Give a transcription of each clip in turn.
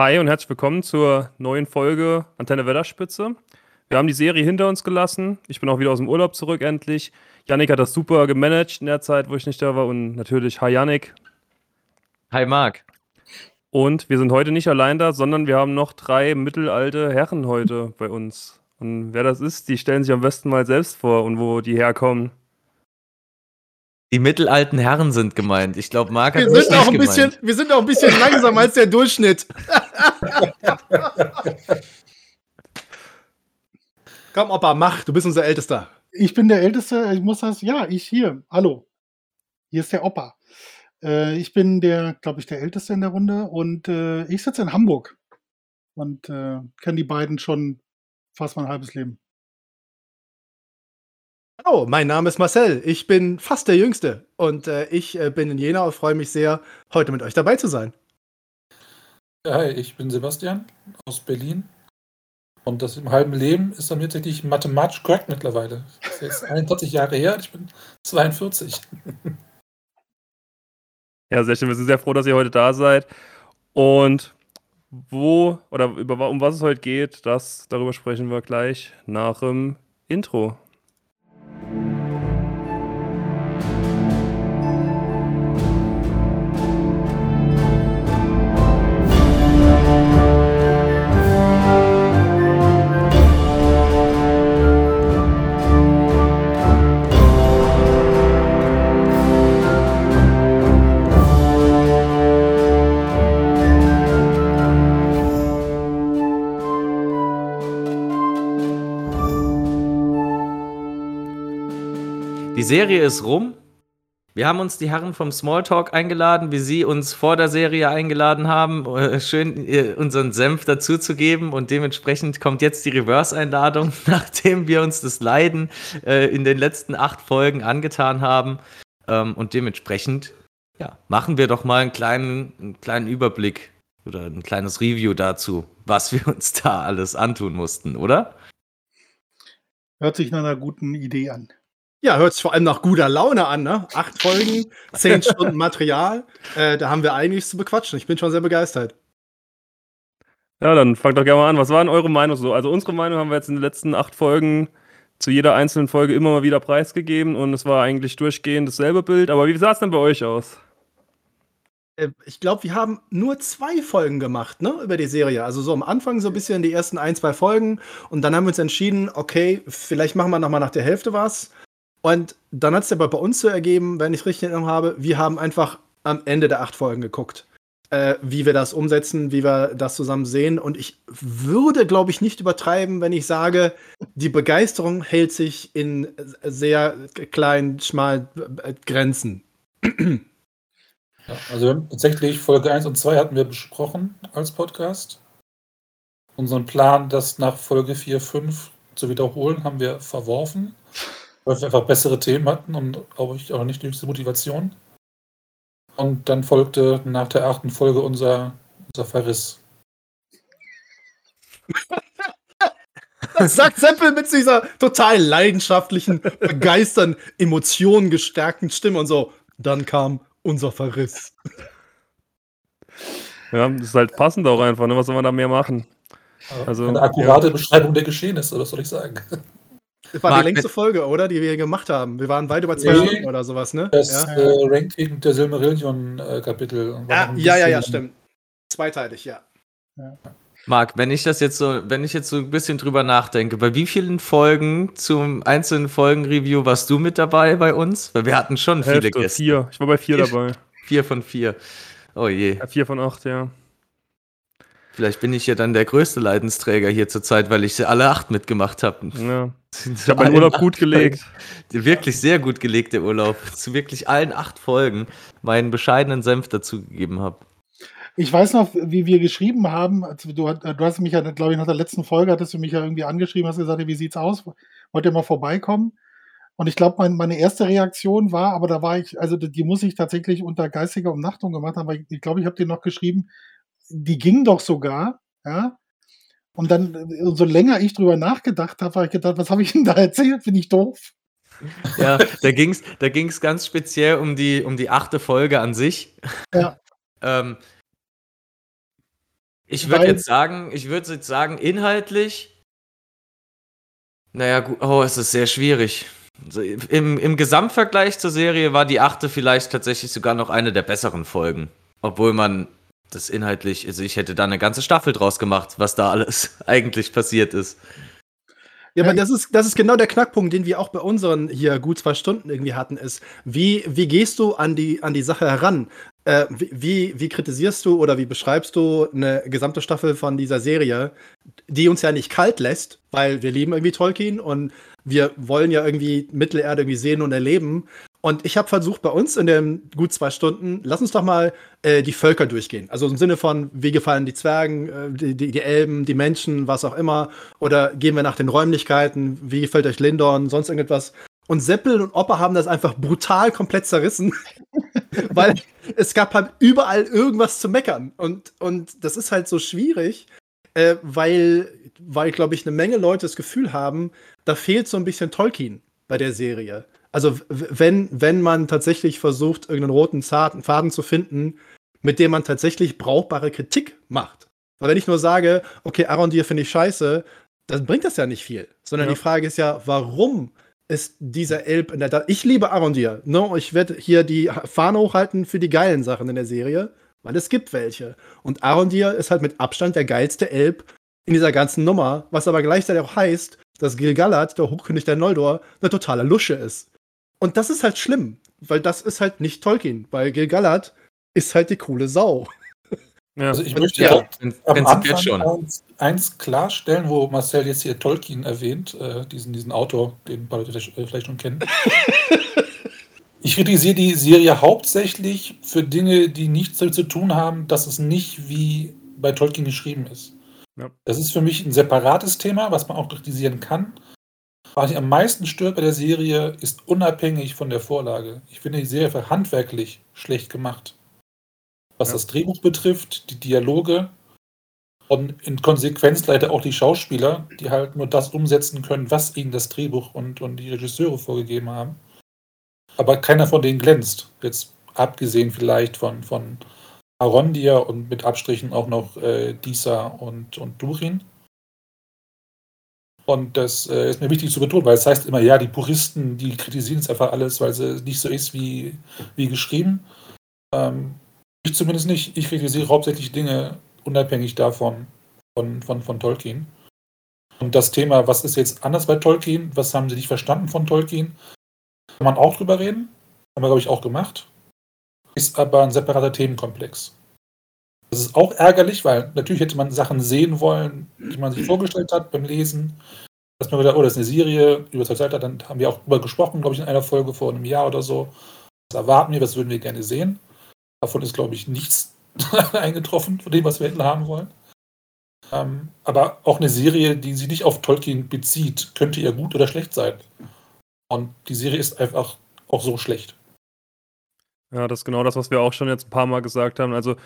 Hi und herzlich willkommen zur neuen Folge Antenne Wetterspitze. Wir haben die Serie hinter uns gelassen. Ich bin auch wieder aus dem Urlaub zurück endlich. Yannick hat das super gemanagt in der Zeit, wo ich nicht da war. Und natürlich, hi Yannick. Hi Marc. Und wir sind heute nicht allein da, sondern wir haben noch drei mittelalte Herren heute bei uns. Und wer das ist, die stellen sich am besten mal selbst vor und wo die herkommen. Die mittelalten Herren sind gemeint. Ich glaube, Marc hat wir sind auch ein bisschen, Wir sind auch ein bisschen langsamer als der Durchschnitt. Komm, Opa, mach. Du bist unser Ältester. Ich bin der Älteste. Ich muss das. Ja, ich hier. Hallo. Hier ist der Opa. Äh, ich bin der, glaube ich, der Älteste in der Runde und äh, ich sitze in Hamburg und äh, kenne die beiden schon fast mein halbes Leben. Hallo, mein Name ist Marcel. Ich bin fast der Jüngste und äh, ich äh, bin in Jena und freue mich sehr, heute mit euch dabei zu sein. Hi, ich bin Sebastian aus Berlin. Und das im halben Leben ist dann mir tatsächlich mathematisch korrekt mittlerweile. Das ist jetzt 41 Jahre her, ich bin 42. Ja, sehr schön. Wir sind sehr froh, dass ihr heute da seid. Und wo oder über, um was es heute geht, das darüber sprechen wir gleich nach dem Intro. Thank you. Die Serie ist rum. Wir haben uns die Herren vom Smalltalk eingeladen, wie sie uns vor der Serie eingeladen haben, äh, schön äh, unseren Senf dazuzugeben. Und dementsprechend kommt jetzt die Reverse-Einladung, nachdem wir uns das Leiden äh, in den letzten acht Folgen angetan haben. Ähm, und dementsprechend ja, machen wir doch mal einen kleinen, einen kleinen Überblick oder ein kleines Review dazu, was wir uns da alles antun mussten, oder? Hört sich nach einer guten Idee an. Ja, hört sich vor allem nach guter Laune an, ne? Acht Folgen, zehn Stunden Material. Äh, da haben wir einiges zu bequatschen. Ich bin schon sehr begeistert. Ja, dann fangt doch gerne mal an. Was war denn eure Meinung so? Also unsere Meinung haben wir jetzt in den letzten acht Folgen zu jeder einzelnen Folge immer mal wieder preisgegeben und es war eigentlich durchgehend dasselbe Bild. Aber wie sah es denn bei euch aus? Äh, ich glaube, wir haben nur zwei Folgen gemacht, ne, über die Serie. Also so am Anfang so ein bisschen die ersten ein, zwei Folgen und dann haben wir uns entschieden, okay, vielleicht machen wir nochmal nach der Hälfte was und dann hat es aber bei uns so ergeben, wenn ich richtig in Erinnerung habe, wir haben einfach am Ende der acht Folgen geguckt, äh, wie wir das umsetzen, wie wir das zusammen sehen. Und ich würde, glaube ich, nicht übertreiben, wenn ich sage, die Begeisterung hält sich in sehr kleinen, schmalen äh, Grenzen. Ja, also tatsächlich Folge 1 und 2 hatten wir besprochen als Podcast. Unseren Plan, das nach Folge 4, 5 zu wiederholen, haben wir verworfen. Weil wir einfach bessere Themen hatten und glaube ich auch nicht die höchste Motivation. Und dann folgte nach der achten Folge unser, unser Verriss. Das sagt Seppel mit dieser total leidenschaftlichen, begeistern, Emotionen gestärkten Stimme und so. Dann kam unser Verriss. Ja, das ist halt passend auch einfach, ne? Was soll man da mehr machen? Also, Eine akkurate ja. Beschreibung der Geschehnisse, was soll ich sagen? Das war Marc, die längste Folge, oder? Die wir gemacht haben. Wir waren weit über zwei nee, Stunden oder sowas, ne? Das ja. äh, Ranking der Silmarillion-Kapitel. Ja, ja, ja, ja, stimmt. Zweiteilig, ja. ja. Marc, wenn ich das jetzt so, wenn ich jetzt so ein bisschen drüber nachdenke, bei wie vielen Folgen zum einzelnen Folgenreview warst du mit dabei bei uns? Weil wir hatten schon Hälfte, viele Gäste. Vier. Ich war bei vier, vier dabei. Vier von vier. Oh je. Ja, vier von acht, ja. Vielleicht bin ich ja dann der größte Leidensträger hier zurzeit, weil ich sie alle acht mitgemacht habe. Ja. Ich habe meinen Urlaub gut gelegt. Wirklich sehr gut gelegt, der Urlaub. Zu wirklich allen acht Folgen meinen bescheidenen Senf dazugegeben habe. Ich weiß noch, wie wir geschrieben haben. Also du, du, hast mich ja, glaube ich, nach der letzten Folge hattest du mich ja irgendwie angeschrieben, hast gesagt, wie sieht's aus? Wollt ihr mal vorbeikommen? Und ich glaube, mein, meine erste Reaktion war, aber da war ich, also die muss ich tatsächlich unter geistiger Umnachtung gemacht haben, weil ich, ich glaube, ich habe dir noch geschrieben, die ging doch sogar, ja. Und dann, umso länger ich drüber nachgedacht habe, habe ich gedacht, was habe ich denn da erzählt? Bin ich doof? Ja, da ging es da ging's ganz speziell um die, um die achte Folge an sich. Ja. ähm, Ich würde jetzt sagen, ich würde jetzt sagen, inhaltlich. Naja, gut, oh, es ist sehr schwierig. Also Im, Im Gesamtvergleich zur Serie war die achte vielleicht tatsächlich sogar noch eine der besseren Folgen. Obwohl man das inhaltlich, also ich hätte da eine ganze Staffel draus gemacht, was da alles eigentlich passiert ist. Ja, aber das ist, das ist genau der Knackpunkt, den wir auch bei unseren hier gut zwei Stunden irgendwie hatten, ist, wie, wie gehst du an die, an die Sache heran? Äh, wie, wie, wie kritisierst du oder wie beschreibst du eine gesamte Staffel von dieser Serie, die uns ja nicht kalt lässt, weil wir lieben irgendwie Tolkien und wir wollen ja irgendwie Mittelerde irgendwie sehen und erleben. Und ich habe versucht, bei uns in den gut zwei Stunden, lass uns doch mal äh, die Völker durchgehen. Also im Sinne von, wie gefallen die Zwergen, äh, die, die, die Elben, die Menschen, was auch immer. Oder gehen wir nach den Räumlichkeiten, wie gefällt euch Lindorn, sonst irgendetwas. Und Seppel und Opper haben das einfach brutal komplett zerrissen, weil es gab halt überall irgendwas zu meckern. Und, und das ist halt so schwierig, äh, weil, weil glaube ich, eine Menge Leute das Gefühl haben, da fehlt so ein bisschen Tolkien bei der Serie. Also wenn, wenn man tatsächlich versucht, irgendeinen roten Faden zu finden, mit dem man tatsächlich brauchbare Kritik macht. Weil wenn ich nur sage, okay, Arondir finde ich scheiße, dann bringt das ja nicht viel. Sondern Ja. die Frage ist ja, warum ist dieser Elb in der da Ich liebe Arondir. Ne? Ich werde hier die Fahne hochhalten für die geilen Sachen in der Serie, weil es gibt welche. Und Arondir ist halt mit Abstand der geilste Elb in dieser ganzen Nummer, was aber gleichzeitig auch heißt, dass Gil-galad, der Hochkönig der Noldor, eine totale Lusche ist. Und das ist halt schlimm, weil das ist halt nicht Tolkien, weil Gil-galad ist halt die coole Sau. Ja. Also ich möchte ja, Prinzipiell Anfang schon. eins, eins klarstellen, wo Marcel jetzt hier Tolkien erwähnt, äh, diesen, diesen Autor, den ein paar Leute vielleicht, vielleicht schon kennen. ich kritisiere die Serie hauptsächlich für Dinge, die nichts damit zu tun haben, dass es nicht wie bei Tolkien geschrieben ist. Ja. Das ist für mich ein separates Thema, was man auch kritisieren kann. Was mich am meisten stört bei der Serie, ist unabhängig von der Vorlage. Ich finde die Serie handwerklich schlecht gemacht. Was Ja. das Drehbuch betrifft, die Dialoge und in Konsequenz leider auch die Schauspieler, die halt nur das umsetzen können, was ihnen das Drehbuch und, und die Regisseure vorgegeben haben. Aber keiner von denen glänzt. Jetzt abgesehen vielleicht von, von Arondir und mit Abstrichen auch noch äh, Disa und, und Durin. Und das äh, ist mir wichtig zu betonen, weil es heißt immer, ja, die Puristen, die kritisieren es einfach alles, weil es nicht so ist wie, wie geschrieben. Ähm, ich zumindest nicht. Ich kritisiere hauptsächlich Dinge unabhängig davon, von, von, von Tolkien. Und das Thema, was ist jetzt anders bei Tolkien? Was haben sie nicht verstanden von Tolkien? Kann man auch drüber reden. Haben wir, glaube ich, auch gemacht. Ist aber ein separater Themenkomplex. Das ist auch ärgerlich, weil natürlich hätte man Sachen sehen wollen, die man sich vorgestellt hat beim Lesen. Dass man gedacht, oh, das ist eine Serie über zwei Zeitalter, dann haben wir auch drüber gesprochen, glaube ich, in einer Folge vor einem Jahr oder so. Was erwarten wir, was würden wir gerne sehen? Davon ist, glaube ich, nichts eingetroffen, von dem, was wir hätten haben wollen. Ähm, aber auch eine Serie, die sich nicht auf Tolkien bezieht, könnte ja gut oder schlecht sein. Und die Serie ist einfach auch so schlecht. Ja, das ist genau das, was wir auch schon jetzt ein paar Mal gesagt haben. Also,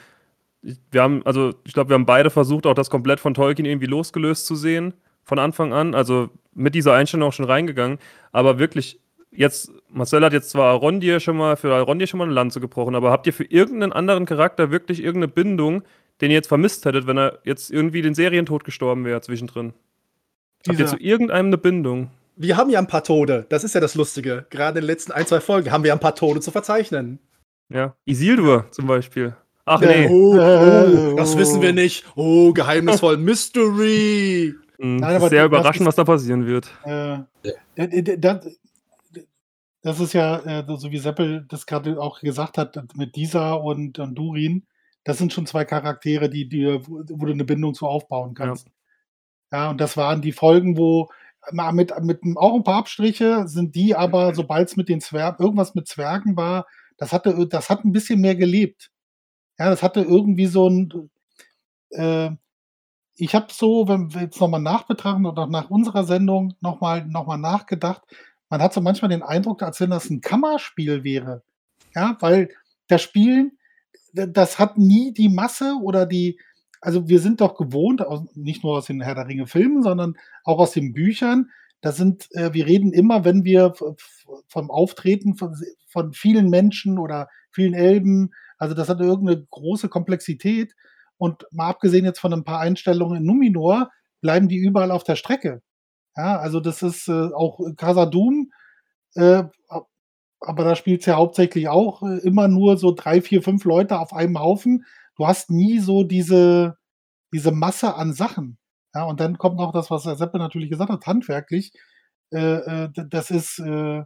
wir haben, also ich glaube, wir haben beide versucht, auch das komplett von Tolkien irgendwie losgelöst zu sehen, von Anfang an. Also mit dieser Einstellung auch schon reingegangen. Aber wirklich, jetzt, Marcel hat jetzt zwar Arondir schon mal, für Arondir schon mal eine Lanze gebrochen, aber habt ihr für irgendeinen anderen Charakter wirklich irgendeine Bindung, den ihr jetzt vermisst hättet, wenn er jetzt irgendwie den Serientod gestorben wäre zwischendrin? Habt ihr Dieser- zu irgendeinem eine Bindung? Wir haben ja ein paar Tode, das ist ja das Lustige. Gerade in den letzten ein, zwei Folgen haben wir ein paar Tode zu verzeichnen. Ja. Isildur zum Beispiel. Ach Ja. nee. Oh, oh, das wissen wir nicht. Oh, geheimnisvoll. Mystery. Hm, Nein, aber sehr überraschend, was da passieren wird. Äh, Das, das ist ja, äh, so wie Seppel das gerade auch gesagt hat, mit Disa und, und Durin, das sind schon zwei Charaktere, die, die, wo du eine Bindung zu aufbauen kannst. Ja, und das waren die Folgen, wo mit, mit auch ein paar Abstriche sind die, aber sobald es mit den Zwergen, irgendwas mit Zwergen war, das hatte, das hat ein bisschen mehr gelebt. Ja, das hatte irgendwie so ein, äh, ich habe so, wenn wir jetzt nochmal nachbetrachten und auch nach unserer Sendung nochmal noch mal nachgedacht, man hat so manchmal den Eindruck, als wenn das ein Kammerspiel wäre. Ja, weil das Spielen, das hat nie die Masse oder die, also wir sind doch gewohnt, nicht nur aus den Herr der Ringe Filmen, sondern auch aus den Büchern. Da sind, äh, wir reden immer, wenn wir vom Auftreten von, von vielen Menschen oder vielen Elben, also das hat irgendeine große Komplexität. Und mal abgesehen jetzt von ein paar Einstellungen in Numinor, bleiben die überall auf der Strecke. Ja, also das ist äh, auch Casa Doom, äh, aber da spielt es ja hauptsächlich auch äh, immer nur so drei, vier, fünf Leute auf einem Haufen. Du hast nie so diese, diese Masse an Sachen. Ja, und dann kommt noch das, was Herr Seppe natürlich gesagt hat, handwerklich. Äh, äh, das ist, äh,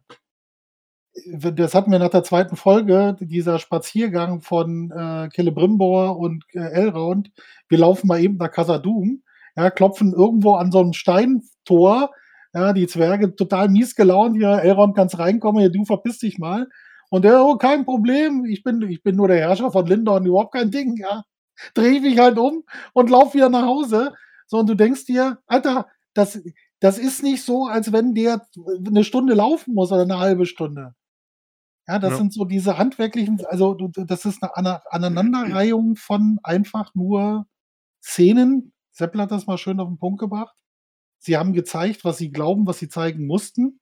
das hatten wir nach der zweiten Folge, dieser Spaziergang von äh, Celebrimbor und äh, Elrond. Wir laufen mal eben nach Casadum, ja, klopfen irgendwo an so einem Steintor. Ja, die Zwerge total mies gelaunt. Hier, Elrond, kannst reinkommen, hier, du verpiss dich mal. Und der, oh, kein Problem, ich bin, ich bin nur der Herrscher von Lindorn, überhaupt kein Ding, ja. Dreh ich mich halt um und lauf wieder nach Hause. So, und du denkst dir, Alter, das, das ist nicht so, als wenn der eine Stunde laufen muss oder eine halbe Stunde. Ja, das ja. sind so diese handwerklichen, also das ist eine Aneinanderreihung von einfach nur Szenen. Seppel hat das mal schön auf den Punkt gebracht. Sie haben gezeigt, was sie glauben, was sie zeigen mussten.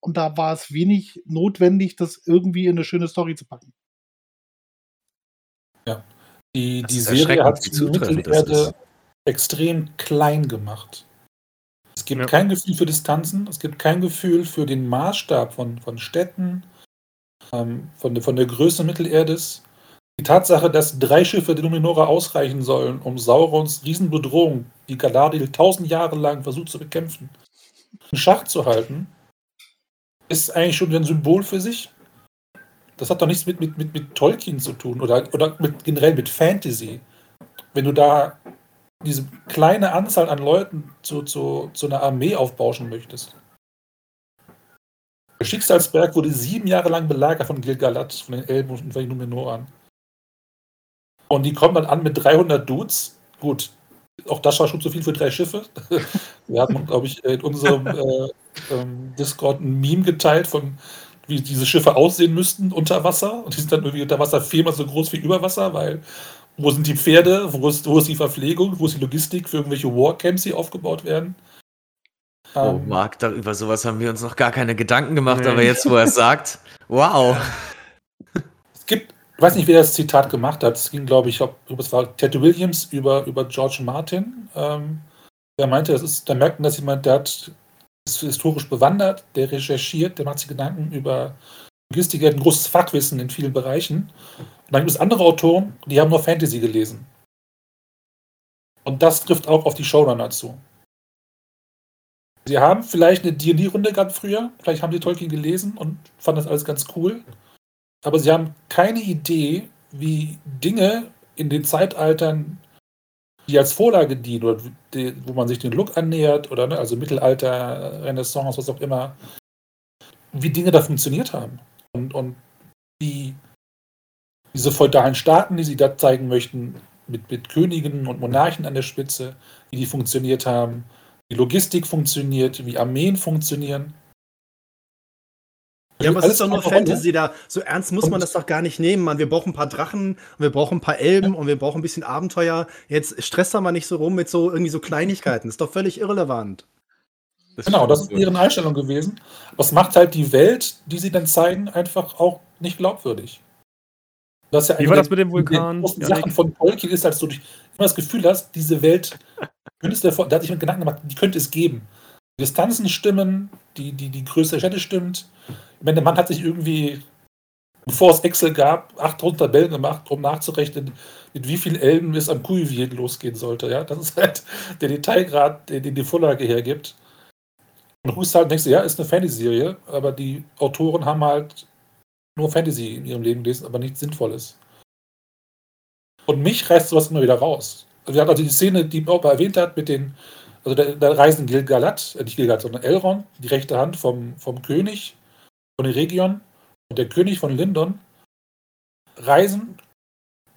Und da war es wenig notwendig, das irgendwie in eine schöne Story zu packen. Ja. Die, die Serie hat die Mittelerde extrem klein gemacht. Es gibt ja. kein Gefühl für Distanzen, es gibt kein Gefühl für den Maßstab von, von Städten, ähm, von, der, von der Größe Mittelerdes. Die Tatsache, dass drei Schiffe der Numenora ausreichen sollen, um Saurons Riesenbedrohung, die Galadriel tausend Jahre lang versucht zu bekämpfen, in Schach zu halten, ist eigentlich schon ein Symbol für sich. Das hat doch nichts mit, mit, mit, mit Tolkien zu tun oder, oder mit, generell mit Fantasy. Wenn du da diese kleine Anzahl an Leuten zu, zu, zu einer Armee aufbauschen möchtest. Der Schicksalsberg wurde sieben Jahre lang belagert von Gilgalad, von den Elben und von den Numenoran. Und die kommen dann an mit 300 Dudes. Gut, auch das war schon zu viel für drei Schiffe. Wir hatten, glaube ich, in unserem äh, ähm, Discord ein Meme geteilt von wie diese Schiffe aussehen müssten unter Wasser. Und die sind dann irgendwie unter Wasser viermal so groß wie über Wasser, weil wo sind die Pferde, wo ist, wo ist die Verpflegung, wo ist die Logistik für irgendwelche Warcamps, die aufgebaut werden. Oh, ähm, Marc, über sowas haben wir uns noch gar keine Gedanken gemacht, nee. aber jetzt, wo er es sagt, wow. Es gibt, ich weiß nicht, wer das Zitat gemacht hat, es ging, glaube ich, ob, es war Ted Williams über, über George Martin. Ähm, der meinte, das ist, da merkt man, dass jemand, der hat, ist historisch bewandert, der recherchiert, der macht sich Gedanken über Logistik, der hat ein großes Fachwissen in vielen Bereichen. Und dann gibt es andere Autoren, die haben nur Fantasy gelesen. Und das trifft auch auf die Showrunner zu. Sie haben vielleicht eine D&D-Runde gehabt früher, vielleicht haben sie Tolkien gelesen und fanden das alles ganz cool, aber sie haben keine Idee, wie Dinge in den Zeitaltern, die als Vorlage dienen oder die, wo man sich den Look annähert oder ne, also Mittelalter, Renaissance, was auch immer, wie Dinge da funktioniert haben. Und, und die diese feudalen Staaten, die sie da zeigen möchten, mit, mit Königen und Monarchen an der Spitze, wie die funktioniert haben, wie Logistik funktioniert, wie Armeen funktionieren. Ja, aber es ist doch nur Fantasy da. So ernst muss man das doch gar nicht nehmen, Mann. Wir brauchen ein paar Drachen, wir brauchen ein paar Elben und wir brauchen ein bisschen Abenteuer. Jetzt stresst da mal nicht so rum mit so irgendwie so Kleinigkeiten. Das ist doch völlig irrelevant. Das genau, das ist deren Einstellung gewesen. Was macht halt die Welt, die sie dann zeigen, einfach auch nicht glaubwürdig. Das ja Wie war das mit dem Vulkan? Die Sachen von Tolkien ist, dass du immer das Gefühl hast, diese Welt könntest du da hat sich mit Gedanken gemacht, die könnte es geben. Die Distanzen stimmen, die, die, die Größe der Städte stimmt. Ich meine, der Mann hat sich irgendwie, bevor es Excel gab, 8000 Tabellen gemacht, um nachzurechnen, mit wie vielen Elben es am Kuivien losgehen sollte. Ja, das ist halt der Detailgrad, den die Vorlage hergibt. Und du halt denkst du, ja, ist eine Fantasy-Serie, aber die Autoren haben halt nur Fantasy in ihrem Leben gelesen, aber nichts Sinnvolles. Und mich reißt sowas immer wieder raus. Also wir hatten also die Szene, die Bauper erwähnt hat, mit den, also da, da reisen Gilgalad, äh nicht Gilgalad, sondern Elrond, die rechte Hand vom, vom König von den Region und der König von Lindon, reisen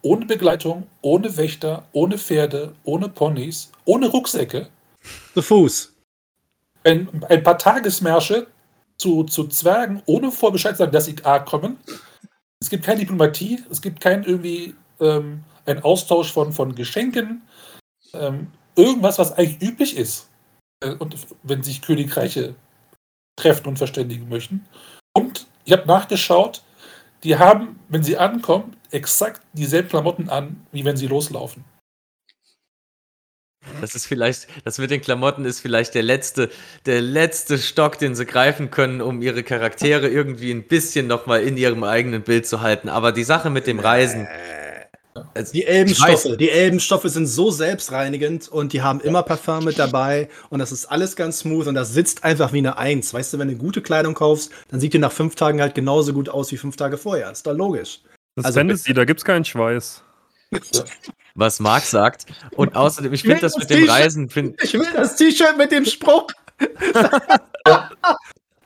ohne Begleitung, ohne Wächter, ohne Pferde, ohne Ponys, ohne Rucksäcke. Zu Fuß. Ein, ein paar Tagesmärsche zu, zu Zwergen, ohne Vorbescheid zu sagen, dass sie A kommen. Es gibt keine Diplomatie, es gibt kein irgendwie ähm, ein Austausch von, von Geschenken, ähm, irgendwas, was eigentlich üblich ist. Äh, und wenn sich Königreiche treffen und verständigen möchten. Und ich habe nachgeschaut, die haben, wenn sie ankommen, exakt dieselben Klamotten an, wie wenn sie loslaufen. Das ist vielleicht, das mit den Klamotten ist vielleicht der letzte, der letzte Stock, den sie greifen können, um ihre Charaktere irgendwie ein bisschen nochmal in ihrem eigenen Bild zu halten. Aber die Sache mit dem Reisen. Also die Elbenstoffe, die Elbenstoffe sind so selbstreinigend und die haben immer Parfum mit dabei und das ist alles ganz smooth und das sitzt einfach wie eine Eins. Weißt du, wenn du gute Kleidung kaufst, dann sieht die nach fünf Tagen halt genauso gut aus wie fünf Tage vorher. Ist doch logisch. Das also, Fantasy, da gibt's keinen Schweiß. Was Marc sagt. Und außerdem, ich finde das mit dem Reisen. Find ich will das T-Shirt mit dem Spruch. das,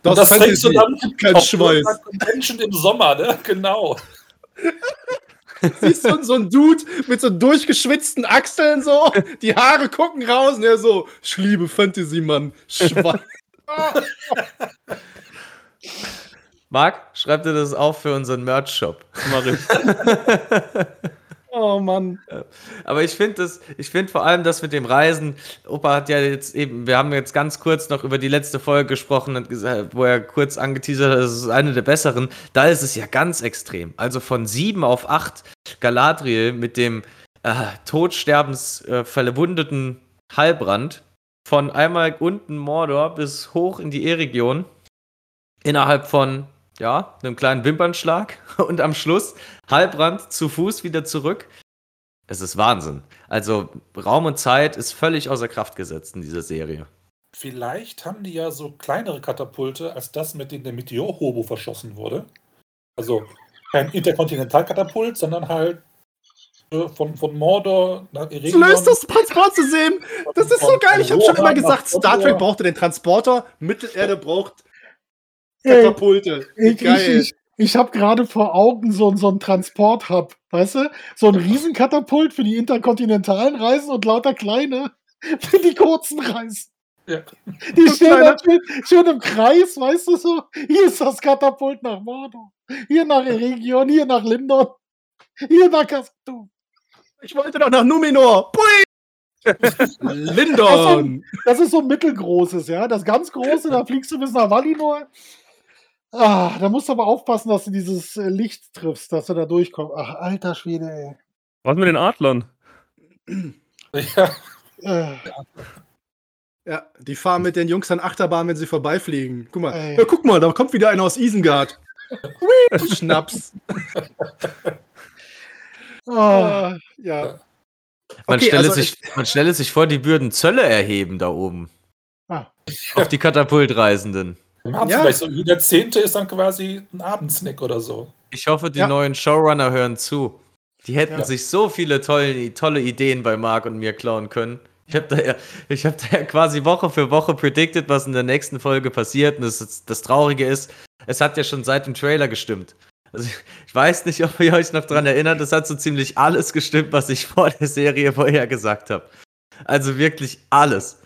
das trägst du dann kein Schweiß. Menschen im Sommer, ne? Genau. Siehst du so ein Dude mit so durchgeschwitzten Achseln so, die Haare gucken raus und er so, ich liebe Fantasy, Mann. Schwein. Marc, schreib dir das auf für unseren Merch-Shop. Mach ich. Oh Mann. Aber ich finde das, ich finde vor allem das mit dem Reisen. Opa hat ja jetzt eben, wir haben jetzt ganz kurz noch über die letzte Folge gesprochen, wo er kurz angeteasert hat, das ist eine der besseren. Da ist es ja ganz extrem. Also von sieben auf acht Galadriel mit dem äh, todsterbensverwundeten äh, Halbrand von einmal unten Mordor bis hoch in die E-Region innerhalb von ja, einem kleinen Wimpernschlag und am Schluss Halbrand zu Fuß wieder zurück. Es ist Wahnsinn. Also Raum und Zeit ist völlig außer Kraft gesetzt in dieser Serie. Vielleicht haben die ja so kleinere Katapulte als das, mit dem der Meteor-Hobo verschossen wurde. Also kein Interkontinentalkatapult, sondern halt äh, von, von Mordor nach Eregion. So löst das Transportsystem. Das ist so geil. Ich habe schon immer gesagt, Star Trek brauchte den Transporter, Mittelerde braucht Katapulte. Ich, Geil. Ich, ich, habe gerade vor Augen so, so einen Transport-Hub, weißt du? So ein Riesenkatapult für die interkontinentalen Reisen und lauter kleine für die kurzen Reisen. Ja. Die stehen dann schön, schön, im Kreis, weißt du so? Hier ist das Katapult nach Mordor, hier nach Region, hier nach Lindon, hier nach Kastum. Ich wollte doch nach Numenor. Pui! Lindon! Das, das ist so ein mittelgroßes, ja. Das ganz große, da fliegst du bis nach Valinor. Ah, da musst du aber aufpassen, dass du dieses äh, Licht triffst, dass du da durchkommst. Ach, alter Schwede, ey. Was mit den Adlern? Ja. Äh. Ja, die fahren mit den Jungs an Achterbahn, wenn sie vorbeifliegen. Guck mal, ja, guck mal, da kommt wieder einer aus Isengard. Schnaps. oh, ja. Man, okay, stelle also sich, man stelle sich vor, die würden Zölle erheben da oben. Ah. Auf die Katapultreisenden. Ja. Vielleicht so jeder Zehnte ist dann quasi ein Abendsnack oder so. Ich hoffe, die ja. neuen Showrunner hören zu. Die hätten ja. sich so viele tolle, tolle Ideen bei Marc und mir klauen können. Ich habe da, ja, hab da ja quasi Woche für Woche predicted, was in der nächsten Folge passiert. Und das, das Traurige ist, es hat ja schon seit dem Trailer gestimmt. Also ich weiß nicht, ob ihr euch noch daran erinnert, es hat so ziemlich alles gestimmt, was ich vor der Serie vorher gesagt habe. Also wirklich alles.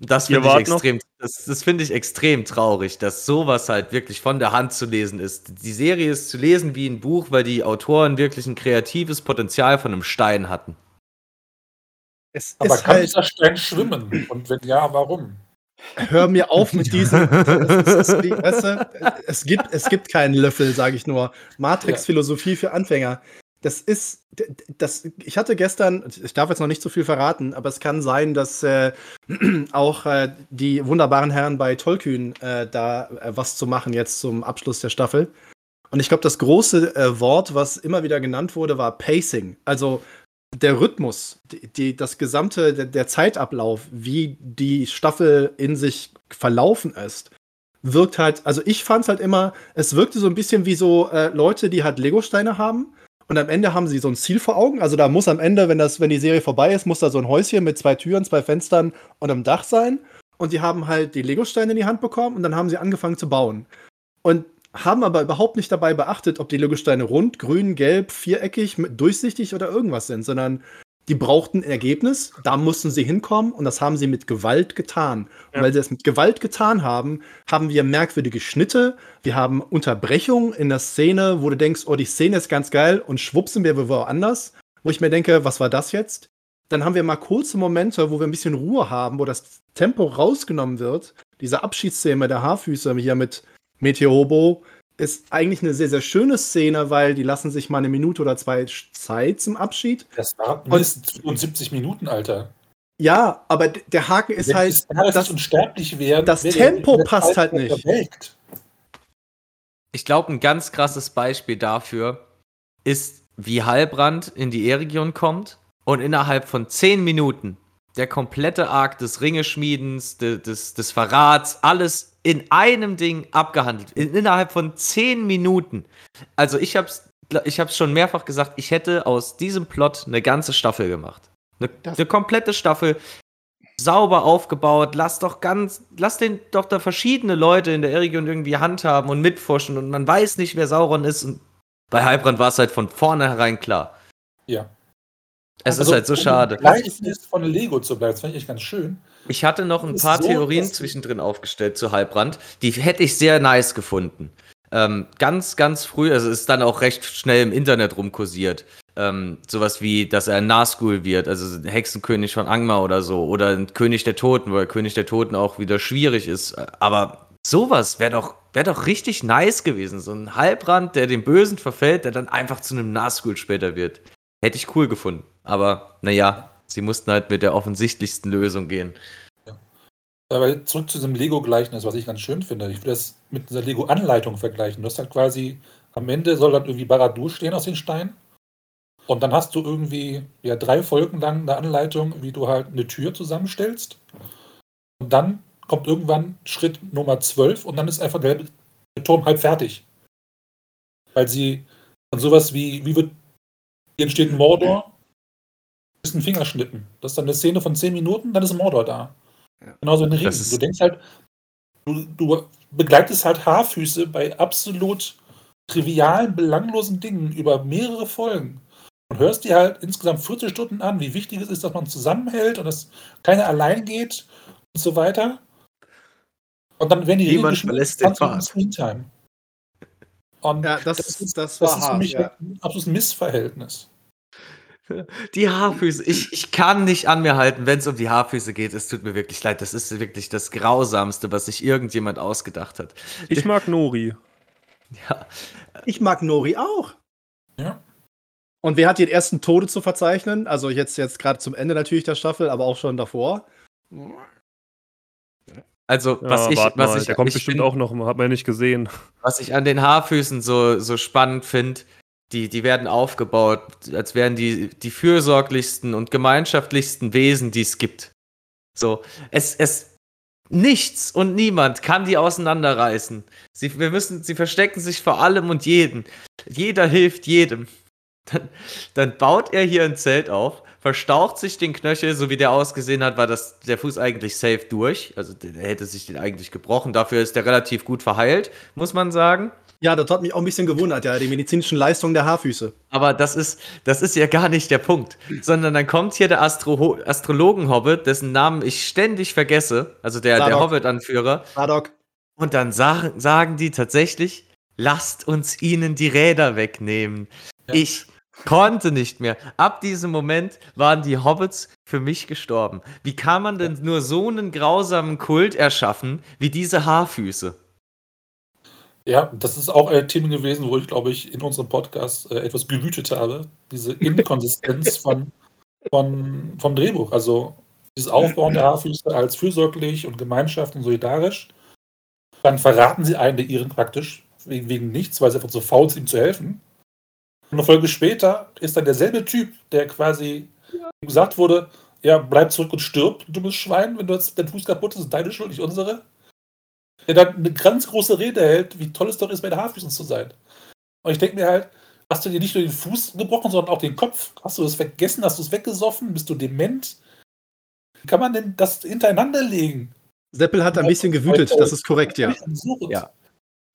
Das finde ich extrem, das, das finde ich extrem traurig, dass sowas halt wirklich von der Hand zu lesen ist. Die Serie ist zu lesen wie ein Buch, weil die Autoren wirklich ein kreatives Potenzial von einem Stein hatten. Es Aber kann halt dieser Stein schwimmen? Und wenn ja, warum? Hör mir auf mit diesem. es, es, weißt du, es, gibt, es gibt keinen Löffel, sage ich nur. Matrix-Philosophie für Anfänger das ist, das, ich hatte gestern, ich darf jetzt noch nicht so viel verraten, aber es kann sein, dass äh, auch äh, die wunderbaren Herren bei Tollkühn äh, da äh, was zu machen jetzt zum Abschluss der Staffel. Und ich glaube, das große äh, Wort, was immer wieder genannt wurde, war Pacing. Also der Rhythmus, die, die das gesamte, der, der, Zeitablauf, wie die Staffel in sich verlaufen ist, wirkt halt, also ich fand es halt immer, es wirkte so ein bisschen wie so äh, Leute, die halt Lego-Steine haben und am Ende haben sie so ein Ziel vor Augen. Also da muss am Ende, wenn, das, wenn die Serie vorbei ist, muss da so ein Häuschen mit zwei Türen, zwei Fenstern und einem Dach sein. Und sie haben halt die Lego-Steine in die Hand bekommen und dann haben sie angefangen zu bauen. Und haben aber überhaupt nicht dabei beachtet, ob die Lego-Steine rund, grün, gelb, viereckig, durchsichtig oder irgendwas sind, sondern die brauchten ein Ergebnis, da mussten sie hinkommen und das haben sie mit Gewalt getan. Ja. Und weil sie das mit Gewalt getan haben, haben wir merkwürdige Schnitte, wir haben Unterbrechungen in der Szene, wo du denkst, oh, die Szene ist ganz geil und schwupp sind wir woanders, wo ich mir denke, was war das jetzt? Dann haben wir mal kurze Momente, wo wir ein bisschen Ruhe haben, wo das Tempo rausgenommen wird. Diese Abschiedsszene der Haarfüße hier mit Meteorobo, ist eigentlich eine sehr, sehr schöne Szene, weil die lassen sich mal eine Minute oder zwei Zeit zum Abschied. Das war mindestens 75 Minuten, Alter. Ja, aber der Haken ist Wenn halt, die Stars das, unsterblich wären, das Tempo passt halt nicht. verwelkt. Ich glaube, ein ganz krasses Beispiel dafür ist, wie Heilbrand in die E-Region kommt und innerhalb von 10 Minuten der komplette Arc des Ringeschmiedens, de, des, des Verrats, alles in einem Ding abgehandelt. In, innerhalb von 10 Minuten. Also ich hab's, ich hab's schon mehrfach gesagt, ich hätte aus diesem Plot eine ganze Staffel gemacht. Eine, eine komplette Staffel sauber aufgebaut. Lass doch ganz, lass den doch da verschiedene Leute in der E-Region irgendwie handhaben und mitforschen und man weiß nicht, wer Sauron ist. Und bei Heilbrand war es halt von vornherein klar. Ja. Es Also, ist halt so um schade. Gleichnis von Lego zu bleiben, das fand ich ganz schön. Ich hatte noch ein paar so, Theorien zwischendrin aufgestellt zu Heilbrand. Die hätte ich sehr nice gefunden. Ähm, ganz, ganz früh, also ist dann auch recht schnell im Internet rumkursiert. Ähm, sowas wie, dass er ein Nazgul wird, also ein Hexenkönig von Angmar oder so, oder ein König der Toten, weil König der Toten auch wieder schwierig ist. Aber sowas wäre doch, wär doch richtig nice gewesen. So ein Halbrand, der dem Bösen verfällt, der dann einfach zu einem Nazgul später wird. Hätte ich cool gefunden. Aber naja, sie mussten halt mit der offensichtlichsten Lösung gehen. Aber zurück zu diesem Lego-Gleichnis, was ich ganz schön finde. Ich will das mit dieser Lego-Anleitung vergleichen. Du hast halt quasi, am Ende soll dann irgendwie Barad-dûr stehen aus den Steinen. Und dann hast du irgendwie ja, drei Folgen lang eine Anleitung, wie du halt eine Tür zusammenstellst. Und dann kommt irgendwann Schritt Nummer 12 und dann ist einfach der, Turm halb fertig. Weil sie dann sowas wie, wie wird, hier entsteht ein Mordor, ist ein Fingerschnippen. Das ist dann eine Szene von 10 Minuten, dann ist Mordor da. Genauso in ist- Du denkst halt, du, du begleitest halt Haarfüße bei absolut trivialen, belanglosen Dingen über mehrere Folgen und hörst dir halt insgesamt 40 Stunden an, wie wichtig es ist, dass man zusammenhält und dass keiner allein geht und so weiter. Und dann werden die Niemand verlässt den 20 Minuten Pfad. Screentime. Und ja, das, das ist, das war das ist für hart. mich Ja. ein absolutes Missverhältnis. Die Haarfüße. Ich, ich kann nicht an mir halten, wenn es um die Haarfüße geht. Es tut mir wirklich leid. Das ist wirklich das Grausamste, was sich irgendjemand ausgedacht hat. Ich mag Nori. Ja. Ich mag Nori auch. Ja. Und wer hat die ersten Tode zu verzeichnen? Also jetzt, jetzt gerade zum Ende natürlich der Staffel, aber auch schon davor. Also, was ja, ich, was mal, ich, der kommt ich bestimmt find- auch noch, hat man ja nicht gesehen. was ich an den Haarfüßen so, so spannend finde, die, die werden aufgebaut, als wären die die fürsorglichsten und gemeinschaftlichsten Wesen, die es gibt. So, es, es, nichts und niemand kann die auseinanderreißen. Sie, wir müssen, sie verstecken sich vor allem und jeden. Jeder hilft jedem. Dann, dann baut er hier ein Zelt auf, verstaucht sich den Knöchel, so wie der ausgesehen hat, war das, der Fuß eigentlich safe durch. Also der, hätte sich den eigentlich gebrochen. Dafür ist der relativ gut verheilt, muss man sagen. Ja, das hat mich auch ein bisschen gewundert, ja, die medizinischen Leistungen der Haarfüße. Aber das ist, das ist ja gar nicht der Punkt. Sondern dann kommt hier der Astro Astrologen-Hobbit, dessen Namen ich ständig vergesse, also der, der. Hobbit-Anführer. Haddock. Und dann sagen, sagen die tatsächlich, lasst uns ihnen die Räder wegnehmen. Ja. Ich konnte nicht mehr. Ab diesem Moment waren die Hobbits für mich gestorben. Wie kann man denn nur so einen grausamen Kult erschaffen wie diese Haarfüße? Ja, das ist auch ein Thema gewesen, wo ich, glaube ich, in unserem Podcast äh, etwas gewütet habe. Diese Inkonsistenz von, von, vom Drehbuch. Also dieses Aufbauen der Haarfüße als fürsorglich und Gemeinschaft und solidarisch. Dann verraten sie einen der ihren praktisch, wegen, wegen nichts, weil sie einfach zu faul sind, ihm zu helfen. Und eine Folge später ist dann derselbe Typ, der quasi gesagt wurde, ja, bleib zurück und stirb, du dummes Schwein, wenn du jetzt dein Fuß kaputt ist, ist deine Schuld, nicht unsere der dann eine ganz große Rede hält, wie toll es doch ist, bei der Haarfüßen zu sein. Und ich denke mir halt, hast du dir nicht nur den Fuß gebrochen, sondern auch den Kopf? Hast du das vergessen? Hast du es weggesoffen? Bist du dement? Wie kann man denn das hintereinander legen? Seppel hat ein bisschen gewütet, das ist korrekt, ja. Ja.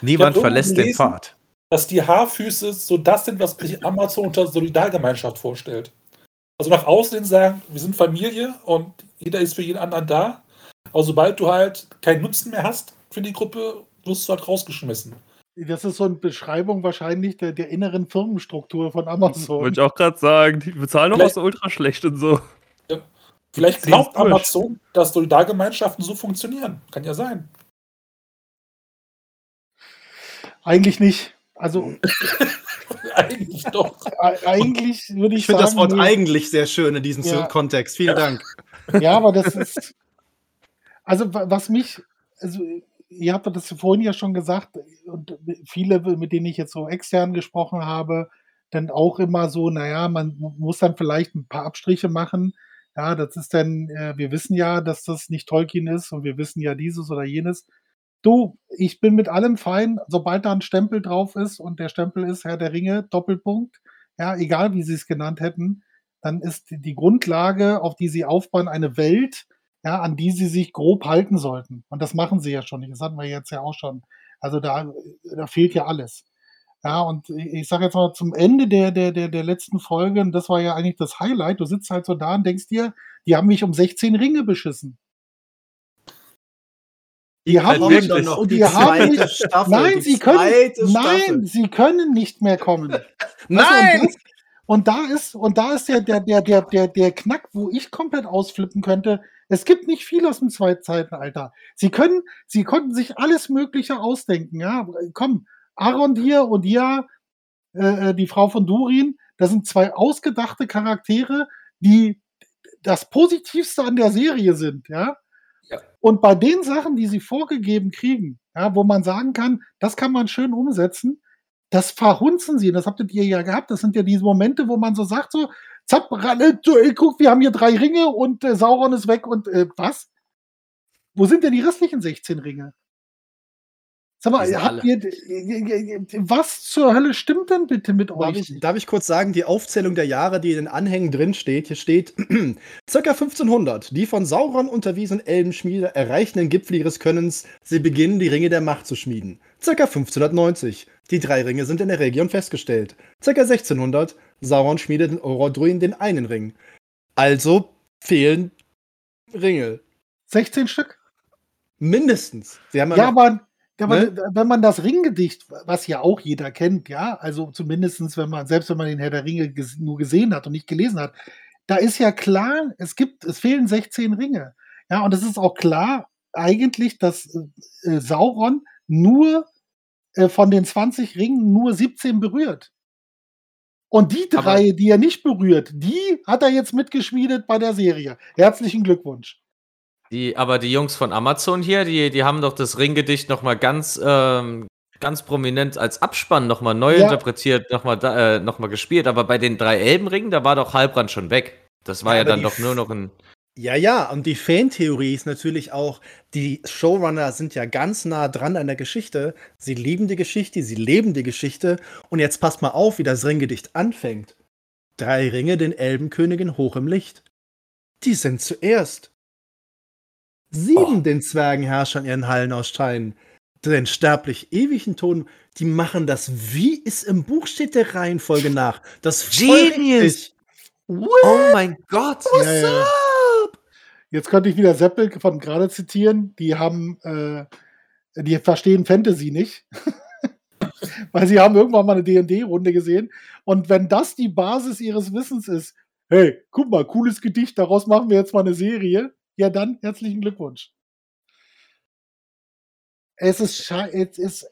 Niemand verlässt den Pfad. Dass die Haarfüße so das sind, was sich Amazon unter Solidargemeinschaft vorstellt. Also nach außen hin sagen, wir sind Familie und jeder ist für jeden anderen da. Aber sobald du halt keinen Nutzen mehr hast für die Gruppe, wirst du halt rausgeschmissen. Das ist so eine Beschreibung wahrscheinlich der, der inneren Firmenstruktur von Amazon. Wollte ich auch gerade sagen, die bezahlen Vielleicht- was ultra schlecht und so. Vielleicht Ziehen's glaubt. Amazon, dass Solidargemeinschaften so funktionieren. Kann ja sein. Eigentlich nicht. Also Eigentlich doch. eigentlich würde ich, Ich finde das Wort nee. eigentlich sehr schön in diesem Ja. Kontext. Vielen Ja. Dank. Ja, aber das ist. Also, wa- was mich. Also, ihr habt das vorhin ja schon gesagt, und viele, mit denen ich jetzt so extern gesprochen habe, dann auch immer so, naja, man muss dann vielleicht ein paar Abstriche machen. Ja, das ist dann, äh, wir wissen ja, dass das nicht Tolkien ist und wir wissen ja dieses oder jenes. Du, ich bin mit allem fein, sobald da ein Stempel drauf ist und der Stempel ist Herr der Ringe, Doppelpunkt, ja, egal wie sie es genannt hätten, dann ist die- Grundlage, auf die sie aufbauen, eine Welt, ja, an die sie sich grob halten sollten. Und das machen sie ja schon nicht. Das hatten wir jetzt ja auch schon. Also da, da fehlt ja alles. Ja, und ich sage jetzt mal zum Ende der, der, der, der letzten Folge, und das war ja eigentlich das Highlight, du sitzt halt so da und denkst dir, die haben mich um 16 Ringe beschissen. Die Halt haben wirklich. mich, noch und die die haben mich, Staffel. nein, sie können, nein, sie können nicht mehr kommen. Nein! Und, das, und da ist, und da ist der, der, der, der, der, der Knack, wo ich komplett ausflippen könnte. Es gibt nicht viel aus dem Zweitzeitalter. Sie können, sie konnten sich alles Mögliche ausdenken. Ja, komm, Aaron hier und ja, äh, äh, die Frau von Durin, das sind zwei ausgedachte Charaktere, die das Positivste an der Serie sind, ja. Und bei den Sachen, die sie vorgegeben kriegen, ja, wo man sagen kann, das kann man schön umsetzen, das verhunzen sie. Das habt ihr ja gehabt. Das sind ja diese Momente, wo man so sagt, so, zapp, ran, äh, äh, guck, wir haben hier drei Ringe und äh, Sauron ist weg und äh, was? Wo sind denn die restlichen 16 Ringe? Sag mal, habt ihr, was zur Hölle stimmt denn bitte mit Darf euch? ich, nicht? darf ich kurz sagen, die Aufzählung der Jahre, die in den Anhängen drin steht, hier steht circa 1500. Die von Sauron unterwiesenen Elbenschmiede erreichen den Gipfel ihres Könnens. Sie beginnen, die Ringe der Macht zu schmieden. Circa 1590. Die drei Ringe sind in der Region festgestellt. Circa 1600. Sauron schmiedet in Orodruin den einen Ring. Also fehlen Ringe. 16 Stück? Mindestens. Sie haben ja, Ja, aber, aber Ne? wenn man das Ringgedicht, was ja auch jeder kennt, ja, also zumindestens, wenn man, selbst wenn man den Herr der Ringe ges nur gesehen hat und nicht gelesen hat, da ist ja klar, es gibt, es fehlen 16 Ringe. Ja, und es ist auch klar, eigentlich, dass äh, Sauron nur äh, von den 20 Ringen nur 17 berührt. Und die Aber- drei, die er nicht berührt, die hat er jetzt mitgeschmiedet bei der Serie. Herzlichen Glückwunsch. Die, aber die Jungs von Amazon hier, die, die haben doch das Ringgedicht nochmal ganz, ähm, ganz prominent als Abspann nochmal neu Ja. interpretiert, nochmal äh, noch mal gespielt. Aber bei den drei Elbenringen, da war doch Halbrand schon weg. Das war Ja, ja, dann doch nur noch ein. Ja, ja, und die Fantheorie ist natürlich auch, die Showrunner sind ja ganz nah dran an der Geschichte. Sie lieben die Geschichte, sie leben die Geschichte. Und jetzt passt mal auf, wie das Ringgedicht anfängt. Drei Ringe den Elbenkönigin hoch im Licht. Die sind zuerst. Sieben Oh. den Zwergenherrschern ihren Hallen aus Stein. Den sterblich ewigen Ton, die machen das, wie es im Buch steht, der Reihenfolge nach. Das Genius! Oh mein Gott! Ja, ja. Jetzt könnte ich wieder Seppel von gerade zitieren. Die haben, äh, die verstehen Fantasy nicht. Weil sie haben irgendwann mal eine D&D-Runde gesehen. Und wenn das die Basis ihres Wissens ist, hey, guck mal, cooles Gedicht, daraus machen wir jetzt mal eine Serie. Ja, dann herzlichen Glückwunsch. Es ist, es ist,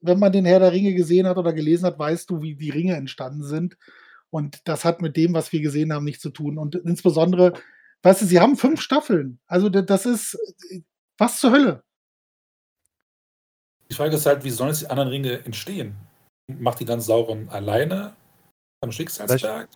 wenn man den Herr der Ringe gesehen hat oder gelesen hat, weißt du, wie die Ringe entstanden sind. Und das hat mit dem, was wir gesehen haben, nichts zu tun. Und insbesondere, weißt du, sie haben fünf Staffeln. Also da- das ist, was zur Hölle? Die Frage ist halt, wie sollen jetzt die anderen Ringe entstehen? Macht die dann Sauron alleine am Schicksalsberg?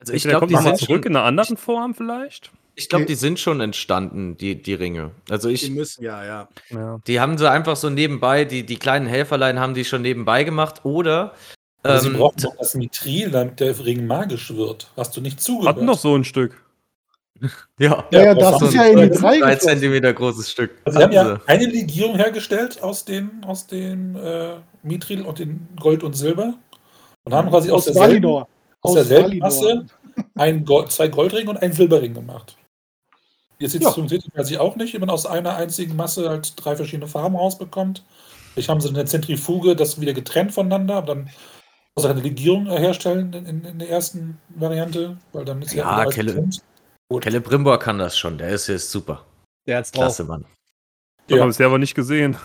Also Ich glaube, kommt die, sind zurück in einer anderen Form vielleicht. Ich glaub, die sind schon entstanden, die, die Ringe. Also Die ich, müssen, ja, ja. Ja. die haben sie einfach so nebenbei, die, die kleinen Helferlein haben die schon nebenbei gemacht. Oder Aber sie ähm, brauchen doch das Mithril, damit der Ring magisch wird. Hast du nicht zugehört? Hatten noch so ein Stück. ja, Ja, ja, das du ist ja in die das drei drei geflossen. Zentimeter großes Stück. Also sie haben ja eine Legierung hergestellt aus den, aus dem äh, Mithril und den Gold und Silber. Und haben quasi aus Aus derselben, aus derselben Masse ein Gold, zwei Goldringe und einen Silberring gemacht. Jetzt sieht Ja. es funktioniert, weiß ich auch nicht, wenn man aus einer einzigen Masse halt drei verschiedene Farben rausbekommt. Vielleicht haben sie in der Zentrifuge das wieder getrennt voneinander, aber dann muss er eine Legierung herstellen in, in, der ersten Variante, weil dann ist Ja, Kelle. Kelle Brimbor kann das schon. Der ist jetzt super. Der hat's drauf. Klasse, Mann. Ich Ja. habe es aber nicht gesehen.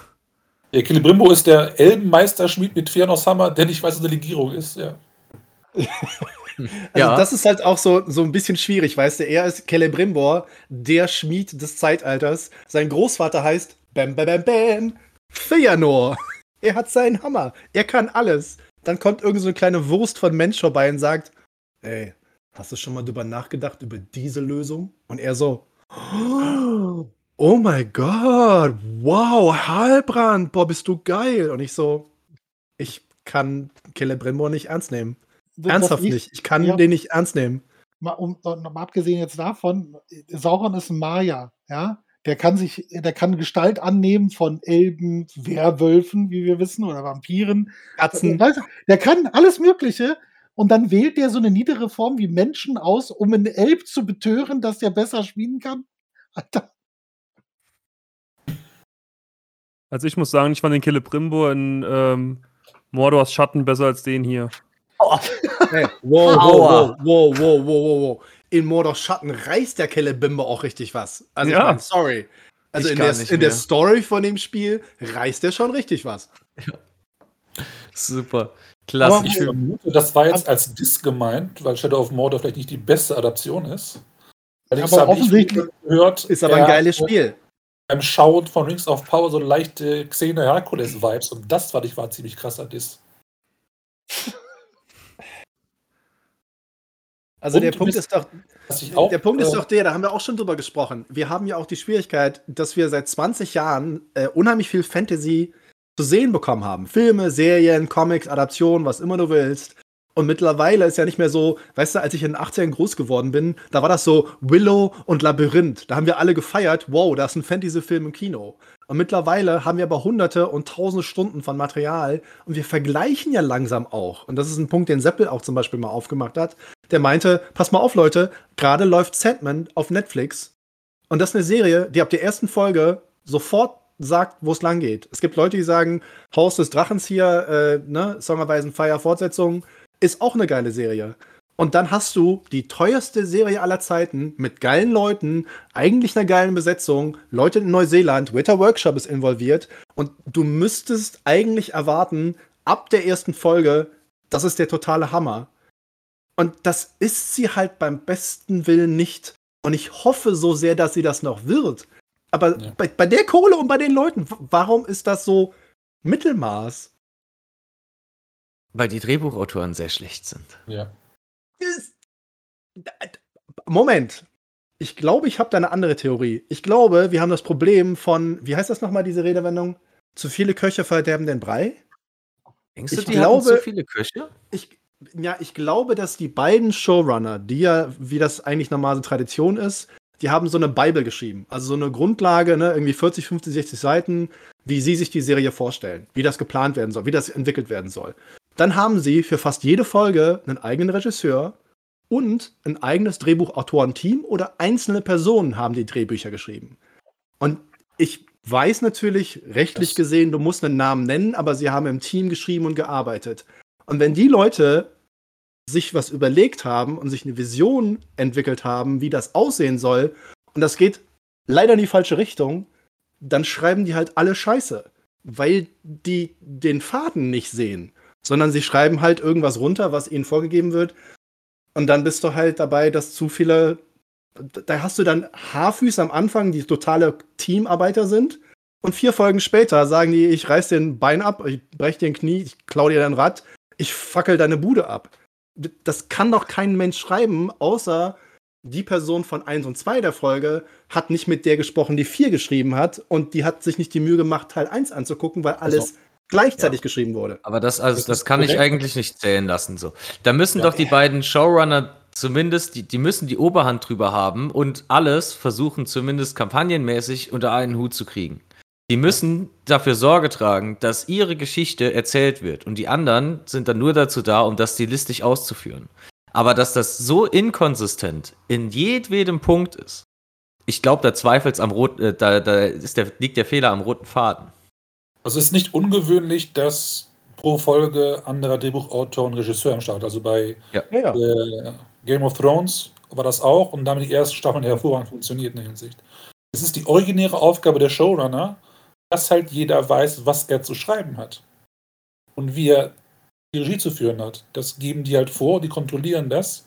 Der Kilibrimbo ist der Elbenmeisterschmied mit Fëanors Hammer, der nicht weiß, was eine Legierung ist. Ja. Also Ja. das ist halt auch so, so ein bisschen schwierig, weißt du? Er ist Celebrimbor, der Schmied des Zeitalters. Sein Großvater heißt Bam Bam Bam Bam Feanor. Er hat seinen Hammer. Er kann alles. Dann kommt irgend so eine kleine Wurst von Mensch vorbei und sagt, ey, hast du schon mal drüber nachgedacht über diese Lösung? Und er so, oh mein Gott, wow, Heilbrand, boah, bist du geil. Und ich so, ich kann Celebrimbor nicht ernst nehmen. Ernsthaft nicht. Ich kann ja. den nicht ernst nehmen. mal, um, noch mal abgesehen jetzt davon, Sauron ist ein Maya, ja. Der kann sich, der kann Gestalt annehmen von Elben, Werwölfen, wie wir wissen, oder Vampiren. Katzen. Weißt du, Der kann alles Mögliche. Und dann wählt der so eine niedere Form wie Menschen aus, um einen Elb zu betören, dass der besser schmieden kann. Alter, Also ich muss sagen, ich fand den Celebrimbor in ähm, Mordors Schatten besser als den hier. Hey, wow, wow, wow, wow, wow, wow, wow. In Mordors Schatten reißt der Celebrimbor auch richtig was. Also Ja. ich mein, sorry. Also Ich in, der, in der. Story von dem Spiel reißt der schon richtig was. Super. Klasse. Aber- Ich vermute, das war jetzt als Diss gemeint, weil Shadow of Mordor vielleicht nicht die beste Adaption ist. Allerdings Aber offensichtlich- gehört, Ist aber ein er geiles Spiel. Beim Schauen von Rings of Power so leichte Xena Herkules-Vibes und das fand ich war ein ziemlich krasser Diss. Also Und der Punkt bist- ist doch, auch, der Punkt ist äh, doch der, da haben wir auch schon drüber gesprochen. Wir haben ja auch die Schwierigkeit, dass wir seit 20 Jahren äh, unheimlich viel Fantasy zu sehen bekommen haben. Filme, Serien, Comics, Adaptionen, was immer du willst. Und mittlerweile ist ja nicht mehr so, weißt du, als ich in den 80ern groß geworden bin, da war das so Willow und Labyrinth. Da haben wir alle gefeiert, wow, da ist ein Fantasy-Film im Kino. Und mittlerweile haben wir aber hunderte und tausende Stunden von Material und wir vergleichen ja langsam auch. Und das ist ein Punkt, den Seppel auch zum Beispiel mal aufgemacht hat. Der meinte, pass mal auf, Leute, gerade läuft Sandman auf Netflix. Und das ist eine Serie, die ab der ersten Folge sofort sagt, wo es lang geht. Es gibt Leute, die sagen, Haus des Drachens hier, äh, ne, Song of Fortsetzung, ist auch eine geile Serie. Und dann hast du die teuerste Serie aller Zeiten mit geilen Leuten, eigentlich einer geilen Besetzung, Leute in Neuseeland, Winter Workshop ist involviert und du müsstest eigentlich erwarten, ab der ersten Folge, das ist der totale Hammer. Und das ist sie halt beim besten Willen nicht. Und ich hoffe so sehr, dass sie das noch wird. Aber Ja. bei, bei der Kohle und bei den Leuten, warum ist das so Mittelmaß? Weil die Drehbuchautoren sehr schlecht sind. ja. Moment. Ich glaube, ich habe da eine andere Theorie. Ich glaube, wir haben das Problem von, wie heißt das nochmal, diese Redewendung? Zu viele Köche verderben den Brei? Denkst Ich du, die glaube- so viele Köche? Ich, ja, ich glaube, dass die beiden Showrunner, die ja, wie das eigentlich normale Tradition ist, die haben so eine Bible geschrieben. Also so eine Grundlage, ne, irgendwie 40, 50, 60 Seiten, wie sie sich die Serie vorstellen, wie das geplant werden soll, wie das entwickelt werden soll. Dann haben sie für fast jede Folge einen eigenen Regisseur und ein eigenes Drehbuchautorenteam oder einzelne Personen haben die Drehbücher geschrieben. Und ich weiß natürlich, rechtlich Das- gesehen, du musst einen Namen nennen, aber sie haben im Team geschrieben und gearbeitet. Und wenn die Leute sich was überlegt haben und sich eine Vision entwickelt haben, wie das aussehen soll, und das geht leider in die falsche Richtung, dann schreiben die halt alle Scheiße, weil die den Faden nicht sehen, sondern sie schreiben halt irgendwas runter, was ihnen vorgegeben wird. Und dann bist du halt dabei, dass zu viele, da hast du dann Haarfüße am Anfang, die totale Teamarbeiter sind. Und vier Folgen später sagen die, ich reiß den Bein ab, ich brech dir ein Knie, ich klau dir dein Rad, ich fackel deine Bude ab. Das kann doch kein Mensch schreiben, außer die Person von 1 und 2 der Folge hat nicht mit der gesprochen, die 4 geschrieben hat und die hat sich nicht die Mühe gemacht, Teil 1 anzugucken, weil alles Also, gleichzeitig geschrieben wurde. Aber das, also, Das das, kann ich korrekt. eigentlich nicht zählen lassen. So. Da müssen Ja. doch die beiden Showrunner zumindest, die, die müssen die Oberhand drüber haben und alles versuchen, zumindest kampagnenmäßig unter einen Hut zu kriegen. Die müssen dafür Sorge tragen, dass ihre Geschichte erzählt wird. Und die anderen sind dann nur dazu da, um das stilistisch auszuführen. Aber dass das so inkonsistent in jedwedem Punkt ist, ich glaube, da zweifelt am rot, äh, da, da ist der, liegt der Fehler am roten Faden. Also es ist nicht ungewöhnlich, dass pro Folge anderer Drehbuchautor und Regisseur am Start. Also bei Ja, äh, Game of Thrones war das auch und damit die ersten Staffeln hervorragend funktioniert in der Hinsicht. Es ist die originäre Aufgabe der Showrunner, dass halt jeder weiß, was er zu schreiben hat. Und wir die Regie zu führen hat. Das geben die halt vor, die kontrollieren das.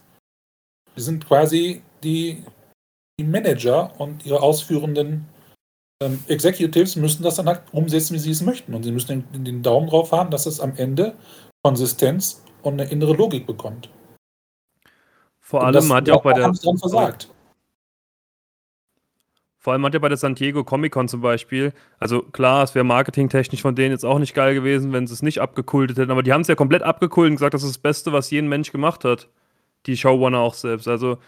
Die sind quasi die, die Manager und ihre ausführenden ähm, Executives müssen das dann halt umsetzen, wie sie es möchten. Und sie müssen den, den Daumen drauf haben, dass es am Ende Konsistenz und eine innere Logik bekommt. Vor allem hat ja auch bei der. versagt. Vor allem hat ja bei der San Diego Comic Con zum Beispiel, also klar, es wäre marketingtechnisch von denen jetzt auch nicht geil gewesen, wenn sie es nicht abgekultet hätten, aber die haben es ja komplett abgekultet und gesagt, das ist das Beste, was jeden Mensch gemacht hat. Die Showrunner auch selbst. Also,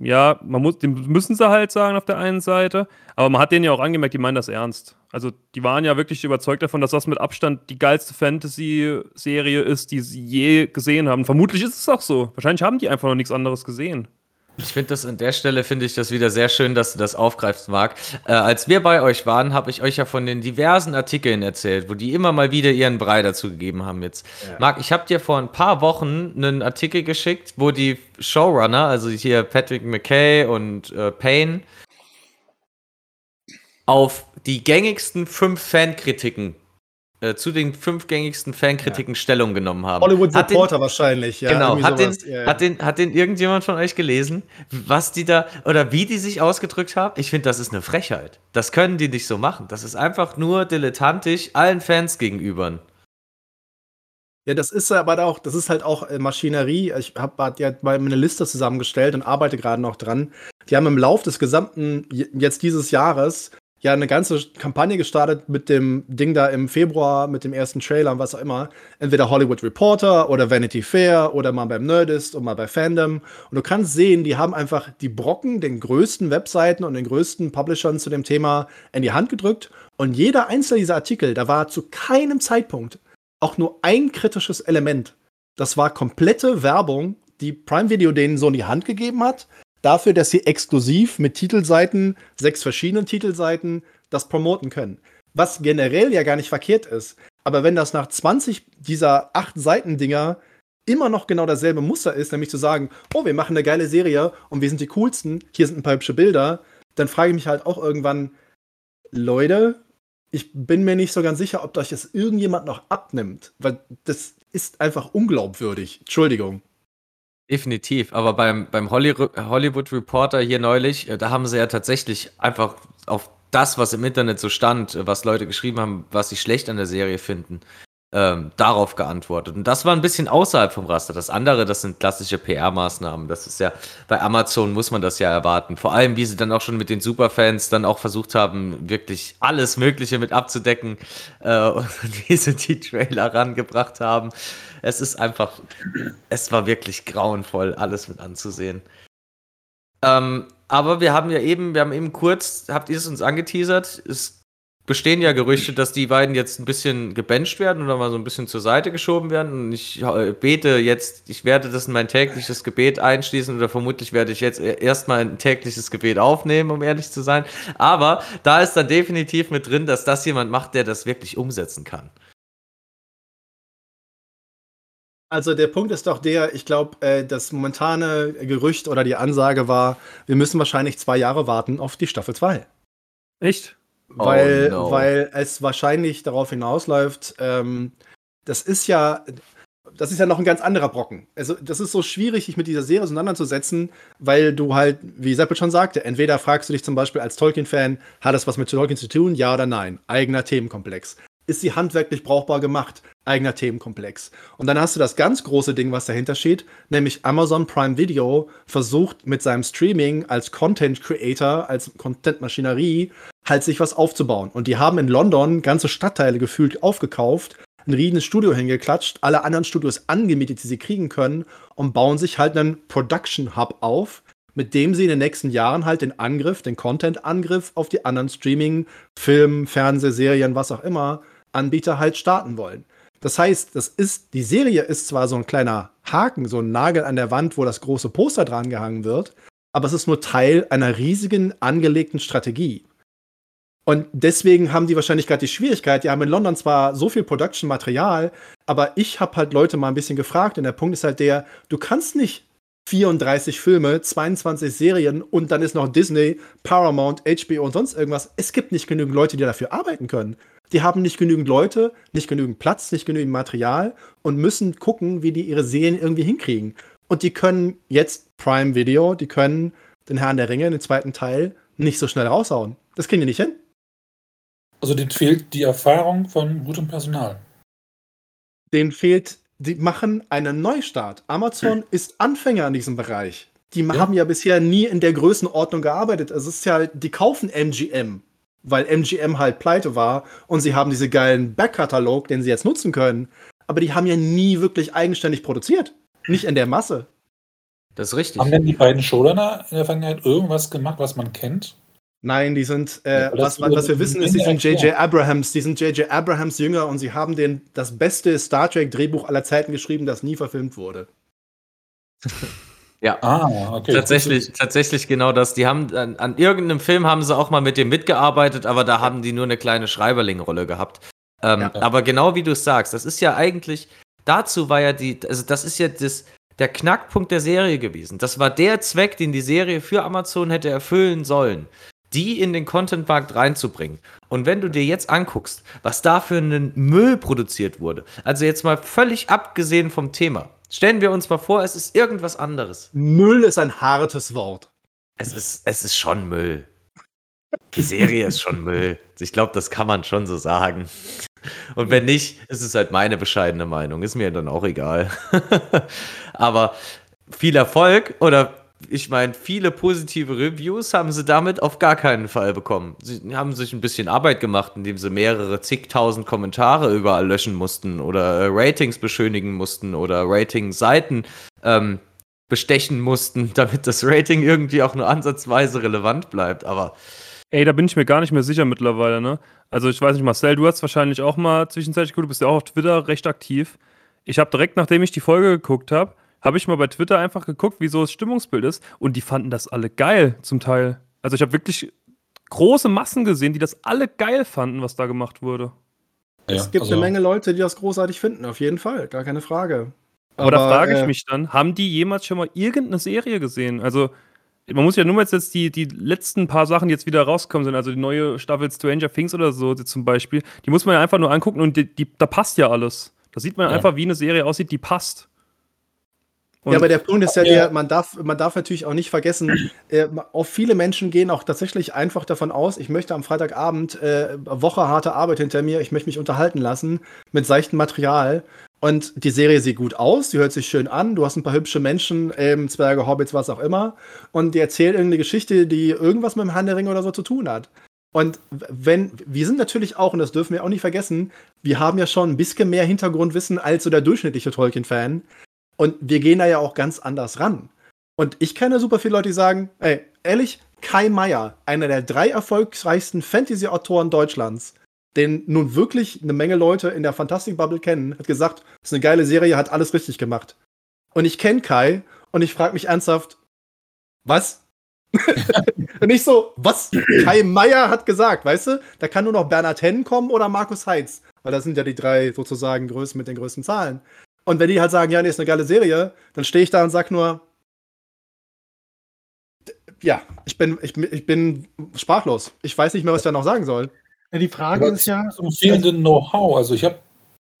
ja, man muss, müssen sie halt sagen auf der einen Seite, aber man hat denen ja auch angemerkt, die meinen das ernst. Also, die waren ja wirklich überzeugt davon, dass das mit Abstand die geilste Fantasy-Serie ist, die sie je gesehen haben. Vermutlich ist es auch so. Wahrscheinlich haben die einfach noch nichts anderes gesehen. Ich finde das an der Stelle, finde ich das wieder sehr schön, dass du das aufgreifst, Marc. Äh, als wir bei euch waren, habe ich euch ja von den diversen Artikeln erzählt, wo die immer mal wieder ihren Brei dazu gegeben haben jetzt. Ja. Marc, ich habe dir vor ein paar Wochen einen Artikel geschickt, wo die Showrunner, also hier Patrick McKay und äh, Payne, auf die gängigsten fünf Fankritiken äh, zu den fünf gängigsten Fankritiken ja. Stellung genommen haben. Hollywood hat Reporter den, wahrscheinlich, ja. Genau, hat den, ja, hat, den, hat den irgendjemand von euch gelesen, was die da oder wie die sich ausgedrückt haben? Ich finde, das ist eine Frechheit. Das können die nicht so machen. Das ist einfach nur dilettantisch allen Fans gegenüber. Ja, das ist aber auch, das ist halt auch äh, Maschinerie. Ich habe ja mal eine Liste zusammengestellt und arbeite gerade noch dran. Die haben im Lauf des gesamten jetzt dieses Jahres ja eine ganze Kampagne gestartet mit dem Ding da im Februar, mit dem ersten Trailer und was auch immer. Entweder Hollywood Reporter oder Vanity Fair oder mal beim Nerdist und mal bei Fandom. Und du kannst sehen, die haben einfach die Brocken den größten Webseiten und den größten Publishern zu dem Thema in die Hand gedrückt. Und jeder einzelne dieser Artikel, da war zu keinem Zeitpunkt auch nur ein kritisches Element. Das war komplette Werbung, die Prime Video denen so in die Hand gegeben hat, dafür, dass sie exklusiv mit Titelseiten, sechs verschiedenen Titelseiten, das promoten können. Was generell ja gar nicht verkehrt ist. Aber wenn das nach 20 dieser acht Seiten-Dinger immer noch genau dasselbe Muster ist, nämlich zu sagen, oh, wir machen eine geile Serie und wir sind die coolsten, hier sind ein paar hübsche Bilder, dann frage ich mich halt auch irgendwann, Leute, ich bin mir nicht so ganz sicher, ob euch das irgendjemand noch abnimmt, weil das ist einfach unglaubwürdig. Entschuldigung. Definitiv, aber beim, beim Hollywood Reporter hier neulich, äh, da haben sie ja tatsächlich einfach auf das, was im Internet so stand, äh, was Leute geschrieben haben, was sie schlecht an der Serie finden, ähm, darauf geantwortet. Und das war ein bisschen außerhalb vom Raster. Das andere, das sind klassische PR-Maßnahmen. Das ist ja, bei Amazon muss man das ja erwarten. Vor allem, wie sie dann auch schon mit den Superfans dann auch versucht haben, wirklich alles Mögliche mit abzudecken äh, und wie sie die Trailer rangebracht haben. Es ist einfach, es war wirklich grauenvoll, alles mit anzusehen. Ähm, aber wir haben ja eben, wir haben eben kurz, habt ihr es uns angeteasert, es bestehen ja Gerüchte, dass die beiden jetzt ein bisschen gebencht werden oder mal so ein bisschen zur Seite geschoben werden. Und ich äh, bete jetzt, ich werde das in mein tägliches Gebet einschließen oder vermutlich werde ich jetzt e-, erstmal ein tägliches Gebet aufnehmen, um ehrlich zu sein. Aber da ist dann definitiv mit drin, dass das jemand macht, der das wirklich umsetzen kann. Also der Punkt ist doch der, ich glaube, äh, das momentane Gerücht oder die Ansage war, wir müssen wahrscheinlich zwei Jahre warten auf die Staffel 2. Echt? Weil, oh no. weil es wahrscheinlich darauf hinausläuft, ähm, das ist ja, das ist ja noch ein ganz anderer Brocken. Also, das ist so schwierig, sich mit dieser Serie auseinanderzusetzen, weil du halt, wie Seppel schon sagte, entweder fragst du dich zum Beispiel als Tolkien-Fan, hat das was mit Tolkien zu tun, ja oder nein? Eigener Themenkomplex ist sie handwerklich brauchbar gemacht. Eigener Themenkomplex. Und dann hast du das ganz große Ding, was dahinter steht, nämlich Amazon Prime Video versucht mit seinem Streaming als Content Creator, als Content-Maschinerie, halt sich was aufzubauen. Und die haben in London ganze Stadtteile gefühlt aufgekauft, ein riesiges Studio hingeklatscht, alle anderen Studios angemietet, die sie kriegen können, und bauen sich halt einen Production Hub auf, mit dem sie in den nächsten Jahren halt den Angriff, den Content-Angriff auf die anderen Streaming, Film, Fernsehserien, was auch immer, Anbieter halt starten wollen. Das heißt, das ist, die Serie ist zwar so ein kleiner Haken, so ein Nagel an der Wand, wo das große Poster dran gehangen wird, aber es ist nur Teil einer riesigen angelegten Strategie. Und deswegen haben die wahrscheinlich gerade die Schwierigkeit, die haben in London zwar so viel Production-Material, aber ich habe halt Leute mal ein bisschen gefragt und der Punkt ist halt der, du kannst nicht 34 Filme, 22 Serien und dann ist noch Disney, Paramount, HBO und sonst irgendwas. Es gibt nicht genügend Leute, die dafür arbeiten können. die haben nicht genügend Leute, nicht genügend Platz, nicht genügend Material und müssen gucken, wie die ihre Serien irgendwie hinkriegen. Und die können jetzt Prime Video, die können den Herrn der Ringe, den zweiten Teil, nicht so schnell raushauen. Das kriegen die nicht hin. Also denen fehlt die Erfahrung von gutem Personal. Denen fehlt, die machen einen Neustart. Amazon ist Anfänger in diesem Bereich. Die Ja. haben ja bisher nie in der Größenordnung gearbeitet. Es ist ja, die kaufen MGM, weil MGM halt pleite war und sie haben diese geilen Backkatalog, den sie jetzt nutzen können. Aber die haben ja nie wirklich eigenständig produziert. Nicht in der Masse. Das ist richtig. Haben denn die beiden Showrunner in der Vergangenheit irgendwas gemacht, was man kennt? Nein, die sind, äh, Ja, was, was wir wissen, ist, die sind J.J. Abrahams, die sind J.J. Abrahams Jünger und sie haben den, das beste Star Trek-Drehbuch aller Zeiten geschrieben, das nie verfilmt wurde. Ja. Ah, okay. Tatsächlich, tatsächlich genau das. Die haben an, an irgendeinem Film haben sie auch mal mit dem mitgearbeitet, aber da haben die nur eine kleine Schreiberling-Rolle gehabt. Ähm, Ja. Aber genau wie du es sagst, das ist ja eigentlich, dazu war ja die, also das ist ja das, der Knackpunkt der Serie gewesen. Das war der Zweck, den die Serie für Amazon hätte erfüllen sollen, die in den Contentmarkt reinzubringen. Und wenn du dir jetzt anguckst, was da für einen Müll produziert wurde, also jetzt mal völlig abgesehen vom Thema, stellen wir uns mal vor, es ist irgendwas anderes. Müll ist ein hartes Wort. Es ist, es ist schon Müll. Die Serie ist schon Müll. Ich glaube, das kann man schon so sagen. Und wenn nicht, ist es halt meine bescheidene Meinung. Ist mir dann auch egal. Aber viel Erfolg oder ich meine, viele positive Reviews haben sie damit auf gar keinen Fall bekommen. Sie haben sich ein bisschen Arbeit gemacht, indem sie mehrere zigtausend Kommentare überall löschen mussten oder äh, Ratings beschönigen mussten oder Rating-Seiten ähm, bestechen mussten, damit das Rating irgendwie auch nur ansatzweise relevant bleibt. Aber Ey, da bin ich mir gar nicht mehr sicher mittlerweile, ne? Also ich weiß nicht, Marcel, du hast wahrscheinlich auch mal zwischenzeitlich gut, du bist ja auch auf Twitter recht aktiv. Ich habe direkt, nachdem ich die Folge geguckt habe, habe ich mal bei Twitter einfach geguckt, wie so das Stimmungsbild ist und die fanden das alle geil zum Teil. Also ich habe wirklich große Massen gesehen, die das alle geil fanden, was da gemacht wurde. Ja, es gibt also- eine Menge Leute, die das großartig finden, auf jeden Fall, gar keine Frage. Aber, da frage ich äh, mich dann, haben die jemals schon mal irgendeine Serie gesehen? Also, man muss ja nur mal jetzt die, die letzten paar Sachen die jetzt wieder rausgekommen sind, also die neue Staffel Stranger Things oder so zum Beispiel, die muss man ja einfach nur angucken und die, die, da passt ja alles. Da sieht man Ja. einfach, wie eine Serie aussieht, die passt. Und ja, aber der Punkt ist ja, Ja. der, man darf, man darf natürlich auch nicht vergessen, äh, auch viele Menschen gehen auch tatsächlich einfach davon aus, ich möchte am Freitagabend äh, Woche harte Arbeit hinter mir, ich möchte mich unterhalten lassen mit seichtem Material. Und die Serie sieht gut aus, die hört sich schön an, du hast ein paar hübsche Menschen, ähm, Zwerge, Hobbits, was auch immer. Und die erzählen irgendeine Geschichte, die irgendwas mit dem Ringe oder so zu tun hat. Und wenn, wir sind natürlich auch, und das dürfen wir auch nicht vergessen, wir haben ja schon ein bisschen mehr Hintergrundwissen als so der durchschnittliche Tolkien-Fan. Und wir gehen da ja auch ganz anders ran. Und ich kenne super viele Leute, die sagen, ey, ehrlich, Kai Meier, einer der drei erfolgreichsten Fantasy-Autoren Deutschlands, den nun wirklich eine Menge Leute in der Fantastik-Bubble kennen, hat gesagt, ist eine geile Serie, hat alles richtig gemacht. Und ich kenne Kai und ich frage mich ernsthaft, was? und ich so, was? Kai Meier hat gesagt, weißt du? Da kann nur noch Bernhard Henn kommen oder Markus Heitz. Weil das sind ja die drei sozusagen Größen mit den größten Zahlen. Und wenn die halt sagen, ja, nee, ist eine geile Serie, dann stehe ich da und sag nur, ja, ich bin, ich, bin- ich bin sprachlos. Ich weiß nicht mehr, was ich da noch sagen soll. Ja, die Frage Aber ist ja, Zum fehlenden Know-how. Also ich habe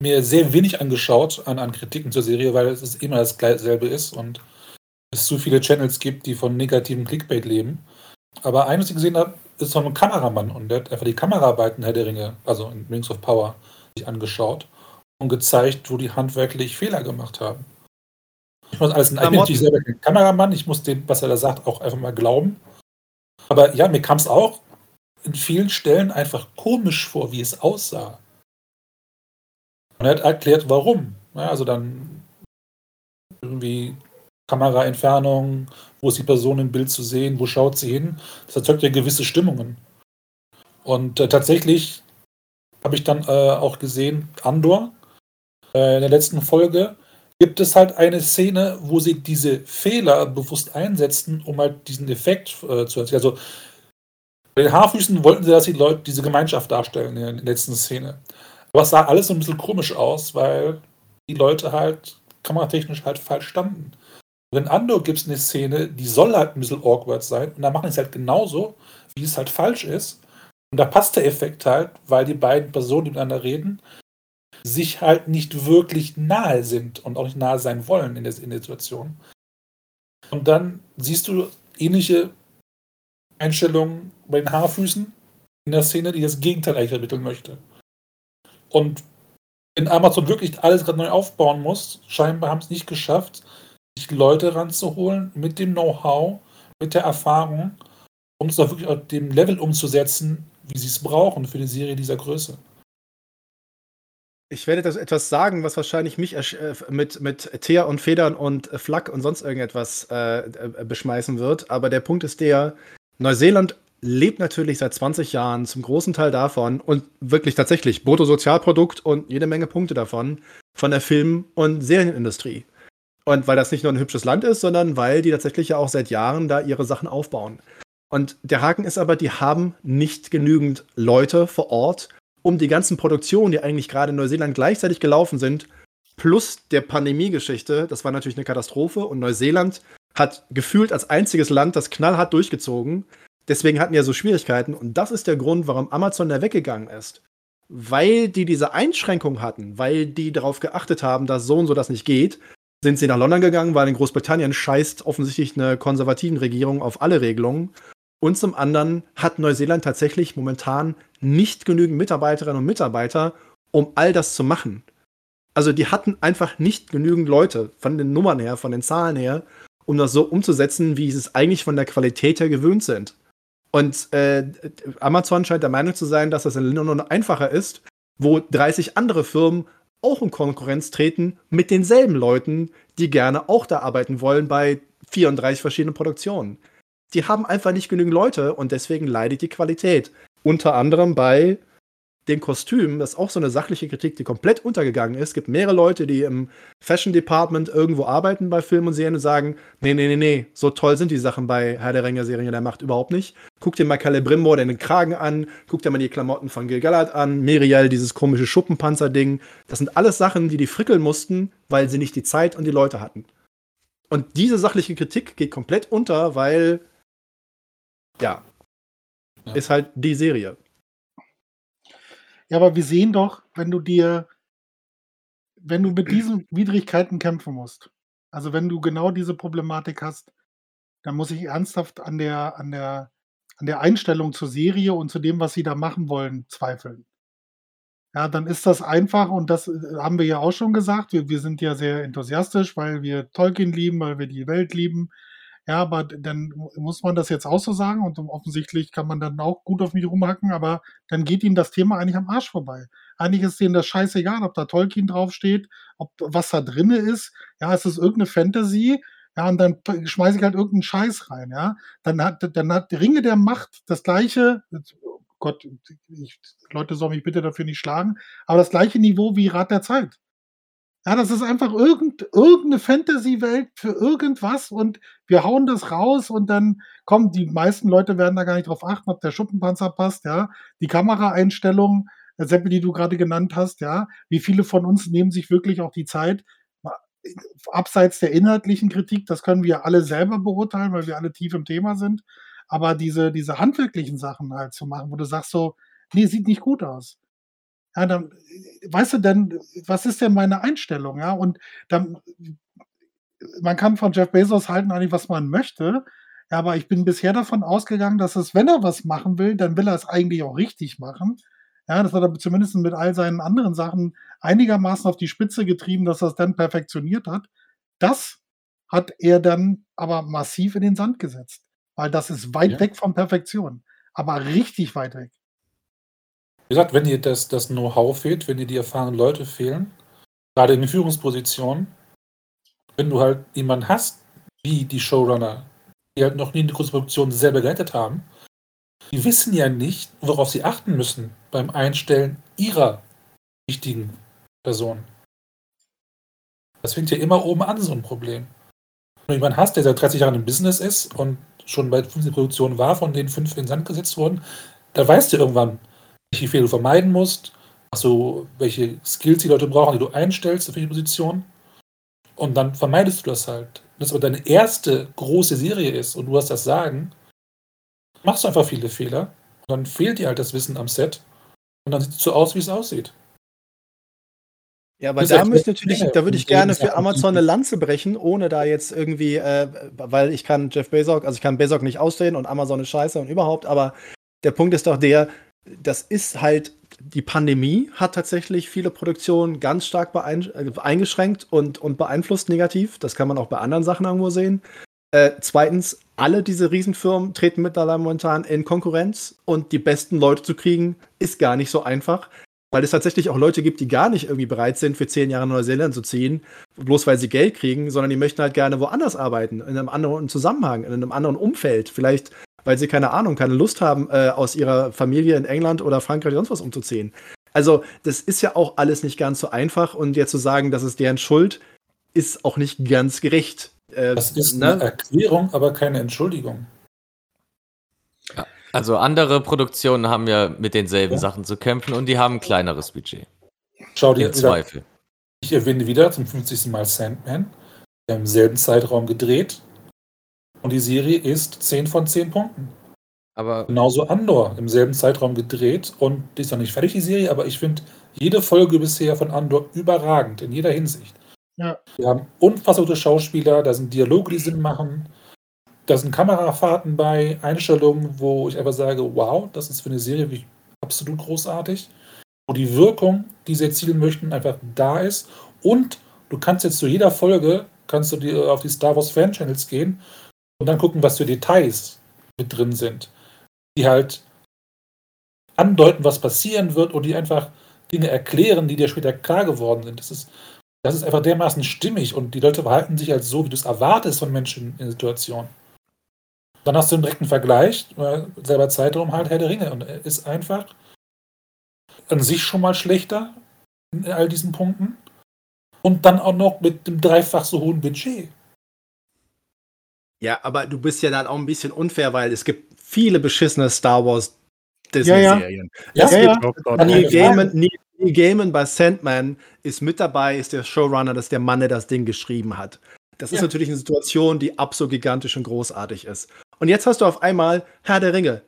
mir sehr wenig angeschaut an, an Kritiken zur Serie, weil es immer das selbe ist und es zu viele Channels gibt, die von negativen Clickbait leben. Aber eines, was ich gesehen habe, ist von einem Kameramann und der hat einfach die Kameraarbeiten Herr der Ringe, also in Rings of Power, sich angeschaut und gezeigt, wo die handwerklich Fehler gemacht haben. Ich muss alles, ich bin Aber natürlich selber kein Kameramann, ich muss dem, was er da sagt, auch einfach mal glauben. Aber ja, mir kam es auch in vielen Stellen einfach komisch vor, wie es aussah. Und er hat erklärt, warum. Ja, also dann irgendwie Kameraentfernung, wo ist die Person im Bild zu sehen, wo schaut sie hin. Das erzeugt ja gewisse Stimmungen. Und äh, tatsächlich habe ich dann äh, auch gesehen, Andor, äh, in der letzten Folge, gibt es halt eine Szene, wo sie diese Fehler bewusst einsetzen, um halt diesen Effekt äh, zu erzielen. Also bei den Haarfüßen wollten sie, dass die Leute diese Gemeinschaft darstellen in der letzten Szene. Aber es sah alles so ein bisschen komisch aus, weil die Leute halt kameratechnisch halt falsch standen. Und in Andor gibt es eine Szene, die soll halt ein bisschen awkward sein. Und dann machen sie es halt genauso, wie es halt falsch ist. Und da passt der Effekt halt, weil die beiden Personen, die miteinander reden, sich halt nicht wirklich nahe sind und auch nicht nahe sein wollen in der, in der Situation. Und dann siehst du ähnliche Einstellungen bei den Haarfüßen in der Szene, die das Gegenteil eigentlich vermitteln möchte. Und wenn Amazon wirklich alles gerade neu aufbauen muss, scheinbar haben es nicht geschafft, sich Leute ranzuholen mit dem Know-how, mit der Erfahrung, um es auch wirklich auf dem Level umzusetzen, wie sie es brauchen für die Serie dieser Größe. Ich werde das etwas sagen, was wahrscheinlich mich äh, mit, mit Teer und Federn und Flak und sonst irgendetwas äh, äh, beschmeißen wird. Aber der Punkt ist der, Neuseeland lebt natürlich seit 20 Jahren zum großen Teil davon und wirklich tatsächlich Bruttosozialprodukt und jede Menge Punkte davon von der Film- und Serienindustrie. Und weil das nicht nur ein hübsches Land ist, sondern weil die tatsächlich ja auch seit Jahren da ihre Sachen aufbauen. Und der Haken ist aber, die haben nicht genügend Leute vor Ort, um die ganzen Produktionen, die eigentlich gerade in Neuseeland gleichzeitig gelaufen sind, plus der Pandemie-Geschichte, das war natürlich eine Katastrophe und Neuseeland hat gefühlt als einziges Land das knallhart durchgezogen. Deswegen hatten ja so Schwierigkeiten und das ist der Grund, warum Amazon da weggegangen ist. Weil die diese Einschränkung hatten, weil die darauf geachtet haben, dass so und so das nicht geht, sind sie nach London gegangen, weil in Großbritannien scheißt offensichtlich eine konservativen Regierung auf alle Regelungen und zum anderen hat Neuseeland tatsächlich momentan nicht genügend Mitarbeiterinnen und Mitarbeiter, um all das zu machen. Also die hatten einfach nicht genügend Leute von den Nummern her, von den Zahlen her, um das so umzusetzen, wie sie es eigentlich von der Qualität her gewöhnt sind. Und äh, Amazon scheint der Meinung zu sein, dass das in London einfacher ist, wo 30 andere Firmen auch in Konkurrenz treten mit denselben Leuten, die gerne auch da arbeiten wollen bei 34 verschiedenen Produktionen die haben einfach nicht genügend Leute und deswegen leidet die Qualität. Unter anderem bei den Kostümen, das ist auch so eine sachliche Kritik, die komplett untergegangen ist. Es gibt mehrere Leute, die im Fashion Department irgendwo arbeiten bei Filmen und Serien und sagen, nee, nee, nee, nee, so toll sind die Sachen bei Herr der Ringe Serien der Macht überhaupt nicht. Guck dir mal Celebrimbor den Kragen an, guck dir mal die Klamotten von Gil Galad an, Miriel dieses komische Schuppenpanzer-Ding. Das sind alles Sachen, die die frickeln mussten, weil sie nicht die Zeit und die Leute hatten. Und diese sachliche Kritik geht komplett unter, weil ja. ja. Ist halt die Serie. Ja, aber wir sehen doch, wenn du dir, wenn du mit diesen Widrigkeiten kämpfen musst, also wenn du genau diese Problematik hast, dann muss ich ernsthaft an der, an der, an der Einstellung zur Serie und zu dem, was sie da machen wollen, zweifeln. Ja, dann ist das einfach, und das äh, haben wir ja auch schon gesagt, wir, wir sind ja sehr enthusiastisch, weil wir Tolkien lieben, weil wir die Welt lieben, ja, aber dann muss man das jetzt auch so sagen und offensichtlich kann man dann auch gut auf mich rumhacken, aber dann geht ihnen das Thema eigentlich am Arsch vorbei. Eigentlich ist denen das scheißegal, ob da Tolkien draufsteht, ob was da drinne ist. Ja, es ist irgendeine Fantasy. Ja, und dann schmeiße ich halt irgendeinen Scheiß rein, ja. Dann hat, dann hat Ringe der Macht das gleiche, oh Gott, ich, Leute sollen mich bitte dafür nicht schlagen, aber das gleiche Niveau wie Rat der Zeit. Ja, das ist einfach irgend, irgendeine Fantasy-Welt für irgendwas und wir hauen das raus und dann kommen die meisten Leute werden da gar nicht drauf achten, ob der Schuppenpanzer passt, ja. Die Kameraeinstellungen, äh, Seppel, die du gerade genannt hast, ja. Wie viele von uns nehmen sich wirklich auch die Zeit, abseits der inhaltlichen Kritik, das können wir alle selber beurteilen, weil wir alle tief im Thema sind. Aber diese, diese handwerklichen Sachen halt zu machen, wo du sagst so, nee, sieht nicht gut aus. Ja, dann, weißt du denn, was ist denn meine Einstellung? Ja, und dann, man kann von Jeff Bezos halten eigentlich, was man möchte. Ja, aber ich bin bisher davon ausgegangen, dass es, wenn er was machen will, dann will er es eigentlich auch richtig machen. Ja, das hat er zumindest mit all seinen anderen Sachen einigermaßen auf die Spitze getrieben, dass er es dann perfektioniert hat. Das hat er dann aber massiv in den Sand gesetzt. Weil das ist weit ja. weg von Perfektion. Aber richtig weit weg. Wie gesagt, wenn dir das, das Know-how fehlt, wenn dir die erfahrenen Leute fehlen, gerade in den Führungspositionen, wenn du halt jemanden hast, wie die Showrunner, die halt noch nie eine große Produktion selber geleitet haben, die wissen ja nicht, worauf sie achten müssen beim Einstellen ihrer wichtigen Person. Das fängt ja immer oben an, so ein Problem. Wenn du jemanden hast, der seit 30 Jahren im Business ist und schon bei 15 Produktionen war, von denen fünf in den Sand gesetzt wurden, da weißt du irgendwann, welche Fehler du vermeiden musst, also welche Skills die Leute brauchen, die du einstellst für die Position. Und dann vermeidest du das halt. Wenn das aber deine erste große Serie ist und du hast das Sagen, machst du einfach viele Fehler. Dann fehlt dir halt das Wissen am Set. Und dann sieht es so aus, wie es aussieht. Ja, aber Das da müsste natürlich, da würde ich und gerne für Amazon eine Lanze brechen, ohne da jetzt irgendwie, äh, weil ich kann Jeff Bezos, also ich kann Bezos nicht ausstehen und Amazon ist scheiße und überhaupt, aber der Punkt ist doch der, das ist halt, die Pandemie hat tatsächlich viele Produktionen ganz stark äh, eingeschränkt und, und beeinflusst negativ. Das kann man auch bei anderen Sachen irgendwo sehen. Äh, zweitens, alle diese Riesenfirmen treten mittlerweile momentan in Konkurrenz und die besten Leute zu kriegen, ist gar nicht so einfach. Weil es tatsächlich auch Leute gibt, die gar nicht irgendwie bereit sind, für zehn Jahre Neuseeland zu ziehen, bloß weil sie Geld kriegen, sondern die möchten halt gerne woanders arbeiten, in einem anderen Zusammenhang, in einem anderen Umfeld. Vielleicht, weil sie keine Ahnung, keine Lust haben, äh, aus ihrer Familie in England oder Frankreich oder sonst was umzuziehen. Also, das ist ja auch alles nicht ganz so einfach und jetzt zu sagen, das ist deren Schuld, ist auch nicht ganz gerecht. Äh, Das ist ne? eine Erklärung, aber keine Entschuldigung. Also andere Produktionen haben ja mit denselben Ja. Sachen zu kämpfen und die haben ein kleineres Budget. Schau dir Im Zweifel. ich erwähne wieder zum 50. Mal Sandman. Wir haben im selben Zeitraum gedreht. Und die Serie ist 10 von 10 Punkten. Aber Genauso Andor im selben Zeitraum gedreht. Und die ist noch nicht fertig, die Serie, aber ich finde jede Folge bisher von Andor überragend in jeder Hinsicht. Ja. Wir haben unfassbar gute Schauspieler, da sind Dialoge, die Sinn machen. Da sind Kamerafahrten bei, Einstellungen, wo ich einfach sage, wow, das ist für eine Serie wirklich absolut großartig. Wo die Wirkung, die sie erzielen möchten, einfach da ist. Und du kannst jetzt zu jeder Folge, kannst du dir auf die Star Wars Fan Channels gehen und dann gucken, was für Details mit drin sind. Die halt andeuten, was passieren wird und die einfach Dinge erklären, die dir später klar geworden sind. Das ist, das ist einfach dermaßen stimmig und die Leute verhalten sich halt so, wie du es erwartest von Menschen in der Situation. Dann hast du einen direkten Vergleich, äh, selber Zeitraum halt Herr der Ringe und er ist einfach an sich schon mal schlechter in all diesen Punkten und dann auch noch mit dem dreifach so hohen Budget. Ja, aber du bist ja dann auch ein bisschen unfair, weil es gibt viele beschissene Star Wars Ja, ja. Disney-Serien. Ja, ja, ja. Keine Neil. Gaiman, Neil, Gaiman bei Sandman ist mit dabei, ist der Showrunner, das ist der Mann, der das Ding geschrieben hat. Das ist Ja. natürlich eine Situation, die absolut gigantisch und großartig ist. Und jetzt hast du auf einmal Herr der Ringe.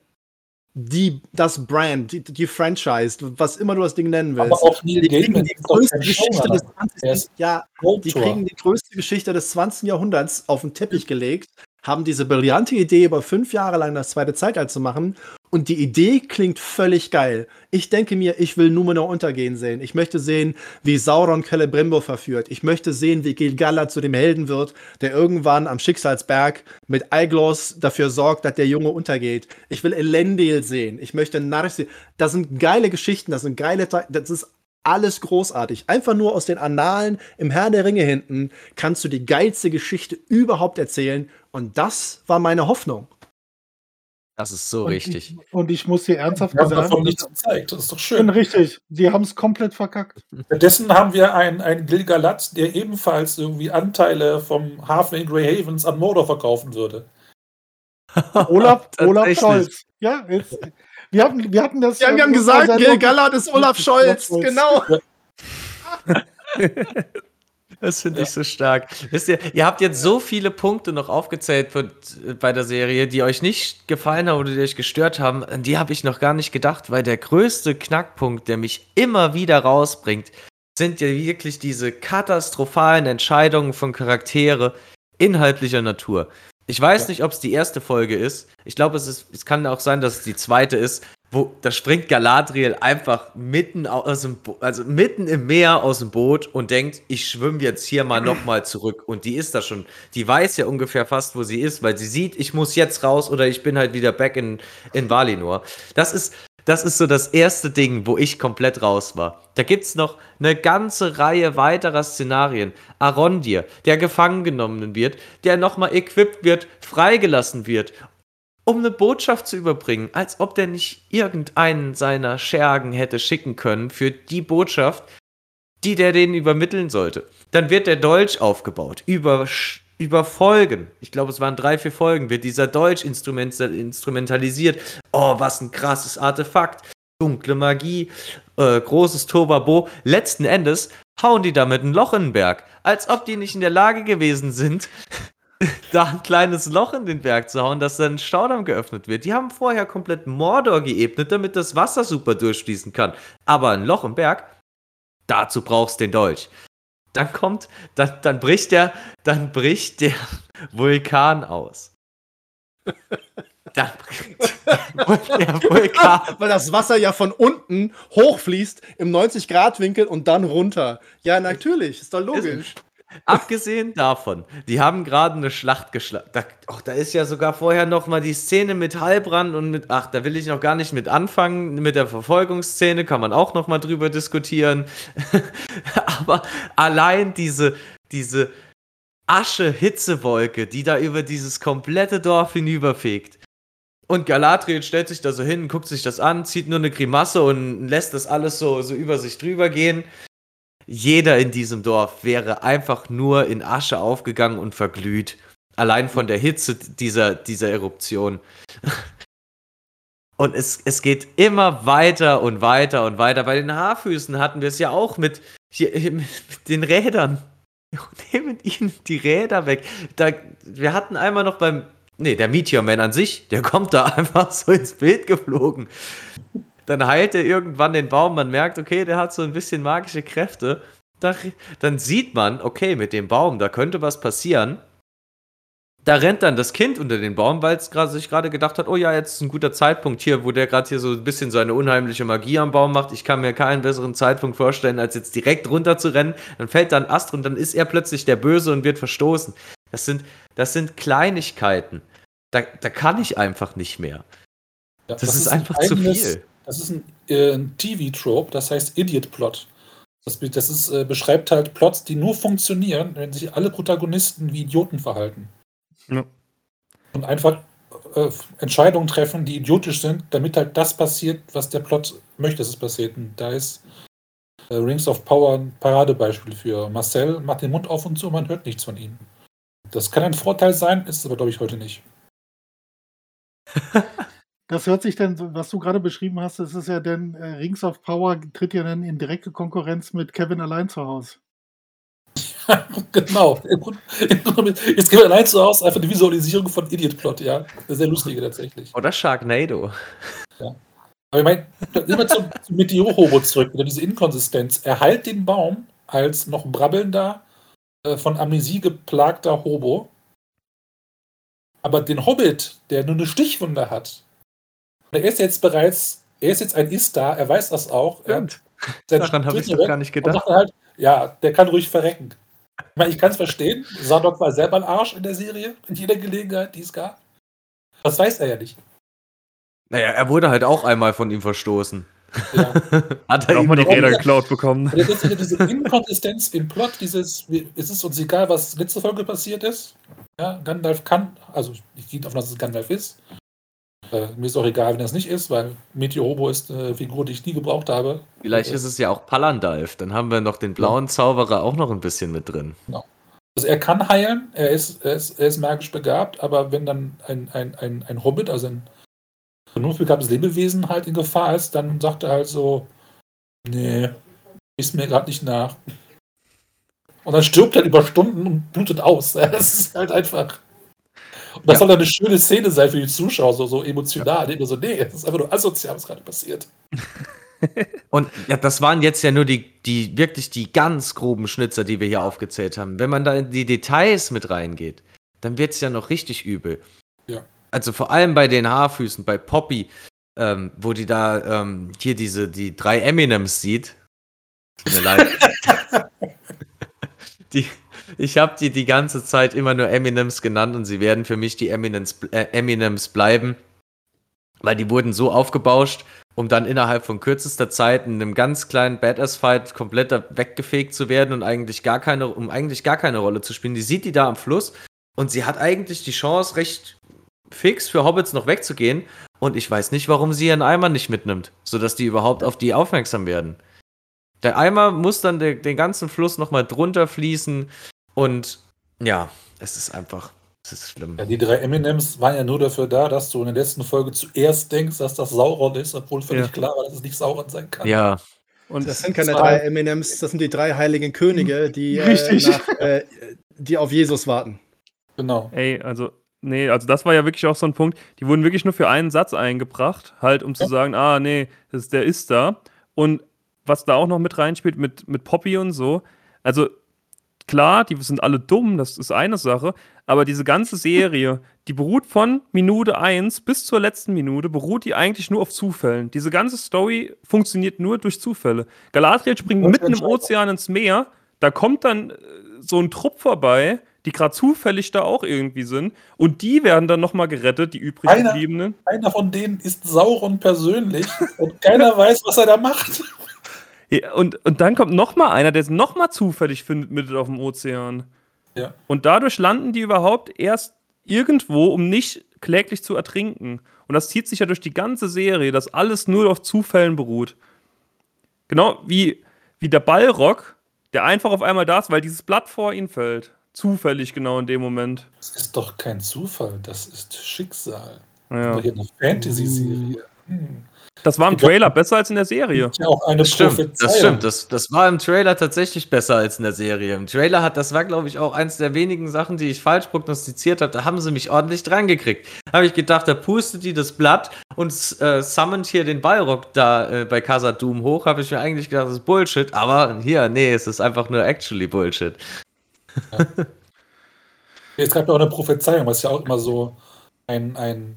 Die, das Brand, die, die Franchise, was immer du das Ding nennen willst. Aber auch Neil die kriegen die größte Geschichte des Er 20. ist Ja, die kriegen die größte Geschichte des 20. Jahrhunderts auf den Teppich gelegt, haben diese brillante Idee, über fünf Jahre lang das zweite Zeitalter zu machen. Und die Idee klingt völlig geil. Ich denke mir, ich will Numenor untergehen sehen. Ich möchte sehen, wie Sauron Celebrimbor verführt. Ich möchte sehen, wie Gil-galad zu dem Helden wird, der irgendwann am Schicksalsberg mit Aiglos dafür sorgt, dass der Junge untergeht. Ich will Elendil sehen. Ich möchte Narsil. Das sind geile Geschichten, das sind geile, das ist alles großartig. Einfach nur aus den Annalen im Herrn der Ringe hinten kannst du die geilste Geschichte überhaupt erzählen. Und das war meine Hoffnung. Das ist so Und richtig. Ich, und ich muss dir ernsthaft Wir haben davon sagen, nichts gezeigt. Das ist doch ich bin schön. richtig. Sie haben es komplett verkackt. Stattdessen haben wir einen, einen Gilgalad, der ebenfalls irgendwie Anteile vom Hafen in Grey Havens an Mordor verkaufen würde. Olaf, Olaf. Scholz. Ja, jetzt, wir, hatten, wir hatten das. Ja, wir haben gesagt, Gil-galad ist Olaf Scholz. Scholz. Genau. Das finde ich so stark. Wisst ihr, ihr habt jetzt so viele Punkte noch aufgezählt für, bei der Serie, die euch nicht gefallen haben oder die euch gestört haben. An die habe ich noch gar nicht gedacht, weil der größte Knackpunkt, der mich immer wieder rausbringt, sind ja wirklich diese katastrophalen Entscheidungen von Charaktere inhaltlicher Natur. Ich weiß Ja. nicht, ob es die erste Folge ist. Ich glaube, es, ist- es kann auch sein, dass es die zweite ist, wo da springt Galadriel einfach mitten aus dem Bo also mitten im Meer aus dem Boot und denkt, ich schwimme jetzt hier mal nochmal zurück. Und die ist da schon, die weiß ja ungefähr fast, wo sie ist, weil sie sieht, ich muss jetzt raus oder ich bin halt wieder back in, in Valinor. Das ist, das ist so das erste Ding, wo ich komplett raus war. Da gibt's noch eine ganze Reihe weiterer Szenarien. Arondir, der gefangen genommen wird, der nochmal equipped wird, freigelassen wird um eine Botschaft zu überbringen, als ob der nicht irgendeinen seiner Schergen hätte schicken können für die Botschaft, die der denen übermitteln sollte. Dann wird der Dolch aufgebaut, über, über Folgen. Ich glaube, es waren drei, vier Folgen, wird dieser Dolch instrument instrumentalisiert. Oh, was ein krasses Artefakt. Dunkle Magie, äh, großes Tobabo. Letzten Endes hauen die damit ein Loch in den Berg, als ob die nicht in der Lage gewesen sind, da ein kleines Loch in den Berg zu hauen, dass dann ein Staudamm geöffnet wird. Die haben vorher komplett Mordor geebnet, damit das Wasser super durchfließen kann. Aber ein Loch im Berg, dazu brauchst du den Dolch. Dann kommt, dann, dann bricht der, dann bricht der Vulkan aus. Dann bricht der Vulkan. Weil das Wasser ja von unten hochfließt im 90-Grad-Winkel und dann runter. Ja, natürlich, ist doch logisch. Abgesehen davon, die haben gerade eine Schlacht geschlagen. Da, oh, da ist ja sogar vorher noch mal die Szene mit Heilbrand und mit, ach, da will ich noch gar nicht mit anfangen. Mit der Verfolgungsszene kann man auch noch mal drüber diskutieren. Aber allein diese, diese Asche-Hitzewolke, die da über dieses komplette Dorf hinüberfegt. Und Galadriel stellt sich da so hin, guckt sich das an, zieht nur eine Grimasse und lässt das alles so, so über sich drüber gehen. Jeder in diesem Dorf wäre einfach nur in Asche aufgegangen und verglüht. Allein von der Hitze dieser, dieser Eruption. Und es, es geht immer weiter und weiter und weiter. Bei den Haarfüßen hatten wir es ja auch mit, hier, mit den Rädern. Nehmen ihnen die Räder weg. Da, wir hatten einmal noch beim. Nee, der Meteor Man an sich, der kommt da einfach so ins Bild geflogen. Dann heilt er irgendwann den Baum, man merkt, okay, der hat so ein bisschen magische Kräfte. dann sieht man, okay, mit dem Baum, da könnte was passieren. Da rennt dann das Kind unter den Baum, weil es sich gerade gedacht hat, oh ja, jetzt ist ein guter Zeitpunkt hier, wo der gerade hier so ein bisschen seine unheimliche Magie am Baum macht. Ich kann mir keinen besseren Zeitpunkt vorstellen, als jetzt direkt runter zu rennen. Dann fällt da ein Ast und dann ist er plötzlich der Böse und wird verstoßen. Das sind, das sind Kleinigkeiten. Da, da kann ich einfach nicht mehr. Das, das, ist, ist einfach zu viel. Das ist ein, äh, ein TV-Trope, das heißt Idiot-Plot. Das, das ist, äh, beschreibt halt Plots, die nur funktionieren, wenn sich alle Protagonisten wie Idioten verhalten. Ja. Und einfach äh, Entscheidungen treffen, die idiotisch sind, damit halt das passiert, was der Plot möchte, dass es passiert. Und da ist äh, Rings of Power ein Paradebeispiel für. Marcel macht den Mund auf und zu, man hört nichts von ihm. Das kann ein Vorteil sein, ist es aber, glaube ich, heute nicht. Das hört sich denn, was du gerade beschrieben hast, das ist ja denn, äh, Rings of Power tritt ja dann in direkte Konkurrenz mit Kevin allein zu Hause. genau. Jetzt Kevin allein zu Hause einfach die Visualisierung von Idiot Plot, ja. Sehr lustige tatsächlich. Oder Sharknado. Ja. Aber ich meine, immer zum, zum Meteor-Hobo zurück, wieder diese Inkonsistenz. Er heilt den Baum als noch brabbelnder, äh, von Amnesie geplagter Hobo. Aber den Hobbit, der nur eine Stichwunde hat, er ist jetzt bereits, er ist jetzt ein Ist-Da, er weiß das auch. Stimmt. Daran habe ich doch gar nicht gedacht. Halt, ja, der kann ruhig verrecken. Ich meine, ich kann es verstehen. Sadok war selber ein Arsch in der Serie, in jeder Gelegenheit, die es gab. Das weiß er ja nicht. Naja, er wurde halt auch einmal von ihm verstoßen. Ja. Hat er auch mal die Räder geklaut bekommen. Ist ja diese Inkonsistenz im Plot, dieses, es ist uns egal, was letzte Folge passiert ist. Ja, Gandalf kann, also ich gehe davon aus, dass es Gandalf ist. Äh, mir ist auch egal, wenn das nicht ist, weil Meteorobo ist eine Figur, die ich nie gebraucht habe. Vielleicht ist es ja auch Palandalf. Dann haben wir noch den blauen Zauberer auch noch ein bisschen mit drin. Genau. Also er kann heilen, er ist, er ist, er ist magisch begabt, aber wenn dann ein, ein, ein, ein Hobbit, also ein vernunftbegabtes Lebewesen halt in Gefahr ist, dann sagt er halt so, nee, ist mir gerade nicht nach. Und dann stirbt er über Stunden und blutet aus. Das ist halt einfach. Und das ja. soll dann eine schöne Szene sein für die Zuschauer, so, so emotional. Ja. So, nee, das ist einfach nur asozial, was gerade passiert. Und ja, das waren jetzt ja nur die, die wirklich die ganz groben Schnitzer, die wir hier aufgezählt haben. Wenn man da in die Details mit reingeht, dann wird es ja noch richtig übel. Ja. Also vor allem bei den Haarfüßen, bei Poppy, ähm, wo die da ähm, hier diese, die drei Eminems sieht. Tut mir leid. die, ich habe die die ganze Zeit immer nur Eminems genannt und sie werden für mich die Eminems, äh, Eminems bleiben, weil die wurden so aufgebauscht, um dann innerhalb von kürzester Zeit in einem ganz kleinen Badass-Fight komplett weggefegt zu werden und eigentlich gar keine, um eigentlich gar keine Rolle zu spielen. Die sieht die da am Fluss und sie hat eigentlich die Chance, recht fix für Hobbits noch wegzugehen. Und ich weiß nicht, warum sie ihren Eimer nicht mitnimmt, sodass die überhaupt auf die aufmerksam werden. Der Eimer muss dann de den ganzen Fluss nochmal drunter fließen. Und ja, es ist einfach, es ist schlimm. Ja, die drei Eminems waren ja nur dafür da, dass du in der letzten Folge zuerst denkst, dass das Sauron ist, obwohl völlig ja. klar war, dass es nicht Sauron sein kann. Ja. Und das sind keine drei Eminems, das sind die drei heiligen Könige, die, äh, nach, äh, die auf Jesus warten. Genau. Ey, also, nee, also das war ja wirklich auch so ein Punkt. Die wurden wirklich nur für einen Satz eingebracht, halt, um zu sagen, ah, nee, das, der ist da. Und was da auch noch mit reinspielt, mit, mit Poppy und so. Also, klar, die sind alle dumm, das ist eine Sache, aber diese ganze Serie, die beruht von Minute 1 bis zur letzten Minute, beruht die eigentlich nur auf Zufällen. Diese ganze Story funktioniert nur durch Zufälle. Galadriel springt mitten im. Ozean ins Meer, da kommt dann äh, so ein Trupp vorbei, die gerade zufällig da auch irgendwie sind, und die werden dann nochmal gerettet, die übrig Einer- gebliebenen. Einer von denen ist Sauron persönlich und keiner weiß, was er da macht. Und, und dann kommt noch mal einer, der es noch mal zufällig findet mitten auf dem Ozean. Ja. Und dadurch landen die überhaupt erst irgendwo, um nicht kläglich zu ertrinken. Und das zieht sich ja durch die ganze Serie, dass alles nur auf Zufällen beruht. Genau wie, wie der Ballrock, der einfach auf einmal da ist, weil dieses Blatt vor ihn fällt. Zufällig genau in dem Moment. Das ist doch kein Zufall, das ist Schicksal. Ja. Aber hier eine Fantasy-Serie. Hm. Das war im Trailer besser als in der Serie. Ist ja auch eine Das stimmt, das stimmt. Das, das war im Trailer tatsächlich besser als in der Serie. Im Trailer hat, das war, glaube ich, auch eins der wenigen Sachen, die ich falsch prognostiziert habe. Da haben sie mich ordentlich dran gekriegt. Habe ich gedacht, da pustet die das Blatt und äh, summont hier den Ballrock da äh, bei Casa Doom hoch. Habe ich mir eigentlich gedacht, das ist Bullshit. Aber hier, nee, es ist einfach nur actually Bullshit. Es gab ja auch eine Prophezeiung, was ja auch immer so ein, ein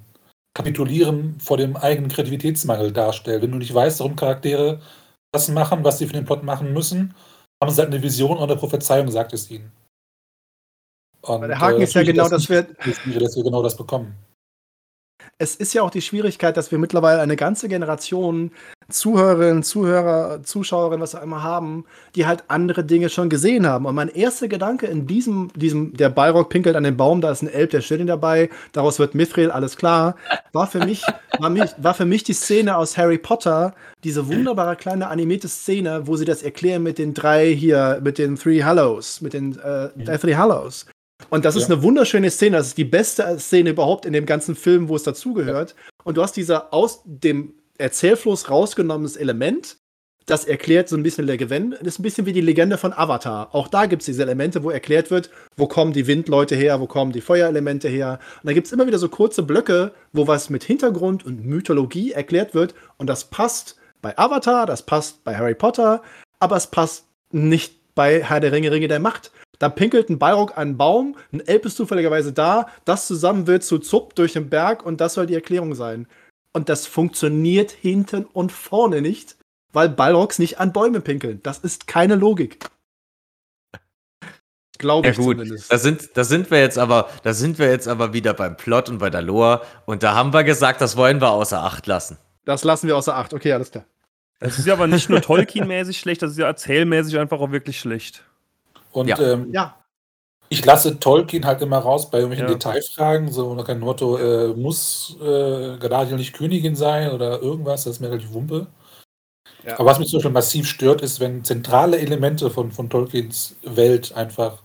Kapitulieren vor dem eigenen Kreativitätsmangel darstellt. Wenn du nicht weißt, warum Charaktere das machen, was sie für den Plot machen müssen, haben sie halt eine Vision und eine Prophezeiung, sagt es ihnen. Und, Aber der Haken ist ja genau, das dass wir, dass wir genau das bekommen. Es ist ja auch die Schwierigkeit, dass wir mittlerweile eine ganze Generation Zuhörerinnen, Zuhörer, Zuschauerinnen, was auch immer haben, die halt andere Dinge schon gesehen haben. Und mein erster Gedanke in diesem, diesem, der Balrog pinkelt an den Baum, da ist ein Elb, der ihn dabei, daraus wird Mithril, alles klar, war für mich, war, mich, war für mich die Szene aus Harry Potter, diese wunderbare kleine animierte Szene, wo sie das erklären mit den drei hier, mit den Three Hallows, mit den äh, Deathly Hallows. Und das ist Ja. eine wunderschöne Szene. Das ist die beste Szene überhaupt in dem ganzen Film, wo es dazugehört. Und du hast dieser aus dem Erzählfluss rausgenommenes Element, das erklärt so ein bisschen Legende. Das ist ein bisschen wie die Legende von Avatar. Auch da gibt es diese Elemente, wo erklärt wird, wo kommen die Windleute her, wo kommen die Feuerelemente her. Und da gibt es immer wieder so kurze Blöcke, wo was mit Hintergrund und Mythologie erklärt wird. Und das passt bei Avatar, das passt bei Harry Potter, aber es passt nicht bei Herr der Ringe, Ringe der Macht. Da pinkelt ein Balrog an einen Baum, ein Elb ist zufälligerweise da, das zusammen wird zu Zupp durch den Berg und das soll die Erklärung sein. Und das funktioniert hinten und vorne nicht, weil Balrogs nicht an Bäume pinkeln. Das ist keine Logik. Glaube Ja ich gut, zumindest. da sind, da sind wir jetzt aber, da sind wir jetzt aber wieder beim Plot und bei der Lore und da haben wir gesagt, das wollen wir außer Acht lassen. Das lassen wir außer Acht. Okay, alles klar. Es ist ja aber nicht nur Tolkien-mäßig schlecht, das ist ja erzählmäßig einfach auch wirklich schlecht. Und Ja. ähm, Ja, ich lasse Tolkien halt immer raus bei irgendwelchen Ja. Detailfragen, so nach dem Motto, äh, muss äh, Galadriel nicht Königin sein oder irgendwas, das ist mir relativ Wumpe. Ja. Aber was mich zum Beispiel massiv stört, ist, wenn zentrale Elemente von, von Tolkiens Welt einfach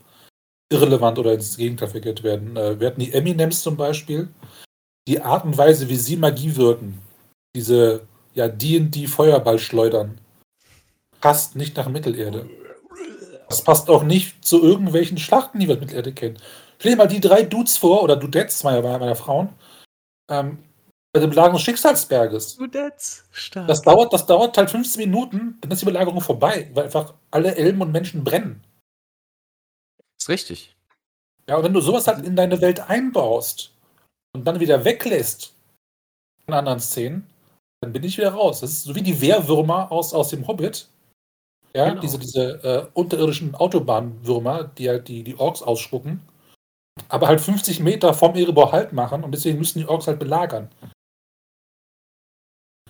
irrelevant oder ins Gegenteil verkehrt werden. Äh, wir hatten die Eminems zum Beispiel. Die Art und Weise, wie sie Magie wirken, diese ja, D&D Feuerball schleudern, passt nicht nach Mittelerde. Das passt auch nicht zu irgendwelchen Schlachten, die wir in Mittelerde kennen. Stell dir mal die drei Dudes vor, oder Dudettes meiner, meiner Frauen, ähm, bei der Belagerung des Schicksalsberges.Udetz, stark. Das dauert, das dauert halt 15 Minuten, dann ist die Belagerung vorbei, weil einfach alle Elben und Menschen brennen. ist richtig. Ja, und wenn du sowas halt in deine Welt einbaust und dann wieder weglässt in anderen Szenen, dann bin ich wieder raus. Das ist so wie die Wehrwürmer aus, aus dem Hobbit. Ja, Genau. diese, diese äh, unterirdischen Autobahnwürmer, die halt die, die Orks ausspucken, aber halt 50 Meter vom Erebor Halt machen und deswegen müssen die Orks halt belagern.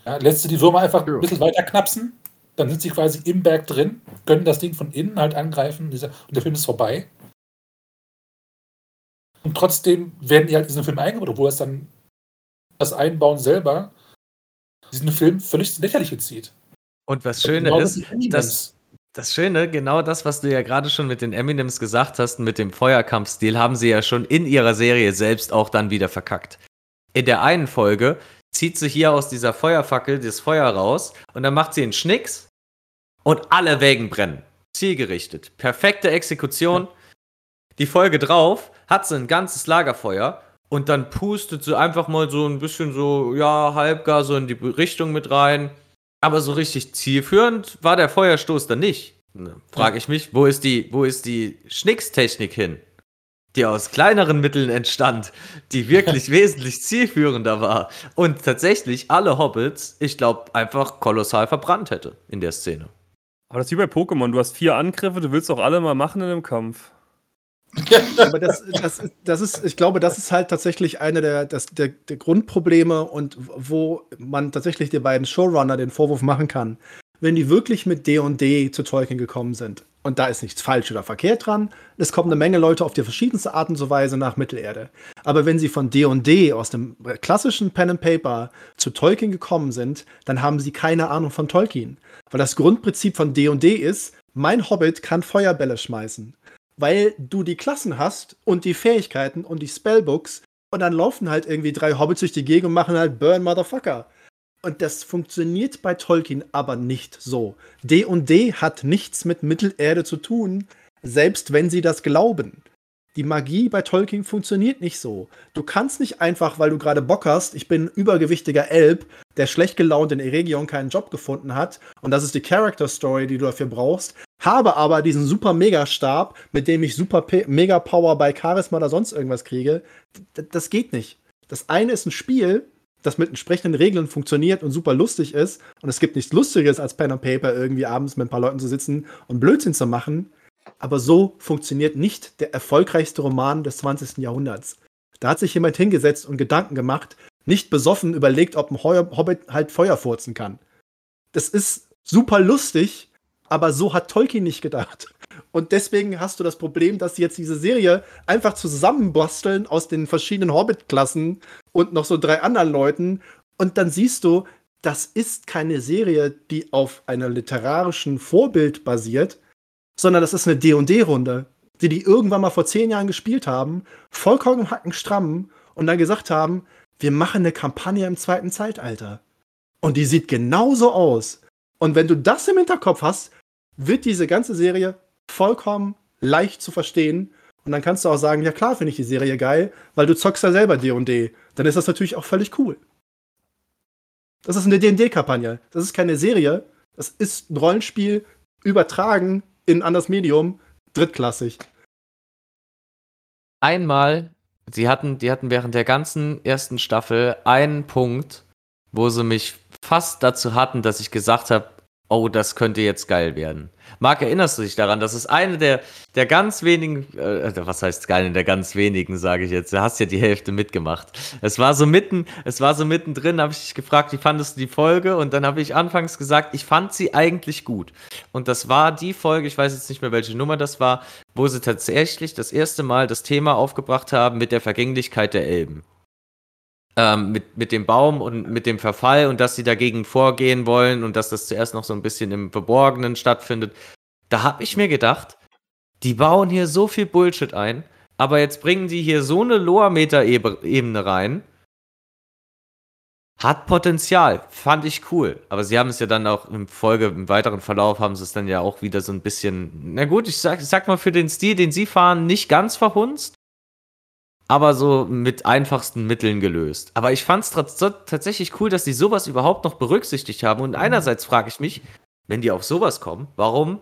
Ja, lässt du die Würmer einfach ein bisschen weiter knapsen, dann sind sie quasi im Berg drin, können das Ding von innen halt angreifen dieser, und der Film ist vorbei. Und trotzdem werden die halt in diesen Film eingebaut, obwohl es dann das Einbauen selber diesen Film völlig ins Lächerliche zieht. Und was Schöne Genau ist, dass das Schöne, genau das, was du ja gerade schon mit den Eminems gesagt hast, mit dem Feuerkampfstil, haben sie ja schon in ihrer Serie selbst auch dann wieder verkackt. In der einen Folge zieht sie hier aus dieser Feuerfackel das Feuer raus und dann macht sie einen Schnicks und alle Wägen brennen. Zielgerichtet. Perfekte Exekution. die Folge drauf hat sie ein ganzes Lagerfeuer und dann pustet sie einfach mal so ein bisschen so, ja, halbgar so in die Richtung mit rein. Aber so richtig zielführend war der Feuerstoß dann nicht. Ne, Frage ich mich, wo ist die, wo ist die Schnickstechnik hin? Die aus kleineren Mitteln entstand, die wirklich wesentlich zielführender war und tatsächlich alle Hobbits, ich glaube, einfach kolossal verbrannt hätte in der Szene. Aber das ist wie bei Pokémon. Du hast vier Angriffe, du willst auch alle mal machen in einem Kampf. Aber das, das, das ist, ich glaube, das ist halt tatsächlich eine der, der, der Grundprobleme und wo man tatsächlich den beiden Showrunner den Vorwurf machen kann. Wenn die wirklich mit D&D zu Tolkien gekommen sind, und da ist nichts falsch oder verkehrt dran, es kommen eine Menge Leute auf die verschiedenste Art und Weise nach Mittelerde. Aber wenn sie von D&D aus dem klassischen Pen and Paper zu Tolkien gekommen sind, dann haben sie keine Ahnung von Tolkien. Weil das Grundprinzip von D&D ist, mein Hobbit kann Feuerbälle schmeißen weil du die Klassen hast und die Fähigkeiten und die Spellbooks und dann laufen halt irgendwie drei Hobbits durch die Gegend und machen halt Burn Motherfucker. Und das funktioniert bei Tolkien aber nicht so. D&D hat nichts mit Mittelerde zu tun, selbst wenn sie das glauben. Die Magie bei Tolkien funktioniert nicht so. Du kannst nicht einfach, weil du gerade Bock hast, ich bin ein übergewichtiger Elb, der schlecht gelaunt in Eregion keinen Job gefunden hat, und das ist die Character Story, die du dafür brauchst, habe aber diesen super Megastab, mit dem ich super P Mega Power bei Charisma oder sonst irgendwas kriege. D das geht nicht. Das eine ist ein Spiel, das mit entsprechenden Regeln funktioniert und super lustig ist. Und es gibt nichts Lustiges, als Pen and Paper irgendwie abends mit ein paar Leuten zu sitzen und Blödsinn zu machen. Aber so funktioniert nicht der erfolgreichste Roman des 20. Jahrhunderts. Da hat sich jemand hingesetzt und Gedanken gemacht, nicht besoffen überlegt, ob ein Hobbit halt Feuer furzen kann. Das ist super lustig, aber so hat Tolkien nicht gedacht. Und deswegen hast du das Problem, dass sie jetzt diese Serie einfach zusammenbasteln aus den verschiedenen Hobbit-Klassen und noch so drei anderen Leuten. Und dann siehst du, das ist keine Serie, die auf einem literarischen Vorbild basiert, sondern das ist eine D&D-Runde, die die irgendwann mal vor zehn Jahren gespielt haben, vollkommen hackenstramm und dann gesagt haben, wir machen eine Kampagne im zweiten Zeitalter. Und die sieht genauso aus. Und wenn du das im Hinterkopf hast, wird diese ganze Serie vollkommen leicht zu verstehen. Und dann kannst du auch sagen, ja klar finde ich die Serie geil, weil du zockst ja selber D&D. Dann ist das natürlich auch völlig cool. Das ist eine D&D-Kampagne. Das ist keine Serie. Das ist ein Rollenspiel übertragen in ein Medium. Drittklassig. Einmal, sie hatten, die hatten während der ganzen ersten Staffel einen Punkt, wo sie mich fast dazu hatten, dass ich gesagt habe, oh, das könnte jetzt geil werden. Marc, erinnerst du dich daran? Das ist eine der, der ganz wenigen, äh, was heißt eine der ganz wenigen, sage ich jetzt. Du hast ja die Hälfte mitgemacht. Es war so mitten, es war so mittendrin, habe ich dich gefragt, wie fandest du die Folge? Und dann habe ich anfangs gesagt, ich fand sie eigentlich gut. Und das war die Folge, ich weiß jetzt nicht mehr, welche Nummer das war, wo sie tatsächlich das erste Mal das Thema aufgebracht haben mit der Vergänglichkeit der Elben ähm, mit, mit dem Baum und mit dem Verfall und dass sie dagegen vorgehen wollen und dass das zuerst noch so ein bisschen im Verborgenen stattfindet. Da habe ich mir gedacht, die bauen hier so viel Bullshit ein, aber jetzt bringen die hier so eine Loa-Meter-Ebene rein. Hat Potenzial, fand ich cool. Aber sie haben es ja dann auch im Folge, im weiteren Verlauf haben sie es dann ja auch wieder so ein bisschen, na gut, ich sag, ich sag mal für den Stil, den sie fahren, nicht ganz verhunzt aber so mit einfachsten Mitteln gelöst. Aber ich fand es tatsächlich cool, dass die sowas überhaupt noch berücksichtigt haben. Und einerseits frage ich mich, wenn die auf sowas kommen, warum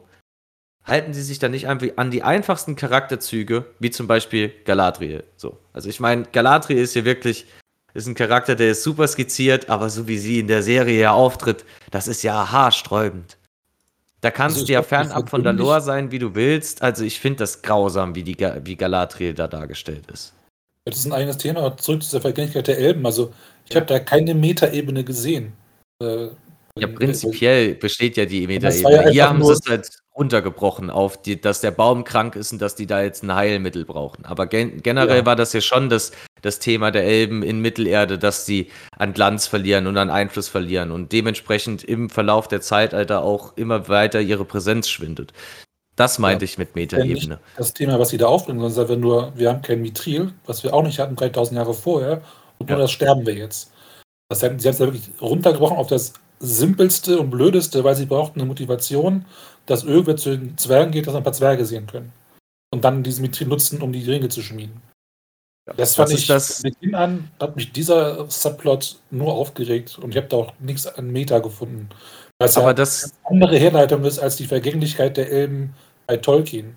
halten sie sich dann nicht einfach an die einfachsten Charakterzüge, wie zum Beispiel Galadriel? So. Also ich meine, Galadriel ist hier wirklich, ist ein Charakter, der ist super skizziert, aber so wie sie in der Serie ja auftritt, das ist ja haarsträubend. Da kannst Also du ja fernab von der Lore sein, wie du willst. Also ich finde das grausam, wie, die, wie Galadriel da dargestellt ist. Das ist ein eigenes Thema. Zurück zu der Vergänglichkeit der Elben. Also, ich habe da keine Metaebene gesehen. Äh, Ja, prinzipiell besteht ja die war ja Metaebene. Hier haben sie es halt runtergebrochen auf, die, dass der Baum krank ist und dass die da jetzt ein Heilmittel brauchen. Aber gen generell Ja. war das ja schon das, das Thema der Elben in Mittelerde, dass sie an Glanz verlieren und an Einfluss verlieren und dementsprechend im Verlauf der Zeitalter auch immer weiter ihre Präsenz schwindet. Das meinte ich mit ja Metaebene. das Thema, was sie da aufbringen, sondern einfach nur, wir haben kein Mithril, was wir auch nicht hatten 3000 Jahre vorher, und nur Ja. das sterben wir jetzt. Das sie haben es ja wirklich runtergebrochen auf das simpelste und blödeste, weil sie brauchten eine Motivation, dass irgendwer zu den Zwergen geht, dass wir ein paar Zwerge sehen können. und dann diesen Mithril nutzen, um die Ringe zu schmieden. Ja, das fand ich das- Beginn an, hat mich dieser Subplot nur aufgeregt und ich habe da auch nichts an Meta gefunden. Weil es Aber ja das, eine andere Herleitung ist als die Vergänglichkeit der Elben bei Tolkien.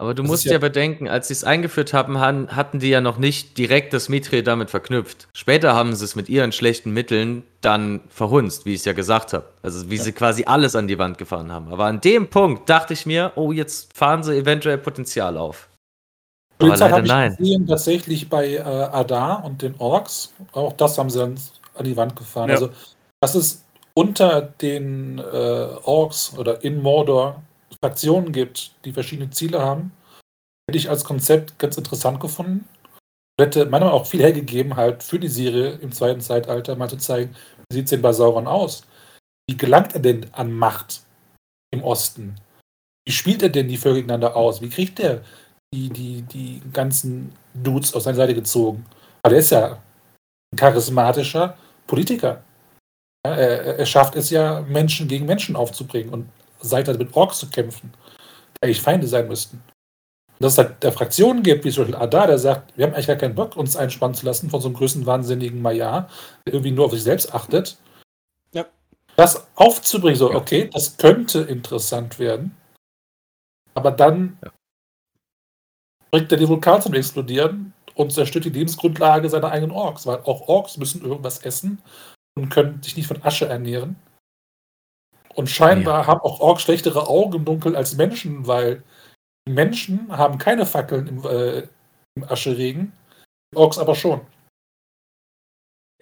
aber du Das musst ist ja, ja- bedenken, als sie es eingeführt haben, han- hatten die ja noch nicht direkt das Mithril damit verknüpft. Später haben sie es mit ihren schlechten Mitteln dann verhunzt, wie ich es ja gesagt habe. Also wie sie quasi alles an die Wand gefahren haben. Aber an dem Punkt dachte ich mir, oh, jetzt fahren sie eventuell Potenzial auf. Aber Polizei leider habe ich nein. gesehen, tatsächlich bei äh, Adar und den Orks. Auch das haben sie dann an die Wand gefahren. Ja. Also, dass es unter den äh, Orks oder in Mordor Fraktionen gibt, die verschiedene Ziele haben, hätte ich als Konzept ganz interessant gefunden. Hätte meiner Meinung nach auch viel hergegeben, halt für die Serie im zweiten Zeitalter mal zu zeigen, wie sieht es denn bei Sauron aus? Wie gelangt er denn an Macht im Osten? Wie spielt er denn die Völker gegeneinander aus? Wie kriegt er die, die, die ganzen Dudes auf seine Seite gezogen. Weil er ist ja ein charismatischer Politiker. Ja, er, er schafft es ja, Menschen gegen Menschen aufzubringen und Seite mit Orks zu kämpfen, die eigentlich Feinde sein müssten. Und dass es halt der Fraktionen gibt, wie zum Beispiel Adar, der sagt, wir haben eigentlich gar keinen Bock, uns einspannen zu lassen von so einem größten wahnsinnigen Maya, der irgendwie nur auf sich selbst achtet. Ja. Das aufzubringen, so, Ja. okay, das könnte interessant werden. Aber dann Ja. bringt er den Vulkan zum Explodieren und zerstört die Lebensgrundlage seiner eigenen Orks, weil auch Orks müssen irgendwas essen und können sich nicht von Asche ernähren. Und scheinbar haben auch Orks schlechtere Augen im Dunkeln als Menschen, weil Menschen haben keine Fackeln im, äh, im Ascheregen, Orks aber schon.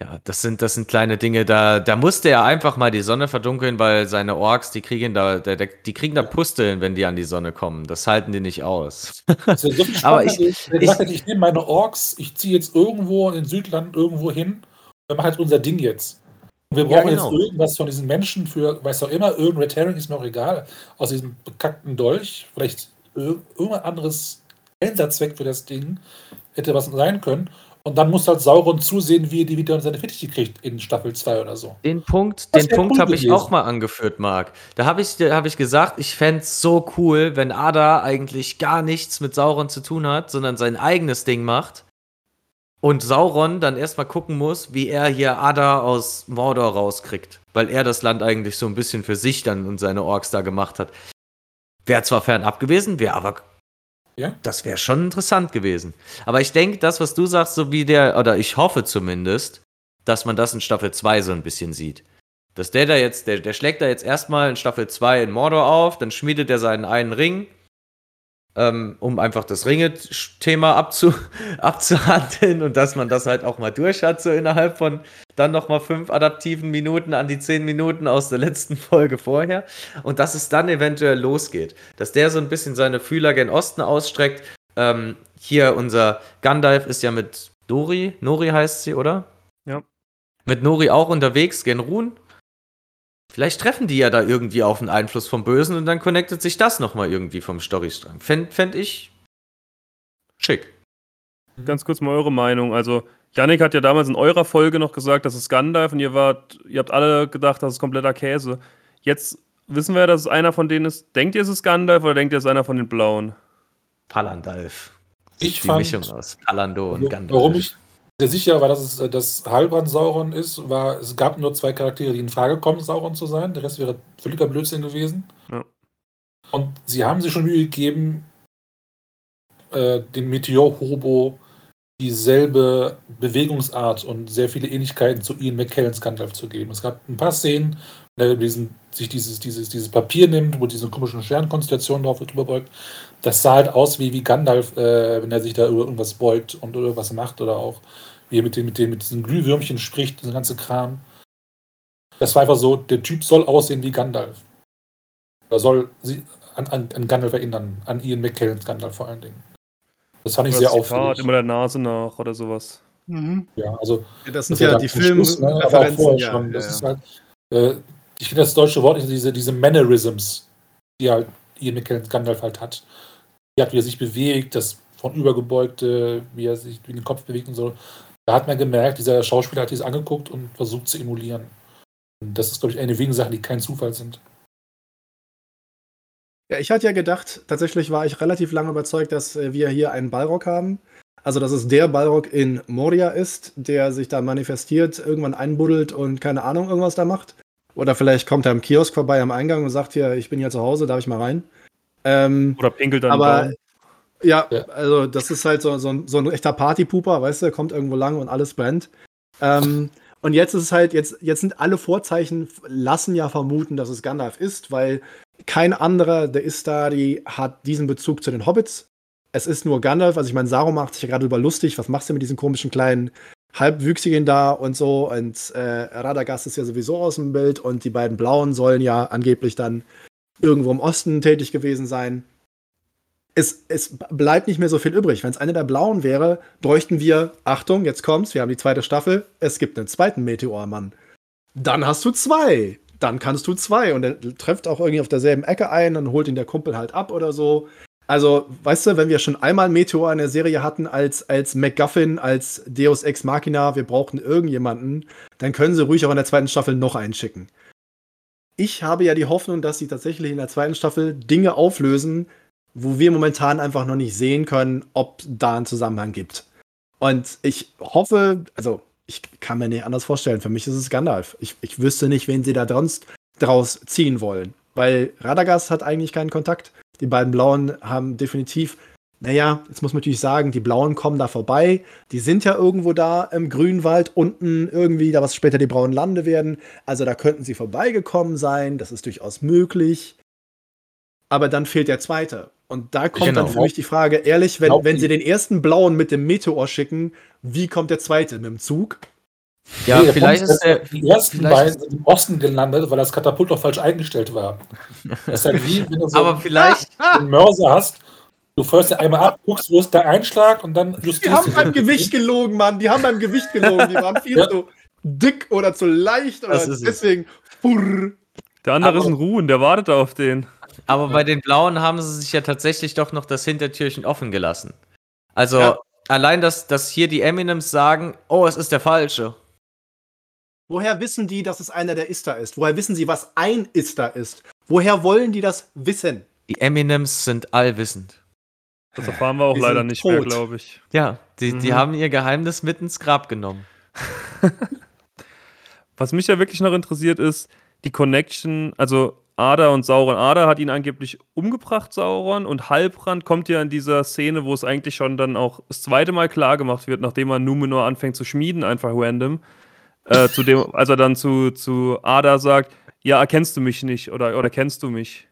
Ja, das sind, das sind kleine Dinge, da, da musste er einfach mal die Sonne verdunkeln, weil seine Orks, die kriegen da, da, da- die kriegen da Pusteln, wenn die an die Sonne kommen. Das halten die nicht aus. Ist ja so Aber ich- Der gesagt hat, ich nehme meine Orks, ich ziehe jetzt irgendwo in Südland irgendwo hin, wir machen jetzt unser Ding jetzt. Wir Ja, brauchen genau. jetzt irgendwas von diesen Menschen für, weiß auch immer, irgendein Red Herring ist mir auch egal, aus diesem bekackten Dolch, vielleicht ir- irgendein anderes Einsatzzweck für das Ding hätte was sein können. Und dann muss halt Sauron zusehen, wie er die wieder in seine Fittiche kriegt in Staffel 2 oder so. Den Punkt, Das den Punkt cool habe ich auch mal angeführt, Marc. Da habe ich, da hab ich gesagt, ich fände es so cool, wenn Ada eigentlich gar nichts mit Sauron zu tun hat, sondern sein eigenes Ding macht. Und Sauron dann erstmal gucken muss, wie er hier Ada aus Mordor rauskriegt. Weil er das Land eigentlich so ein bisschen für sich dann und seine Orks da gemacht hat. Wäre zwar fernab gewesen, wäre aber. Ja. Das wäre schon interessant gewesen. Aber ich denke, das, was du sagst, so wie der, oder ich hoffe zumindest, dass man das in Staffel 2 so ein bisschen sieht. Dass der da jetzt, der, der schlägt da jetzt erstmal in Staffel 2 in Mordor auf, dann schmiedet er seinen einen Ring, um einfach das Ringe-Thema abzu, abzuhandeln und dass man das halt auch mal durch hat, so innerhalb von dann nochmal fünf adaptiven Minuten an die zehn Minuten aus der letzten Folge vorher. Und dass es dann eventuell losgeht. Dass der so ein bisschen seine Fühler gen Osten ausstreckt. Ähm, hier unser Gandalf ist ja mit Dori, Nori heißt sie, oder? Ja. Mit Nori auch unterwegs, gen Ruhn. Vielleicht treffen die ja da irgendwie auf einen Einfluss vom Bösen und dann connectet sich das nochmal irgendwie vom Storystrang. Fänd, fänd ich schick. Ganz kurz mal eure Meinung. Also, Yannick hat ja damals in eurer Folge noch gesagt, das ist Gandalf und ihr wart, ihr habt alle gedacht, das ist kompletter Käse. Jetzt wissen wir, dass es einer von denen ist. Denkt ihr, es ist Gandalf oder denkt ihr, es ist einer von den Blauen? Palandalf. Ich Die fand, Mischung aus Palando und Gandalf. Warum ich sehr sicher war, dass es äh, das Halbrand Sauron ist, war, es gab nur zwei Charaktere, die in Frage kommen, Sauron zu sein. Der Rest wäre völliger Blödsinn gewesen. Ja. Und sie haben sich schon Mühe gegeben, äh, dem Meteor-Hobo dieselbe Bewegungsart und sehr viele Ähnlichkeiten zu Ian McKellens Gandalf zu geben. Es gab ein paar Szenen, wo er diesen, sich dieses, dieses, dieses Papier nimmt, wo diese komischen Sternkonstellationen drauf drüber beugt. Das sah halt aus wie, wie Gandalf, äh, wenn er sich da über irgendwas beugt und irgendwas macht oder auch wie er mit, den, mit, den, mit diesen Glühwürmchen spricht, dieser ganze Kram. Das war einfach so, der Typ soll aussehen wie Gandalf. Oder soll sie an, an, an Gandalf erinnern, an Ian McKellens Gandalf vor allen Dingen. Das fand ich Oder sehr auffällig. immer der Nase nach oder sowas. Mhm. Ja, also Das sind das war ja die Schluss, ne, Filmreferenzen. vorher ja, schon. Das ja, ist ja. halt, äh, ich finde das deutsche Wort nicht, diese, diese Mannerisms, die halt Ian McKellen Gandalf halt hat. Die hat, wie er sich bewegt, das von übergebeugte, wie er sich wie den Kopf bewegt und so. Da hat man gemerkt, dieser Schauspieler hat dies angeguckt und versucht zu emulieren. Und das ist, glaube ich, eine wenigen Sachen, die kein Zufall sind. Ja, ich hatte ja gedacht, tatsächlich war ich relativ lange überzeugt, dass äh, wir hier einen Balrog haben. Also, dass es der Balrog in Moria ist, der sich da manifestiert, irgendwann einbuddelt und keine Ahnung, irgendwas da macht. Oder vielleicht kommt er am Kiosk vorbei am Eingang und sagt hier, ich bin hier zu Hause, darf ich mal rein? Ähm, Oder pinkelt dann aber ja, Ja. also das ist halt so, so, ein, so ein echter Partypuper, weißt du, kommt irgendwo lang und alles brennt. Ähm, und jetzt ist es halt, jetzt, jetzt sind alle Vorzeichen, lassen ja vermuten, dass es Gandalf ist, weil kein anderer der Istari hat diesen Bezug zu den Hobbits. Es ist nur Gandalf, also ich meine, Sauron macht sich ja gerade über lustig, was machst du mit diesen komischen kleinen Halbwüchsigen da und so und äh, Radagast ist ja sowieso aus dem Bild und die beiden Blauen sollen ja angeblich dann irgendwo im Osten tätig gewesen sein es, es bleibt nicht mehr so viel übrig. Wenn es eine der blauen wäre, bräuchten wir, Achtung, jetzt kommt's, wir haben die zweite Staffel, es gibt einen zweiten Meteormann. Dann hast du zwei. Dann kannst du zwei. Und er trifft auch irgendwie auf derselben Ecke ein, dann holt ihn der Kumpel halt ab oder so. Also, weißt du, wenn wir schon einmal Meteor in der Serie hatten als, als MacGuffin, als Deus Ex Machina, wir brauchten irgendjemanden, dann können sie ruhig auch in der zweiten Staffel noch einen schicken. Ich habe ja die Hoffnung, dass sie tatsächlich in der zweiten Staffel Dinge auflösen, wo wir momentan einfach noch nicht sehen können, ob da einen Zusammenhang gibt. Und ich hoffe, also ich kann mir nicht anders vorstellen. Für mich ist es Gandalf. Ich, ich wüsste nicht, wen sie da sonst draus ziehen wollen. Weil Radagast hat eigentlich keinen Kontakt. Die beiden Blauen haben definitiv, naja, jetzt muss man natürlich sagen, die Blauen kommen da vorbei. Die sind ja irgendwo da im Grünwald unten irgendwie, da was später die braunen Lande werden. Also da könnten sie vorbeigekommen sein. Das ist durchaus möglich. Aber dann fehlt der zweite. Und da kommt Genau. dann für mich die Frage, ehrlich, wenn, wenn sie den ersten blauen mit dem Meteor schicken, wie kommt der zweite? Mit dem Zug? Ja, Nee, vielleicht ist der. Die ersten beiden sind im Osten gelandet, weil das Katapult doch falsch eingestellt war. Das ist halt wie, wenn du so aber vielleicht. einen Mörser hast, du fährst ja einmal ab, guckst, wo ist der Einschlag und dann Die haben beim. Gewicht gelogen, Mann. Die haben beim Gewicht gelogen. Die waren viel Ja. zu dick oder zu leicht. Oder Das ist es. deswegen. Furr. Der andere Aber- ist ein Ruhen, der wartet auf den. Aber bei den Blauen haben sie sich ja tatsächlich doch noch das Hintertürchen offen gelassen. Also Ja. allein, dass, dass hier die Eminems sagen, oh, es ist der Falsche. Woher wissen die, dass es einer der Istar ist? Woher wissen sie, was ein Istar ist? Woher wollen die das wissen? Die Eminems sind allwissend. Das erfahren wir auch Die leider nicht mehr, tot. glaube ich. Ja, die, die Mhm. haben ihr Geheimnis mit ins Grab genommen. Was mich ja wirklich noch interessiert ist, die Connection, also Ada und Sauron. Ada hat ihn angeblich umgebracht, Sauron, und Halbrand kommt ja in dieser Szene, wo es eigentlich schon dann auch das zweite Mal klar gemacht wird, nachdem er Numenor anfängt zu schmieden, einfach random. Äh, zu dem, als er dann zu, zu Ada sagt, ja, erkennst du mich nicht oder, oder kennst du mich?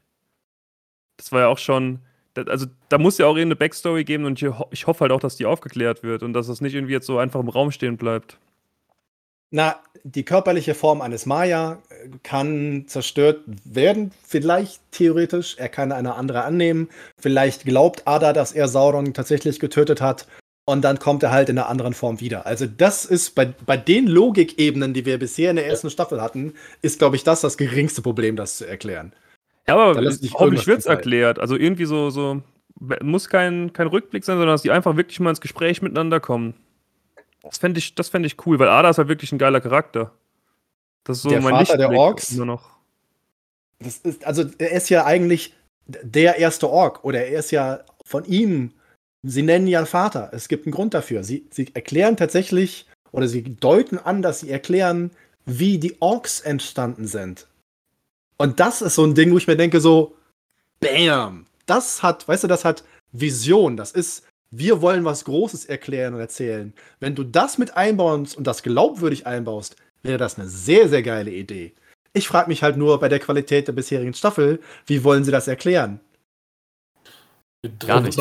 Das war ja auch schon, also da muss ja auch irgendeine Backstory geben und ich, ich hoffe halt auch, dass die aufgeklärt wird und dass es nicht irgendwie jetzt so einfach im Raum stehen bleibt. Na, die körperliche Form eines Maya äh, kann zerstört werden, vielleicht theoretisch. Er kann eine andere annehmen. Vielleicht glaubt Ada, dass er Sauron tatsächlich getötet hat. Und dann kommt er halt in einer anderen Form wieder. Also, das ist bei, bei den Logikebenen, die wir bisher in der ersten Staffel hatten, ist, glaube ich, das das geringste Problem, das zu erklären. Ja, aber hoffentlich wird es erklärt. Also irgendwie so, so muss kein, kein Rückblick sein, sondern dass die einfach wirklich mal ins Gespräch miteinander kommen. Das fände ich, das fänd ich cool, weil Ada ist halt wirklich ein geiler Charakter. Das ist so Der mein Vater der Lichtblick Orks? Nur noch. Das ist, also, er ist ja eigentlich der erste Ork. Oder er ist ja von ihm. Sie nennen ihn ja Vater. Es gibt einen Grund dafür. Sie, sie erklären tatsächlich, oder sie deuten an, dass sie erklären, wie die Orks entstanden sind. Und das ist so ein Ding, wo ich mir denke, so, bam. Das hat, weißt du, das hat Vision. Das ist, wir wollen was Großes erklären und erzählen. Wenn du das mit einbaust und das glaubwürdig einbaust, wäre das eine sehr, sehr geile Idee. Ich frage mich halt nur bei der Qualität der bisherigen Staffel, wie wollen sie das erklären? Gar nicht.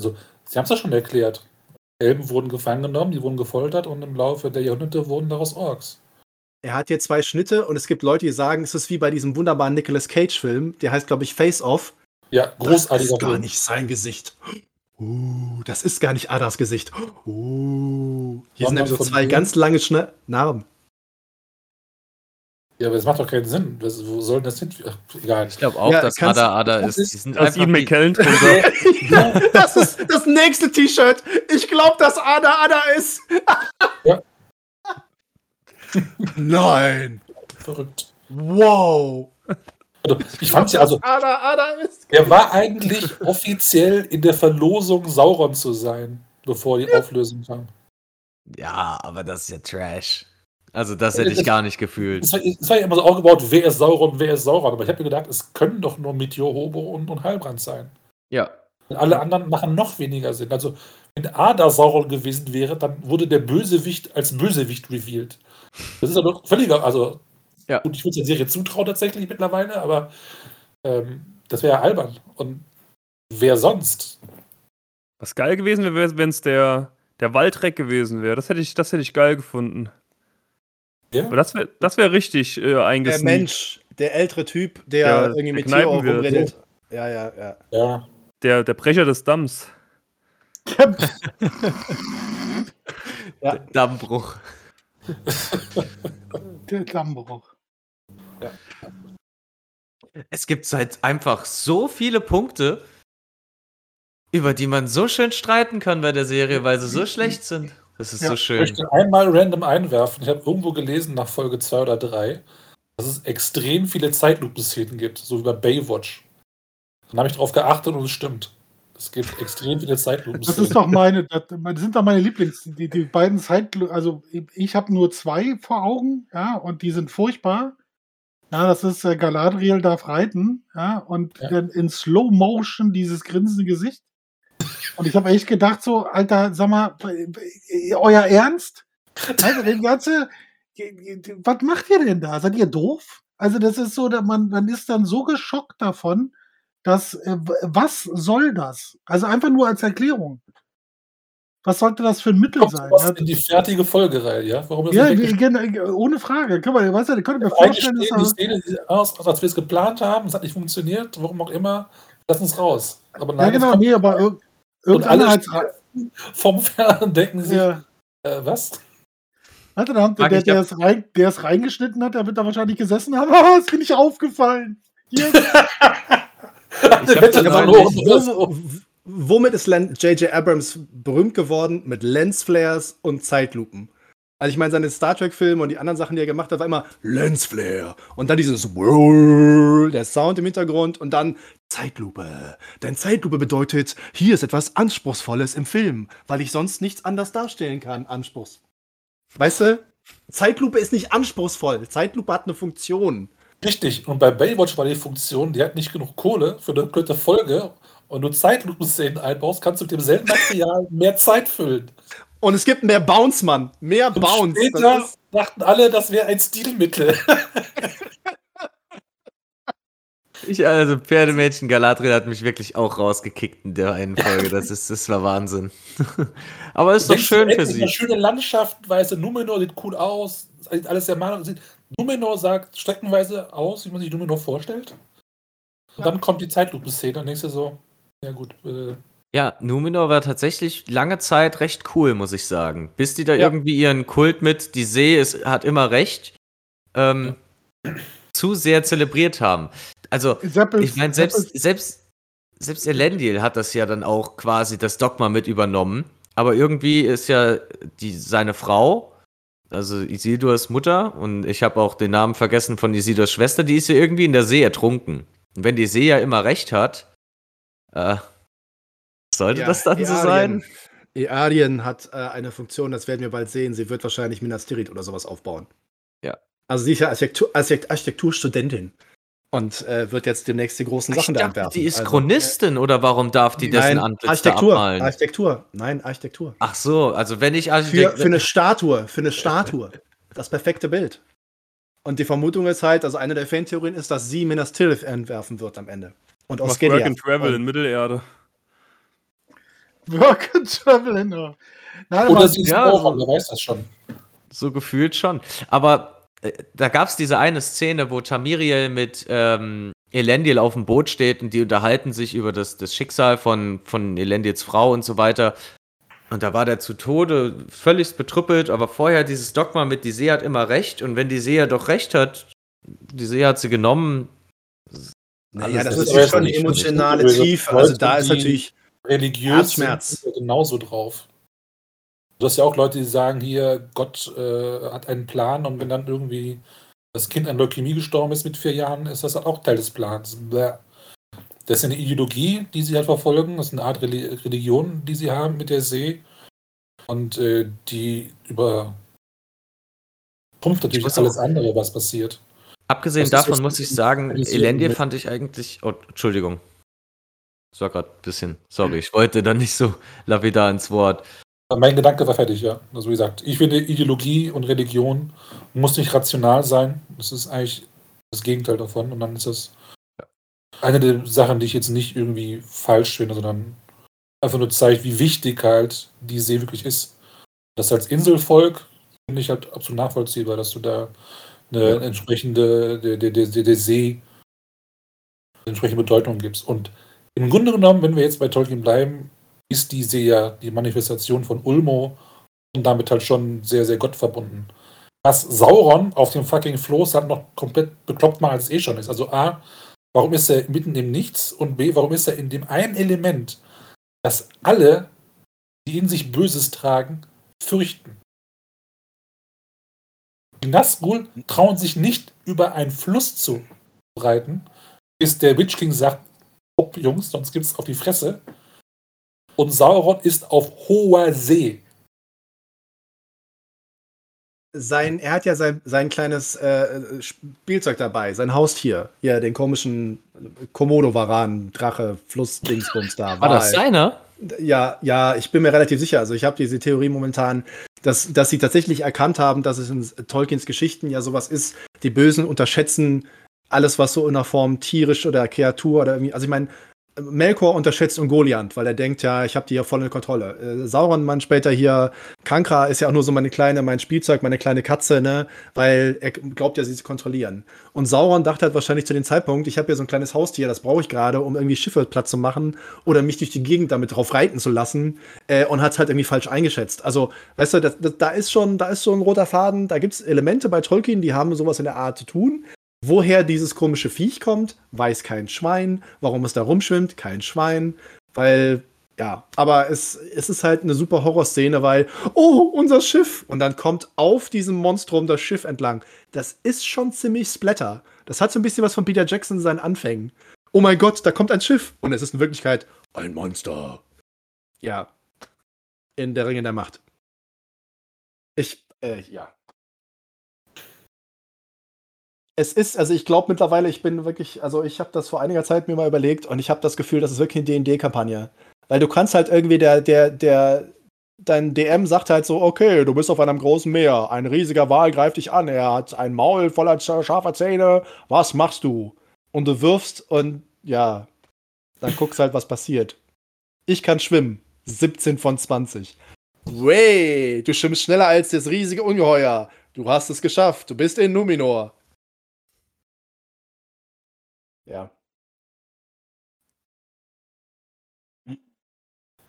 Also, sie haben es ja schon erklärt. Elben wurden gefangen genommen, die wurden gefoltert und im Laufe der Jahrhunderte wurden daraus Orks. Er hat hier zwei Schnitte und es gibt Leute, die sagen, es ist wie bei diesem wunderbaren Nicolas Cage-Film, der heißt, glaube ich, Face Off. Ja, Das großartiger ist gar nicht sein Gesicht. Uh, das ist gar nicht Adas Gesicht. Uh, hier sind Sondern nämlich so zwei ganz lange Schne Narben. Ja, aber das macht doch keinen Sinn. Das, wo soll denn das hin? Ach, egal. Ich glaube auch, Ja, dass Ada Ada ist. ist- Die sind einfach Ian McKellen drunter. das ist das nächste T-Shirt. Ich glaube, dass Ada Ada ist. Ja. Nein. Verrückt. Wow. Also, ich fand ja, also, Ada, Ada ist. er war eigentlich offiziell in der Verlosung, Sauron zu sein, bevor die Auflösung kam. Ja, aber das ist ja Trash. Also das hätte ich gar nicht gefühlt. Es war, es war ja immer so aufgebaut, wer ist Sauron, wer ist Sauron. Aber ich habe mir gedacht, es können doch nur Meteor, Hobo und, und Heilbrand sein. Ja. Und alle anderen machen noch weniger Sinn. Also, wenn Ada Sauron gewesen wäre, dann wurde der Bösewicht als Bösewicht revealed. Das ist ja doch völliger, also, Ja. gut, ich würde der Serie zutrauen tatsächlich mittlerweile, aber ähm, das wäre ja albern. Und wer sonst? Was geil gewesen wäre, wenn es der, der Waldreck gewesen wäre. Das hätte ich, das hätte ich geil gefunden. Ja? Das wäre das wär richtig äh, Der eingesneakt. Mensch, der ältere Typ, der Der irgendwie mit Theo wird. rumredet. Ja, ja, ja. Ja. Der, der Brecher des Damms. Ja. Dammbruch. Der Dammbruch. Es gibt halt einfach so viele Punkte, über die man so schön streiten kann bei der Serie, weil sie so schlecht sind. Das ist Ja. so Ich schön. möchte einmal random einwerfen. Ich habe irgendwo gelesen nach Folge 2 oder 3, dass es extrem viele Zeitlupenszenen gibt, so wie bei Baywatch. Dann habe ich darauf geachtet und es stimmt. Es gibt extrem viele Das Zeitlupenszenen. ist doch meine, das, das sind doch meine Lieblings, die, die beiden Zeit, also ich habe nur zwei vor Augen, ja, und die sind furchtbar. Ja, das ist äh, Galadriel darf reiten, ja, und Ja. dann in Slow Motion dieses grinsende Gesicht. Und ich habe echt gedacht, so, Alter, sag mal, euer Ernst? Also, den ganze, was macht ihr denn da? Seid ihr doof? Also, das ist so, dass man, man ist dann so geschockt davon, dass, äh, was soll das? Also einfach nur als Erklärung. Was sollte das für ein Mittel Kommt sein? sowas in die fertige Folge rein, ja? Warum das Ja, nicht die, weggeschnitten gen- ohne Frage. Guck mal, weißt du, ihr könnt mir vorstellen, dass die Szene sieht aus, als wir es geplant haben, es hat nicht funktioniert, warum auch immer, lass uns raus. Aber Ja, nein, genau, es kommt nee, aber und irgendeiner alle stehen vom Fernsehen denken sich, Ja. äh, was? Frag der, ich der, ja- es rein, der es reingeschnitten hat, der wird da wahrscheinlich gesessen haben. Oh, ist mir nicht aufgefallen. Yes. Womit ist J.J. Abrams berühmt geworden? Mit Lensflares und Zeitlupen. Also ich meine, seine Star Trek-Filme und die anderen Sachen, die er gemacht hat, war immer Lensflare. Und dann dieses Whirl, der Sound im Hintergrund und dann Zeitlupe. Denn Zeitlupe bedeutet, hier ist etwas Anspruchsvolles im Film, weil ich sonst nichts anders darstellen kann. Anspruchs. Weißt du? Zeitlupe ist nicht anspruchsvoll. Zeitlupe hat eine Funktion. Richtig. Und bei Baywatch war die Funktion, die hat nicht genug Kohle für eine komplette Folge. Und du Zeitlupenszenen einbaust, kannst du mit demselben Material mehr Zeit füllen. Und es gibt mehr Bounce, Mann. Mehr Und Bounce. später Das ist- dachten alle, das wäre ein Stilmittel. Ich, also Pferdemädchen Galadriel hat mich wirklich auch rausgekickt in der einen Folge. Das ist, das war Wahnsinn. Aber ist doch schön für endlich Eine sie. schöne Landschaft, weißt du, Numenor sieht cool aus, sieht alles sehr mal sieht. Numenor sagt streckenweise aus, wie man sich Numenor vorstellt. Und dann kommt die Zeitlupenszene und denkst du so, ja gut, äh, Ja, Numenor war tatsächlich lange Zeit recht cool, muss ich sagen. Bis die da Ja. irgendwie ihren Kult mit, die See ist, hat immer recht, ähm, zu sehr zelebriert haben. Also, Seppels, ich meine, selbst, Seppels- selbst, selbst Elendil hat das ja dann auch quasi das Dogma mit übernommen. Aber irgendwie ist ja die, seine Frau, also Isildurs Mutter, und ich habe auch den Namen vergessen von Isildurs Schwester, die ist ja irgendwie in der See ertrunken. Und wenn die See ja immer recht hat, äh, sollte Ja, das dann so sein? Earien hat äh, eine Funktion, das werden wir bald sehen. Sie wird wahrscheinlich Minas Tirith oder sowas aufbauen. Ja. Also sie ist ja Architektur, Architekt, Architekturstudentin und äh, wird jetzt demnächst die großen Ich Sachen da dachte, entwerfen. die ist Also, Chronistin oder warum darf die dessen Nein, Antlitz da Architektur, abmalen? Architektur. Nein, Architektur. Ach so, also wenn ich Für, Architekt für eine Statue, für eine Statue. Das perfekte Bild. Und die Vermutung ist halt, also eine der Fantheorien ist, dass sie Minas Tirith entwerfen wird am Ende. Und Osgiliath. Work and Travel in Und- Mittelerde. Work and Travel in der- Nein, oder sie ist ja, Sauron, so- wer weiß das schon. So gefühlt schon. Aber äh, da gab es diese eine Szene, wo Tamiriel mit ähm, Elendil auf dem Boot steht und die unterhalten sich über das, das Schicksal von, von Elendils Frau und so weiter. Und da war der zu Tode völlig betrüppelt, aber vorher dieses Dogma mit, die See hat immer recht und wenn die See ja doch recht hat, die See hat sie genommen. Naja, das Das ist aber schon nicht- emotionale nicht- Tiefe. Also da ist die- natürlich. Religiös Herzschmerz. sind wir genauso drauf. Du hast ja auch Leute, die sagen hier, Gott äh, hat einen Plan und wenn dann irgendwie das Kind an Leukämie gestorben ist mit vier Jahren, ist das auch Teil des Plans. Das ist eine Ideologie, die sie halt verfolgen. Das ist eine Art Reli- Religion, die sie haben mit der See. Und äh, die über trumpft natürlich alles andere, was passiert. Abgesehen davon muss ich sagen, mit- fand ich eigentlich. Oh, Entschuldigung. Das war gerade ein bisschen. Sorry, ich wollte da nicht so lapidar ins Wort. Mein Gedanke war fertig, ja. Also wie gesagt, ich finde Ideologie und Religion muss nicht rational sein. Das ist eigentlich das Gegenteil davon. Und dann ist das eine der Sachen, die ich jetzt nicht irgendwie falsch finde, sondern einfach nur zeigt, wie wichtig halt die See wirklich ist. Das als Inselvolk finde ich halt absolut nachvollziehbar, dass du da eine entsprechende, der, der, der, der See eine entsprechende Bedeutung gibst. Und im Grunde genommen, wenn wir jetzt bei Tolkien bleiben, ist die See ja die Manifestation von Ulmo und damit halt schon sehr, sehr gottverbunden. Was Sauron auf dem fucking Floß halt noch komplett bekloppt mal als eh schon ist. Also A, warum ist er mitten im Nichts und B, warum ist er in dem einen Element, das alle, die in sich Böses tragen, fürchten. Die Nazgul trauen sich nicht über einen Fluss zu reiten, bis der Witch King sagt, hopp Jungs, sonst gibt's auf die Fresse. Und Sauron ist auf hoher See. Sein, er hat ja sein, sein kleines äh, Spielzeug dabei, sein Haustier. Ja, den komischen Komodo-Varan, Drache, Fluss-Dingsbums da. War das seiner? Ja, ja, ich bin mir relativ sicher. Also ich habe diese Theorie momentan, dass, dass sie tatsächlich erkannt haben, dass es in Tolkiens Geschichten ja sowas ist. Die Bösen unterschätzen alles, was so in der Form tierisch oder Kreatur oder irgendwie. Also ich meine, Melkor unterschätzt Ungoliant, weil er denkt, ja, ich habe die ja voll in Kontrolle. Äh, Sauron, man später hier, Kankra ist ja auch nur so meine kleine, mein Spielzeug, meine kleine Katze, ne? Weil er glaubt ja, sie zu kontrollieren. Und Sauron dachte halt wahrscheinlich zu dem Zeitpunkt, ich habe hier so ein kleines Haustier, das brauche ich gerade, um irgendwie Schiffe platt zu machen oder mich durch die Gegend damit drauf reiten zu lassen äh, und hat es halt irgendwie falsch eingeschätzt. Also, weißt du, das, das, da ist schon, da ist so ein roter Faden, da gibt es Elemente bei Tolkien, die haben sowas in der Art zu tun. Woher dieses komische Viech kommt, weiß kein Schwein. Warum es da rumschwimmt, kein Schwein. Weil, ja, aber es, es ist halt eine super Horrorszene, weil, oh, unser Schiff. Und dann kommt auf diesem Monstrum das Schiff entlang. Das ist schon ziemlich Splatter. Das hat so ein bisschen was von Peter Jackson in seinen Anfängen. Oh mein Gott, da kommt ein Schiff. Und es ist in Wirklichkeit ein Monster. Ja. In der Ringe der Macht. Ich, äh, ja. Es ist, also ich glaube mittlerweile, ich bin wirklich, also ich habe das vor einiger Zeit mir mal überlegt und ich habe das Gefühl, das ist wirklich eine D&D-Kampagne. Weil du kannst halt irgendwie der, der, der, dein DM sagt halt so, okay, du bist auf einem großen Meer, ein riesiger Wal greift dich an, er hat ein Maul voller sch- scharfer Zähne, was machst du? Und du wirfst und ja, dann guckst halt, was passiert. Ich kann schwimmen, 17 von 20. Way, du schwimmst schneller als das riesige Ungeheuer. Du hast es geschafft, du bist in Numenor. Ja.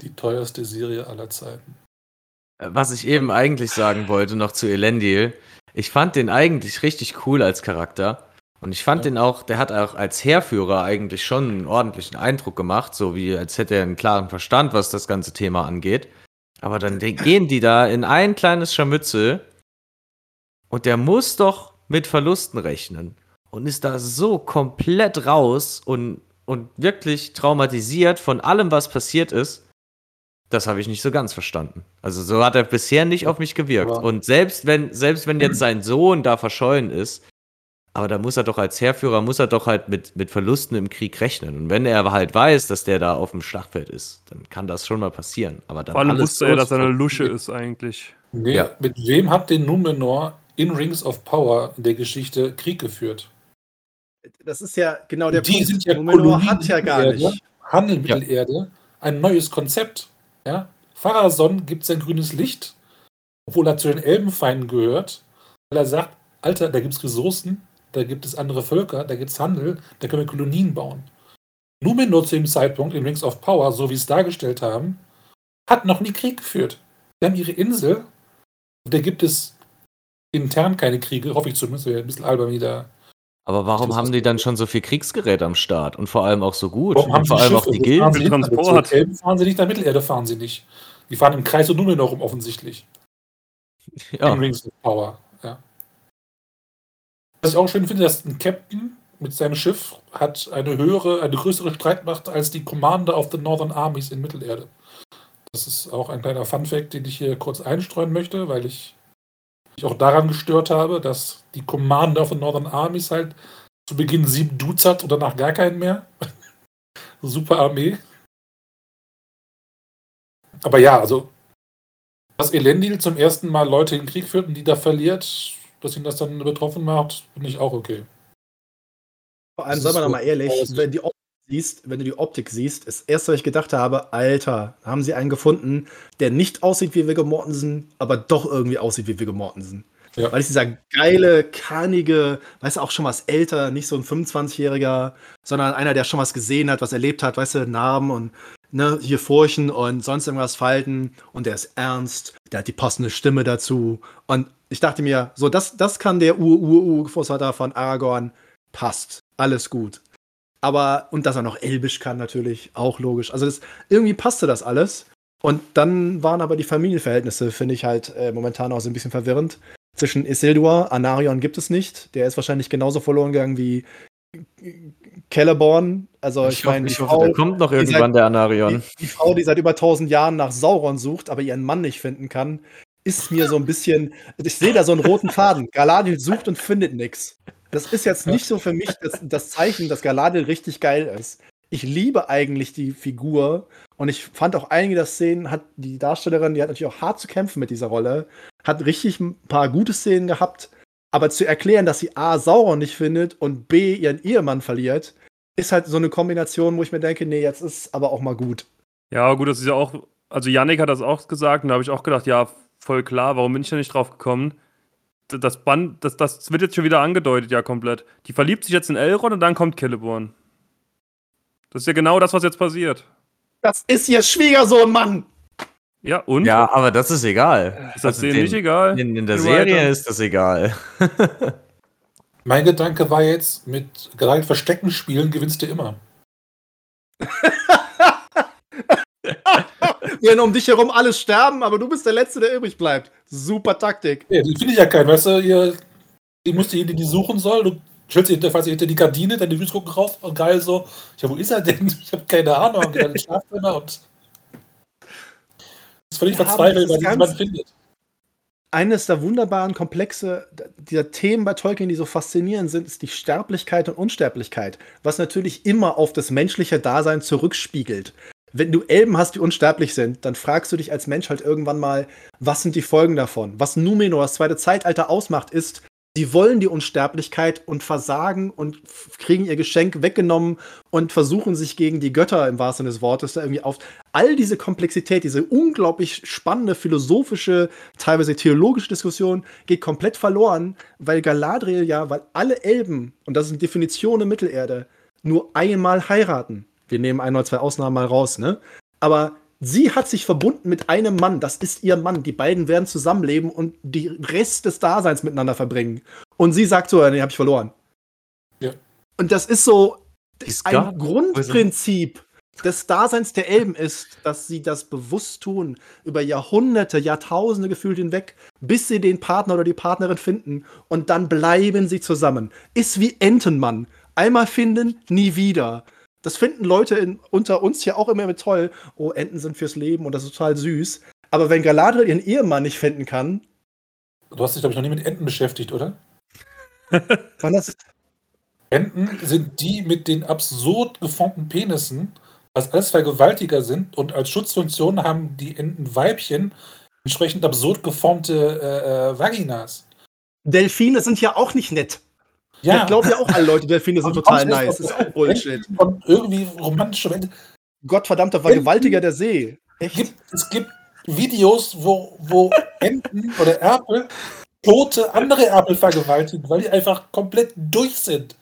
Die teuerste Serie aller Zeiten. Was ich eben eigentlich sagen wollte, noch zu Elendil. Ich fand den eigentlich richtig cool als Charakter. Und ich fand Ja. den auch, der hat auch als Heerführer eigentlich schon einen ordentlichen Eindruck gemacht, so wie als hätte er einen klaren Verstand, was das ganze Thema angeht. Aber dann gehen die da in ein kleines Scharmützel und der muss doch mit Verlusten rechnen und ist da so komplett raus und, und wirklich traumatisiert von allem, was passiert ist. Das habe ich nicht so ganz verstanden. Also so hat er bisher nicht auf mich gewirkt. Aber- und selbst wenn, selbst wenn jetzt sein Sohn da verschollen ist, aber da muss er doch als Heerführer, muss er doch halt mit, mit Verlusten im Krieg rechnen. Und wenn er halt weiß, dass der da auf dem Schlachtfeld ist, dann kann das schon mal passieren. Aber dann Vor allem wusste er, dass er eine Lusche ist eigentlich. Nee, Ja. mit wem hat denn Numenor in Rings of Power in der Geschichte Krieg geführt? Das ist ja genau der die Punkt. sind ja Numenor Kolonien hat ja gar Mittelerde, nicht. Handel Mittelerde, ein neues Konzept. Ja? Pharason gibt sein grünes Licht, obwohl er zu den Elbenfeinden gehört, weil er sagt, Alter, da gibt es Ressourcen, da gibt es andere Völker, da gibt es Handel, da können wir Kolonien bauen. Numenor zu dem Zeitpunkt in Rings of Power, so wie sie es dargestellt haben, hat noch nie Krieg geführt. Die haben ihre Insel, da gibt es intern keine Kriege, hoffe ich zumindest, wäre ein bisschen albern wieder. Aber warum Das haben die dann schon so viel Kriegsgerät am Start? Und vor allem auch so gut? Warum haben vor allem auch die fahren Gilden? Also Transport. Elben fahren sie nicht, nach Mittelerde fahren sie nicht. Die fahren im Kreis und Numenor rum offensichtlich. Ja. In Rings of Power. Ja. Was ich auch schön finde, dass ein Captain mit seinem Schiff hat eine höhere, eine größere Streitmacht als die Commander of the Northern Armies in Mittelerde. Das ist auch ein kleiner Funfact, den ich hier kurz einstreuen möchte, weil ich mich auch daran gestört habe, dass die Commander of the Northern Armies halt zu Beginn sieben Dudes hat und danach gar keinen mehr. Super Armee. Aber ja, also, dass Elendil zum ersten Mal Leute in den Krieg führt und die da verliert, dass ihn das dann betroffen macht, finde ich auch okay. Vor allem, Das sei mal so- noch mal ehrlich, wenn, die Optik siehst, wenn du die Optik siehst, das erste, was ich gedacht habe, Alter, haben sie einen gefunden, der nicht aussieht wie Viggo Mortensen, aber doch irgendwie aussieht wie Viggo Mortensen. Ja. Weil es dieser geile, karnige, weißt du, auch schon was älter, nicht so ein 25-Jähriger, sondern einer, der schon was gesehen hat, was erlebt hat, weißt du, Narben und ne, hier Furchen und sonst irgendwas Falten und der ist ernst, der hat die passende Stimme dazu und ich dachte mir, so, das, das kann der Ur-Ur-Urgroßvater von Aragorn, passt, alles gut. Aber, und dass er noch Elbisch kann natürlich, auch logisch. Also das, irgendwie passte das alles. Und dann waren aber die Familienverhältnisse, finde ich halt äh, momentan auch so ein bisschen verwirrend. Zwischen Isildur, Anarion gibt es nicht. Der ist wahrscheinlich genauso verloren gegangen wie Celeborn. Also ich, Ich, meine, die Frau, der kommt noch irgendwann, der Anarion. die, die Frau, die seit über 1000 Jahren nach Sauron sucht, aber ihren Mann nicht finden kann, ist mir so ein bisschen. Ich sehe da so einen roten Faden. Galadriel sucht und findet nichts. Das ist jetzt nicht so für mich das, das Zeichen, dass Galadriel richtig geil ist. Ich liebe eigentlich die Figur und ich fand auch einige der Szenen, hat die Darstellerin, die hat natürlich auch hart zu kämpfen mit dieser Rolle, hat richtig ein paar gute Szenen gehabt, aber zu erklären, dass sie A. Sauron nicht findet und B. ihren Ehemann verliert, ist halt so eine Kombination, wo ich mir denke, nee, jetzt ist aber auch mal gut. Ja, gut, das ist ja auch, also Yannick hat das auch gesagt und da habe ich auch gedacht, ja, voll klar, warum bin ich da nicht drauf gekommen? Das Band, das, das wird jetzt schon wieder angedeutet, ja, komplett. Die verliebt sich jetzt in Elrond und dann kommt Celeborn. Das ist ja genau das, was jetzt passiert. Das ist ihr Schwiegersohn, Mann! Ja, und? Ja, aber das ist egal. ist das also denen den- nicht egal? In, in der Serie Writer? ist das egal. Mein Gedanke war jetzt, mit gerade Verstecken spielen gewinnst du immer. Wenn um dich herum alles sterben, aber du bist der Letzte, der übrig bleibt. Super Taktik. Ja, die finde ich ja keinen, weißt du, ihr, die musst du die, die suchen soll, du stellst sie hinter, hinter die Gardine, deine Füße gucken rauf und geil so, ja, wo ist er denn? Ich habe keine Ahnung, in Schlafzimmer und das ist völlig Ja, verzweifelt, weil niemand findet. Eines der wunderbaren Komplexe dieser Themen bei Tolkien, die so faszinierend sind, ist die Sterblichkeit und Unsterblichkeit, was natürlich immer auf das menschliche Dasein zurückspiegelt. Wenn du Elben hast, die unsterblich sind, dann fragst du dich als Mensch halt irgendwann mal, was sind die Folgen davon? Was Numenor, das zweite Zeitalter, ausmacht, ist, sie wollen die Unsterblichkeit und versagen und kriegen ihr Geschenk weggenommen und versuchen sich gegen die Götter im wahrsten Sinne des Wortes da irgendwie auf. All diese Komplexität, diese unglaublich spannende philosophische, teilweise theologische Diskussion geht komplett verloren, weil Galadriel ja, weil alle Elben, und das ist eine Definition in Mittelerde, nur einmal heiraten. Wir nehmen ein oder zwei Ausnahmen mal raus, ne? Aber sie hat sich verbunden mit einem Mann, das ist ihr Mann. Die beiden werden zusammenleben und die Rest des Daseins miteinander verbringen. Und sie sagt so, nee, hab ich verloren. Ja. Und das ist so Ist gar- ein Grundprinzip des Daseins der Elben ist, dass sie das bewusst tun, über Jahrhunderte, Jahrtausende gefühlt hinweg, bis sie den Partner oder die Partnerin finden und dann bleiben sie zusammen. Ist wie Entenmann. Einmal finden, nie wieder. Das finden Leute in, unter uns ja auch immer mit toll. Oh, Enten sind fürs Leben und das ist total süß. Aber wenn Galadriel ihren Ehemann nicht finden kann, Du hast dich, glaube ich, noch nie mit Enten beschäftigt, oder? wann das Enten sind die mit den absurd geformten Penissen, was alles Vergewaltiger sind und als Schutzfunktion haben die Entenweibchen entsprechend absurd geformte äh, äh, Vaginas. Delfine sind ja auch nicht nett. Ja, Ich glaube ja auch alle Leute, Delfine sind total nice. Das ist auch Bullshit. Und irgendwie romantische Enten. Gottverdammter Vergewaltiger der See. Es Echt? gibt, es gibt Videos, wo, wo Enten oder Erpel tote andere Erpel vergewaltigen, weil die einfach komplett durch sind.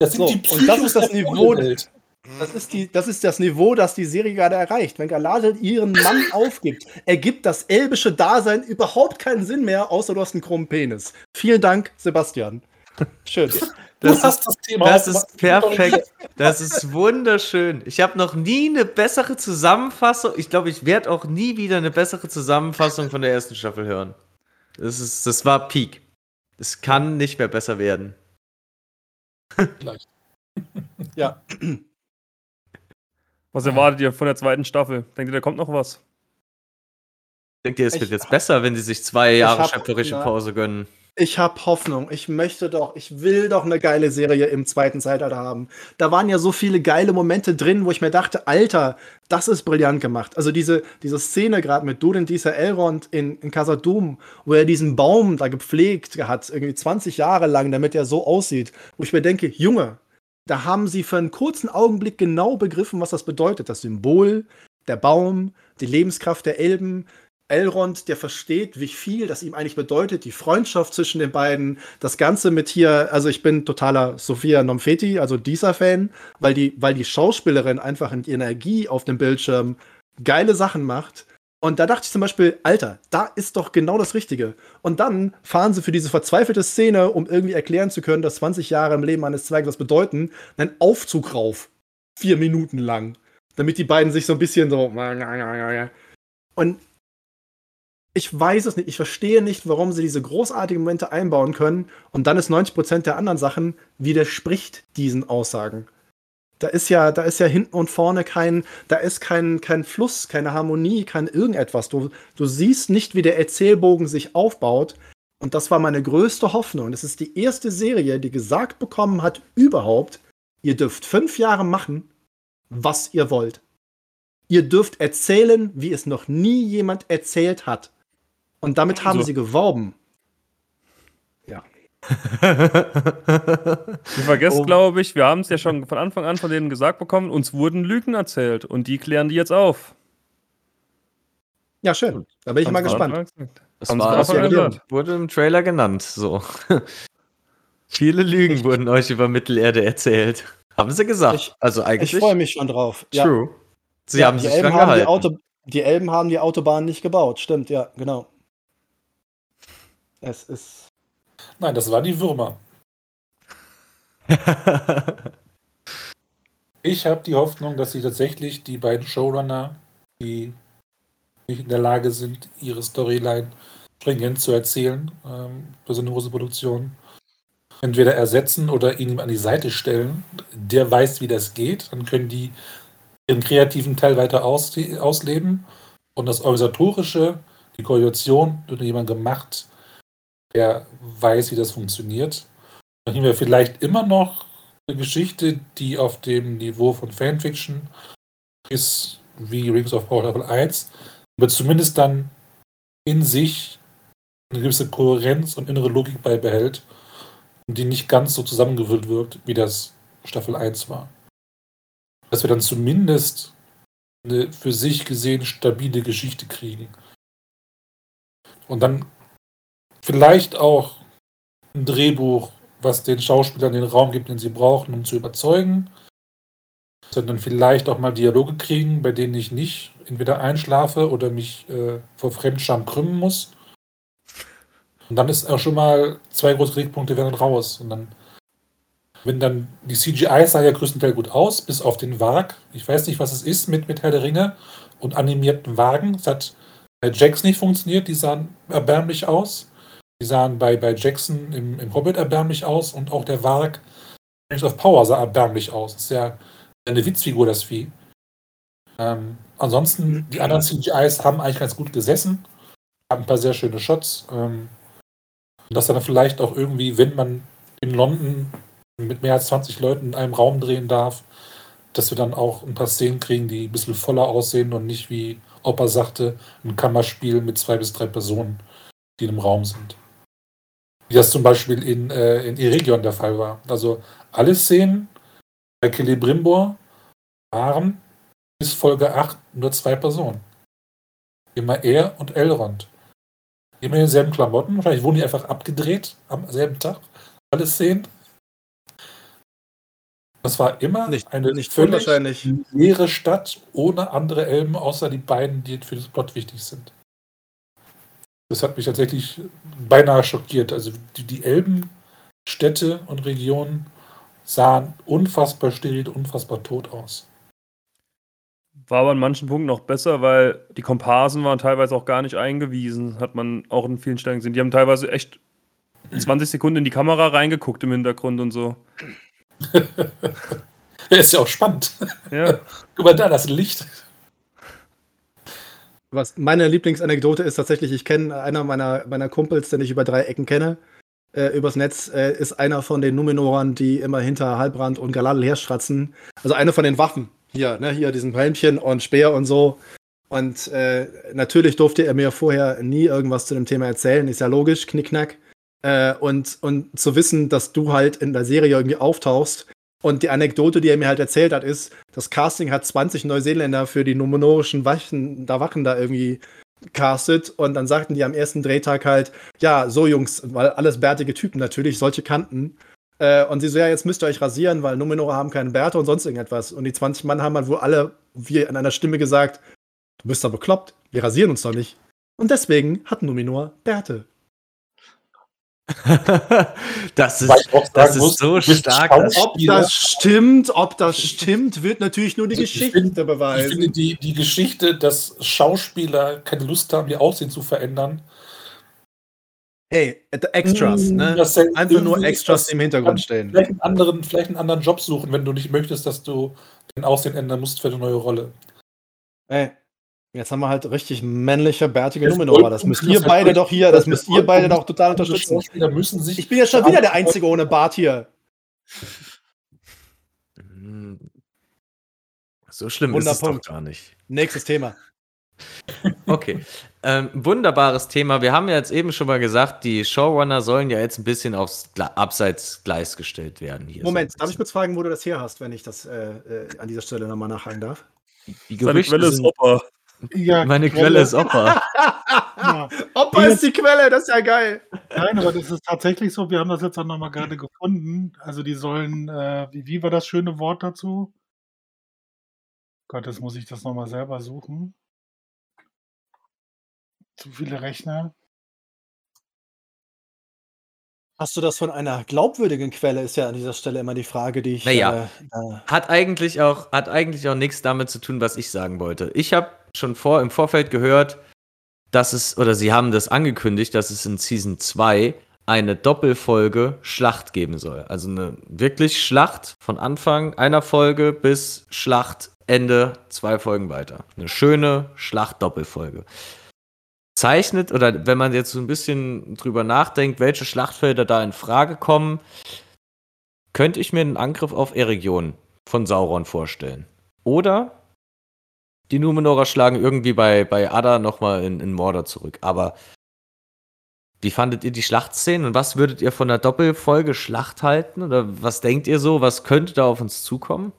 Das sind So, die und das ist das Niveau- Vogelwelt. Das ist, die, das ist das Niveau, das die Serie gerade erreicht. Wenn Galadriel ihren Mann aufgibt, ergibt das elbische Dasein überhaupt keinen Sinn mehr, außer du hast einen krummen Penis. Vielen Dank, Sebastian. Schön. Du Das hast das Thema Das ist perfekt. Das ist wunderschön. Ich habe noch nie eine bessere Zusammenfassung. Ich glaube, ich werde auch nie wieder eine bessere Zusammenfassung von der ersten Staffel hören. Das, ist, das war Peak. Es kann nicht mehr besser werden. Vielleicht. Ja. Was erwartet ihr von der zweiten Staffel? Denkt ihr, da kommt noch was? Denkt ihr, es wird jetzt besser, wenn sie sich zwei Jahre hab- schöpferische Pause gönnen? Ich habe Hoffnung. Ich möchte doch, ich will doch eine geile Serie im zweiten Zeitalter haben. Da waren ja so viele geile Momente drin, wo ich mir dachte, Alter, das ist brillant gemacht. Also diese, diese Szene gerade mit Durin dieser Elrond in, in Casa Doom, wo er diesen Baum da gepflegt hat, irgendwie 20 Jahre lang, damit er so aussieht. Wo ich mir denke, Junge, da haben sie für einen kurzen Augenblick genau begriffen, was das bedeutet. Das Symbol, der Baum, die Lebenskraft der Elben, Elrond, der versteht, wie viel das ihm eigentlich bedeutet, die Freundschaft zwischen den beiden, das Ganze mit hier, also ich bin totaler Sophia Nomfeti, also dieser Fan, weil die, weil die Schauspielerin einfach in die Energie auf dem Bildschirm geile Sachen macht. Und da dachte ich zum Beispiel, Alter, da ist doch genau das Richtige. Und dann fahren sie für diese verzweifelte Szene, um irgendwie erklären zu können, dass 20 Jahre im Leben eines Zwergs was bedeuten, einen Aufzug rauf. Vier Minuten lang. Damit die beiden sich so ein bisschen so. Und ich weiß es nicht. Ich verstehe nicht, warum sie diese großartigen Momente einbauen können. Und dann ist 90% der anderen Sachen widerspricht diesen Aussagen. Da ist ja, da ist ja hinten und vorne kein, da ist kein, kein Fluss, keine Harmonie, kein irgendetwas. Du, du siehst nicht, wie der Erzählbogen sich aufbaut. Und das war meine größte Hoffnung. Das ist die erste Serie, die gesagt bekommen hat, überhaupt, ihr dürft fünf Jahre machen, was ihr wollt. Ihr dürft erzählen, wie es noch nie jemand erzählt hat. Und damit haben Also- sie geworben. Ihr vergesst, Oh. glaube ich, wir haben es ja schon von Anfang an von denen gesagt bekommen, uns wurden Lügen erzählt und die klären die jetzt auf. Ja, schön. Da bin ich Haben mal gespannt. Das Haben sie war, ja gesagt. wurde im Trailer genannt. So. Viele Lügen wurden euch über Mittelerde erzählt. Haben sie gesagt. Ich- also eigentlich. Ich freue mich schon drauf. Ja. True. Sie Ja, haben die sich Elben dran haben die, gehalten. Auto, die Elben haben die Autobahn nicht gebaut. Stimmt, ja, genau. Es ist. Nein, das waren die Würmer. Ich habe die Hoffnung, dass sie tatsächlich die beiden Showrunner, die nicht in der Lage sind, ihre Storyline stringent zu erzählen, ähm, für so eine große Produktion, entweder ersetzen oder ihn ihm an die Seite stellen. Der weiß, wie das geht. Dann können die ihren kreativen Teil weiter aus, ausleben. Und das Organisatorische, die Koordination, wird jemand gemacht, der weiß, wie das funktioniert. Dann haben wir vielleicht immer noch eine Geschichte, die auf dem Niveau von Fanfiction ist, wie Rings of Power Level 1, aber zumindest dann in sich eine gewisse Kohärenz und innere Logik beibehält und die nicht ganz so zusammengewürfelt wirkt, wie das Staffel 1 war. Dass wir dann zumindest eine für sich gesehen stabile Geschichte kriegen. Und dann vielleicht auch ein Drehbuch, was den Schauspielern den Raum gibt, den sie brauchen, um zu überzeugen. Sondern vielleicht auch mal Dialoge kriegen, bei denen ich nicht entweder einschlafe oder mich äh, vor Fremdscham krümmen muss. Und dann ist auch schon mal zwei große Kritikpunkte werden raus. Und dann, wenn dann die CGI sah ja größtenteils gut aus, bis auf den Wag. Ich weiß nicht, was es ist mit, mit Herr der Ringe und animierten Wagen. Es hat bei Jax nicht funktioniert, die sahen erbärmlich aus. Die sahen bei, bei Jackson im, im Hobbit erbärmlich aus und auch der Varg Rings of Power sah erbärmlich aus. Das ist ja eine Witzfigur, das Vieh. Ähm, ansonsten, die anderen CGIs haben eigentlich ganz gut gesessen, haben ein paar sehr schöne Shots. Ähm, und dass dann vielleicht auch irgendwie, wenn man in London mit mehr als 20 Leuten in einem Raum drehen darf, dass wir dann auch ein paar Szenen kriegen, die ein bisschen voller aussehen und nicht wie Opa sagte, ein Kammerspiel mit zwei bis drei Personen, die in einem Raum sind. Wie das zum Beispiel in, äh, in Eregion der Fall war. Also alle Szenen bei Celebrimbor waren bis Folge 8 nur zwei Personen. Immer er und Elrond. Immer in denselben Klamotten. Wahrscheinlich wurden die einfach abgedreht am selben Tag. Alle Szenen. Das war immer Nicht, eine nicht völlig leere Stadt ohne andere Elben, außer die beiden, die für das Plot wichtig sind. Das hat mich tatsächlich beinahe schockiert. Also die, die Elbenstädte und Regionen sahen unfassbar steril, unfassbar tot aus. War aber an manchen Punkten noch besser, weil die Komparsen waren teilweise auch gar nicht eingewiesen, hat man auch in vielen Stellen gesehen. Die haben teilweise echt 20 Sekunden in die Kamera reingeguckt im Hintergrund und so. ist ja auch spannend. Ja. Guck mal da, das Licht. Was meine Lieblingsanekdote ist tatsächlich, ich kenne einer meiner, meiner Kumpels, den ich über drei Ecken kenne, äh, übers Netz, äh, ist einer von den Numenorern, die immer hinter Halbrand und Galadriel herstratzen. Also eine von den Waffen. Hier, ne, hier diesen Helmchen und Speer und so. Und äh, natürlich durfte er mir vorher nie irgendwas zu dem Thema erzählen, ist ja logisch, knickknack. Äh, und, und zu wissen, dass du halt in der Serie irgendwie auftauchst. Und die Anekdote, die er mir halt erzählt hat, ist, das Casting hat 20 Neuseeländer für die numenorischen Wachen da, Wachen da irgendwie castet. Und dann sagten die am ersten Drehtag halt, ja, so Jungs, weil alles bärtige Typen natürlich, solche Kanten. Äh, und sie so, ja, jetzt müsst ihr euch rasieren, weil Numenora haben keine Bärte und sonst irgendetwas. Und die 20 Mann haben halt wohl alle, wie in einer Stimme gesagt, du bist doch bekloppt, wir rasieren uns doch nicht. Und deswegen hat Numenor Bärte. das ist, ich das sagen muss, ist so stark. Ob das stimmt, ob das stimmt, wird natürlich nur die Also ich Geschichte find- Ich finde beweisen. die, die Geschichte, dass Schauspieler keine Lust haben, ihr Aussehen zu verändern. Hey, Extras, ne? Das Einfach nur Extras, das- im Hintergrund stehen. Vielleicht einen, anderen, vielleicht einen anderen Job suchen, wenn du nicht möchtest, dass du dein Aussehen ändern musst für eine neue Rolle. Ey, jetzt haben wir halt richtig männliche, bärtige Numenora. Das müsst ihr beide doch hier, das müsst ihr beide doch total unterstützen. Schauspieler müssen sich. Ich bin ja schon wieder der Einzige ohne Bart hier. Hm. So schlimm ist es doch Wunderpunkt. gar nicht. Nächstes Thema. Okay. ähm, wunderbares Thema. Wir haben ja jetzt eben schon mal gesagt, die Showrunner sollen ja jetzt ein bisschen aufs Gle Abseitsgleis gestellt werden. Hier Moment, so darf ich kurz fragen, wo du das her hast, wenn ich das äh, äh, an dieser Stelle nochmal nachhaken darf? Die Seine Gerüchte Quelle ist Opa. Ja, Meine Quelle ist Opa. Ja. Opa ist die Quelle, das ist ja geil. Nein, aber das ist tatsächlich so. Wir haben das jetzt auch nochmal gerade gefunden. Also die sollen, äh, wie, wie war das schöne Wort dazu? Gott, jetzt muss ich das nochmal selber suchen. Zu viele Rechner. Hast du das von einer glaubwürdigen Quelle, ist ja an dieser Stelle immer die Frage, die ich. Naja. Äh, da- Hat eigentlich auch, hat eigentlich auch nichts damit zu tun, was ich sagen wollte. Ich habe schon vor, im Vorfeld gehört, dass es, oder sie haben das angekündigt, dass es in Season 2 eine Doppelfolge Schlacht geben soll. Also eine wirklich Schlacht von Anfang einer Folge bis Schlacht Ende zwei Folgen weiter. Eine schöne Schlacht-Doppelfolge. Zeichnet, oder wenn man jetzt so ein bisschen drüber nachdenkt, welche Schlachtfelder da in Frage kommen, könnte ich mir einen Angriff auf Eregion von Sauron vorstellen. Oder die Numenorer schlagen irgendwie bei, bei Ada nochmal in, in Mordor zurück. Aber wie fandet ihr die Schlachtszenen und was würdet ihr von der Doppelfolge Schlacht halten? Oder was denkt ihr so? Was könnte da auf uns zukommen?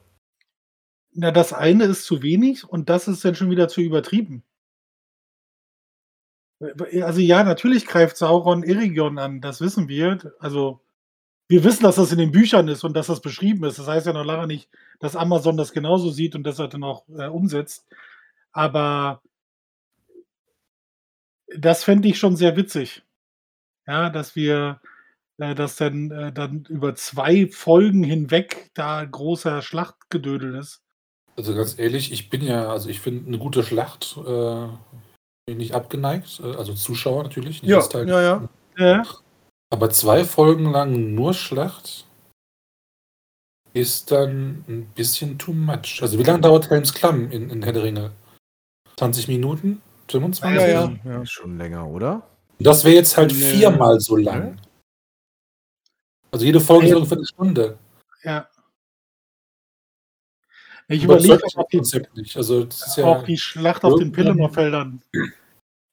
Na, das eine ist zu wenig und das ist dann schon wieder zu übertrieben. Also ja, natürlich greift Sauron Eregion an, das wissen wir. Also wir wissen, dass das in den Büchern ist und dass das beschrieben ist. Das heißt ja noch lange nicht, dass Amazon das genauso sieht und das halt dann auch äh, umsetzt. Aber das fände ich schon sehr witzig. Ja, dass wir, äh, dass dann, äh, dann über zwei Folgen hinweg da großer Schlachtgedödel ist. Also ganz ehrlich, ich bin ja, also ich finde eine gute Schlacht äh, bin ich nicht abgeneigt. äh, Also Zuschauer natürlich. nicht Ja, das Teil. ja, ja. Ja, Aber zwei Folgen lang nur Schlacht ist dann ein bisschen too much. Also wie lange dauert Helms Klamm in, in Herr der Ringe? 20 Minuten? 25? Ja, ja. ja. Schon länger, oder? Das wäre jetzt halt Nee. viermal so lang. Also jede Folge ist ungefähr eine Stunde. ja. Ich überlege auch, das Konzept nicht. Also das ist ja auch die Schlacht auf den Pelennor-Feldern.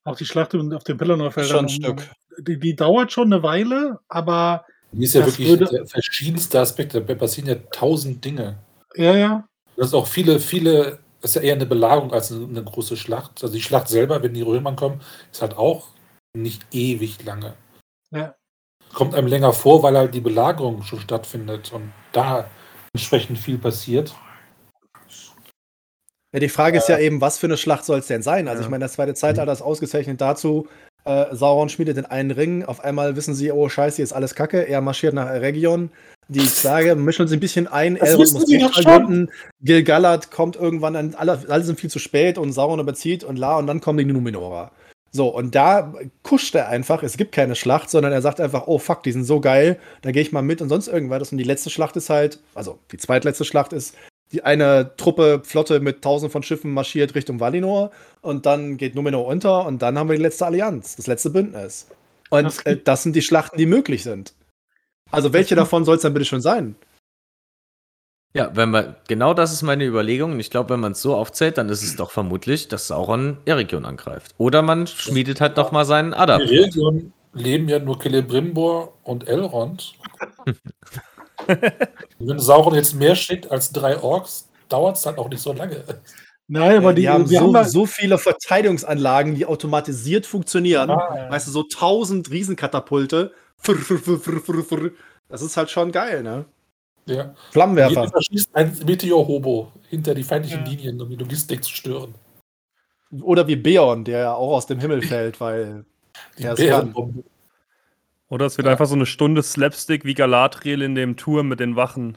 Auch die Schlacht auf den Pelennor-Feldern. Schon ein Stück. Die, die dauert schon eine Weile, aber die ist ja das wirklich würde- der verschiedenste Aspekte. Da passieren ja tausend Dinge. ja, ja. Das ist auch viele, viele, das ist ja eher eine Belagerung als eine, eine große Schlacht. Also die Schlacht selber, wenn die Römer kommen, ist halt auch nicht ewig lange. Ja. Kommt einem länger vor, weil halt die Belagerung schon stattfindet und da entsprechend viel passiert. Ja, die Frage ist ja eben, was für eine Schlacht soll es denn sein? Also Ja. ich meine, das zweite Zeitalter ist ausgezeichnet dazu, äh, Sauron schmiedet den einen Ring, auf einmal wissen sie, oh scheiße, hier ist alles kacke, er marschiert nach Region, die Zwerge mischen sich ein bisschen ein, Elrond muss gründen, Gil-galad kommt irgendwann, an, alle, alle sind viel zu spät und Sauron überzieht und la und dann kommen die Numenorer. So, und da kuscht er einfach, es gibt keine Schlacht, sondern er sagt einfach, oh fuck, die sind so geil, da gehe ich mal mit. Und sonst irgendwas. Und die letzte Schlacht ist halt, also die zweitletzte Schlacht ist, die eine Truppe, Flotte mit tausend von Schiffen marschiert Richtung Valinor und dann geht Numenor unter und dann haben wir die letzte Allianz, das letzte Bündnis. Und Das- äh, das sind die Schlachten, die möglich sind. Also welche davon soll es dann bitte schon sein? Ja, wenn man, genau das ist meine Überlegung. Und ich glaube, wenn man es so aufzählt, dann ist es doch vermutlich, dass Sauron Eregion angreift. Oder man schmiedet halt noch mal seinen Adab. In Region leben ja nur Celebrimbor und Elrond. Wenn Sauron jetzt mehr schickt als drei Orks, dauert es dann auch nicht so lange. Nein, aber die, die haben, wir so, haben da, so viele Verteidigungsanlagen, die automatisiert funktionieren. Ah, Weißt du, so tausend Riesenkatapulte. Das ist halt schon geil, ne? Ja. Jeder Flammenwerfer. verschießt ein Meteor-Hobo hinter die feindlichen Ja. Linien, um die Logistik zu stören. Oder wie Beorn, der ja auch aus dem Himmel fällt, weil kann. Bärenbombe. Oder es wird einfach so eine Stunde Slapstick wie Galadriel in dem Turm mit den Wachen.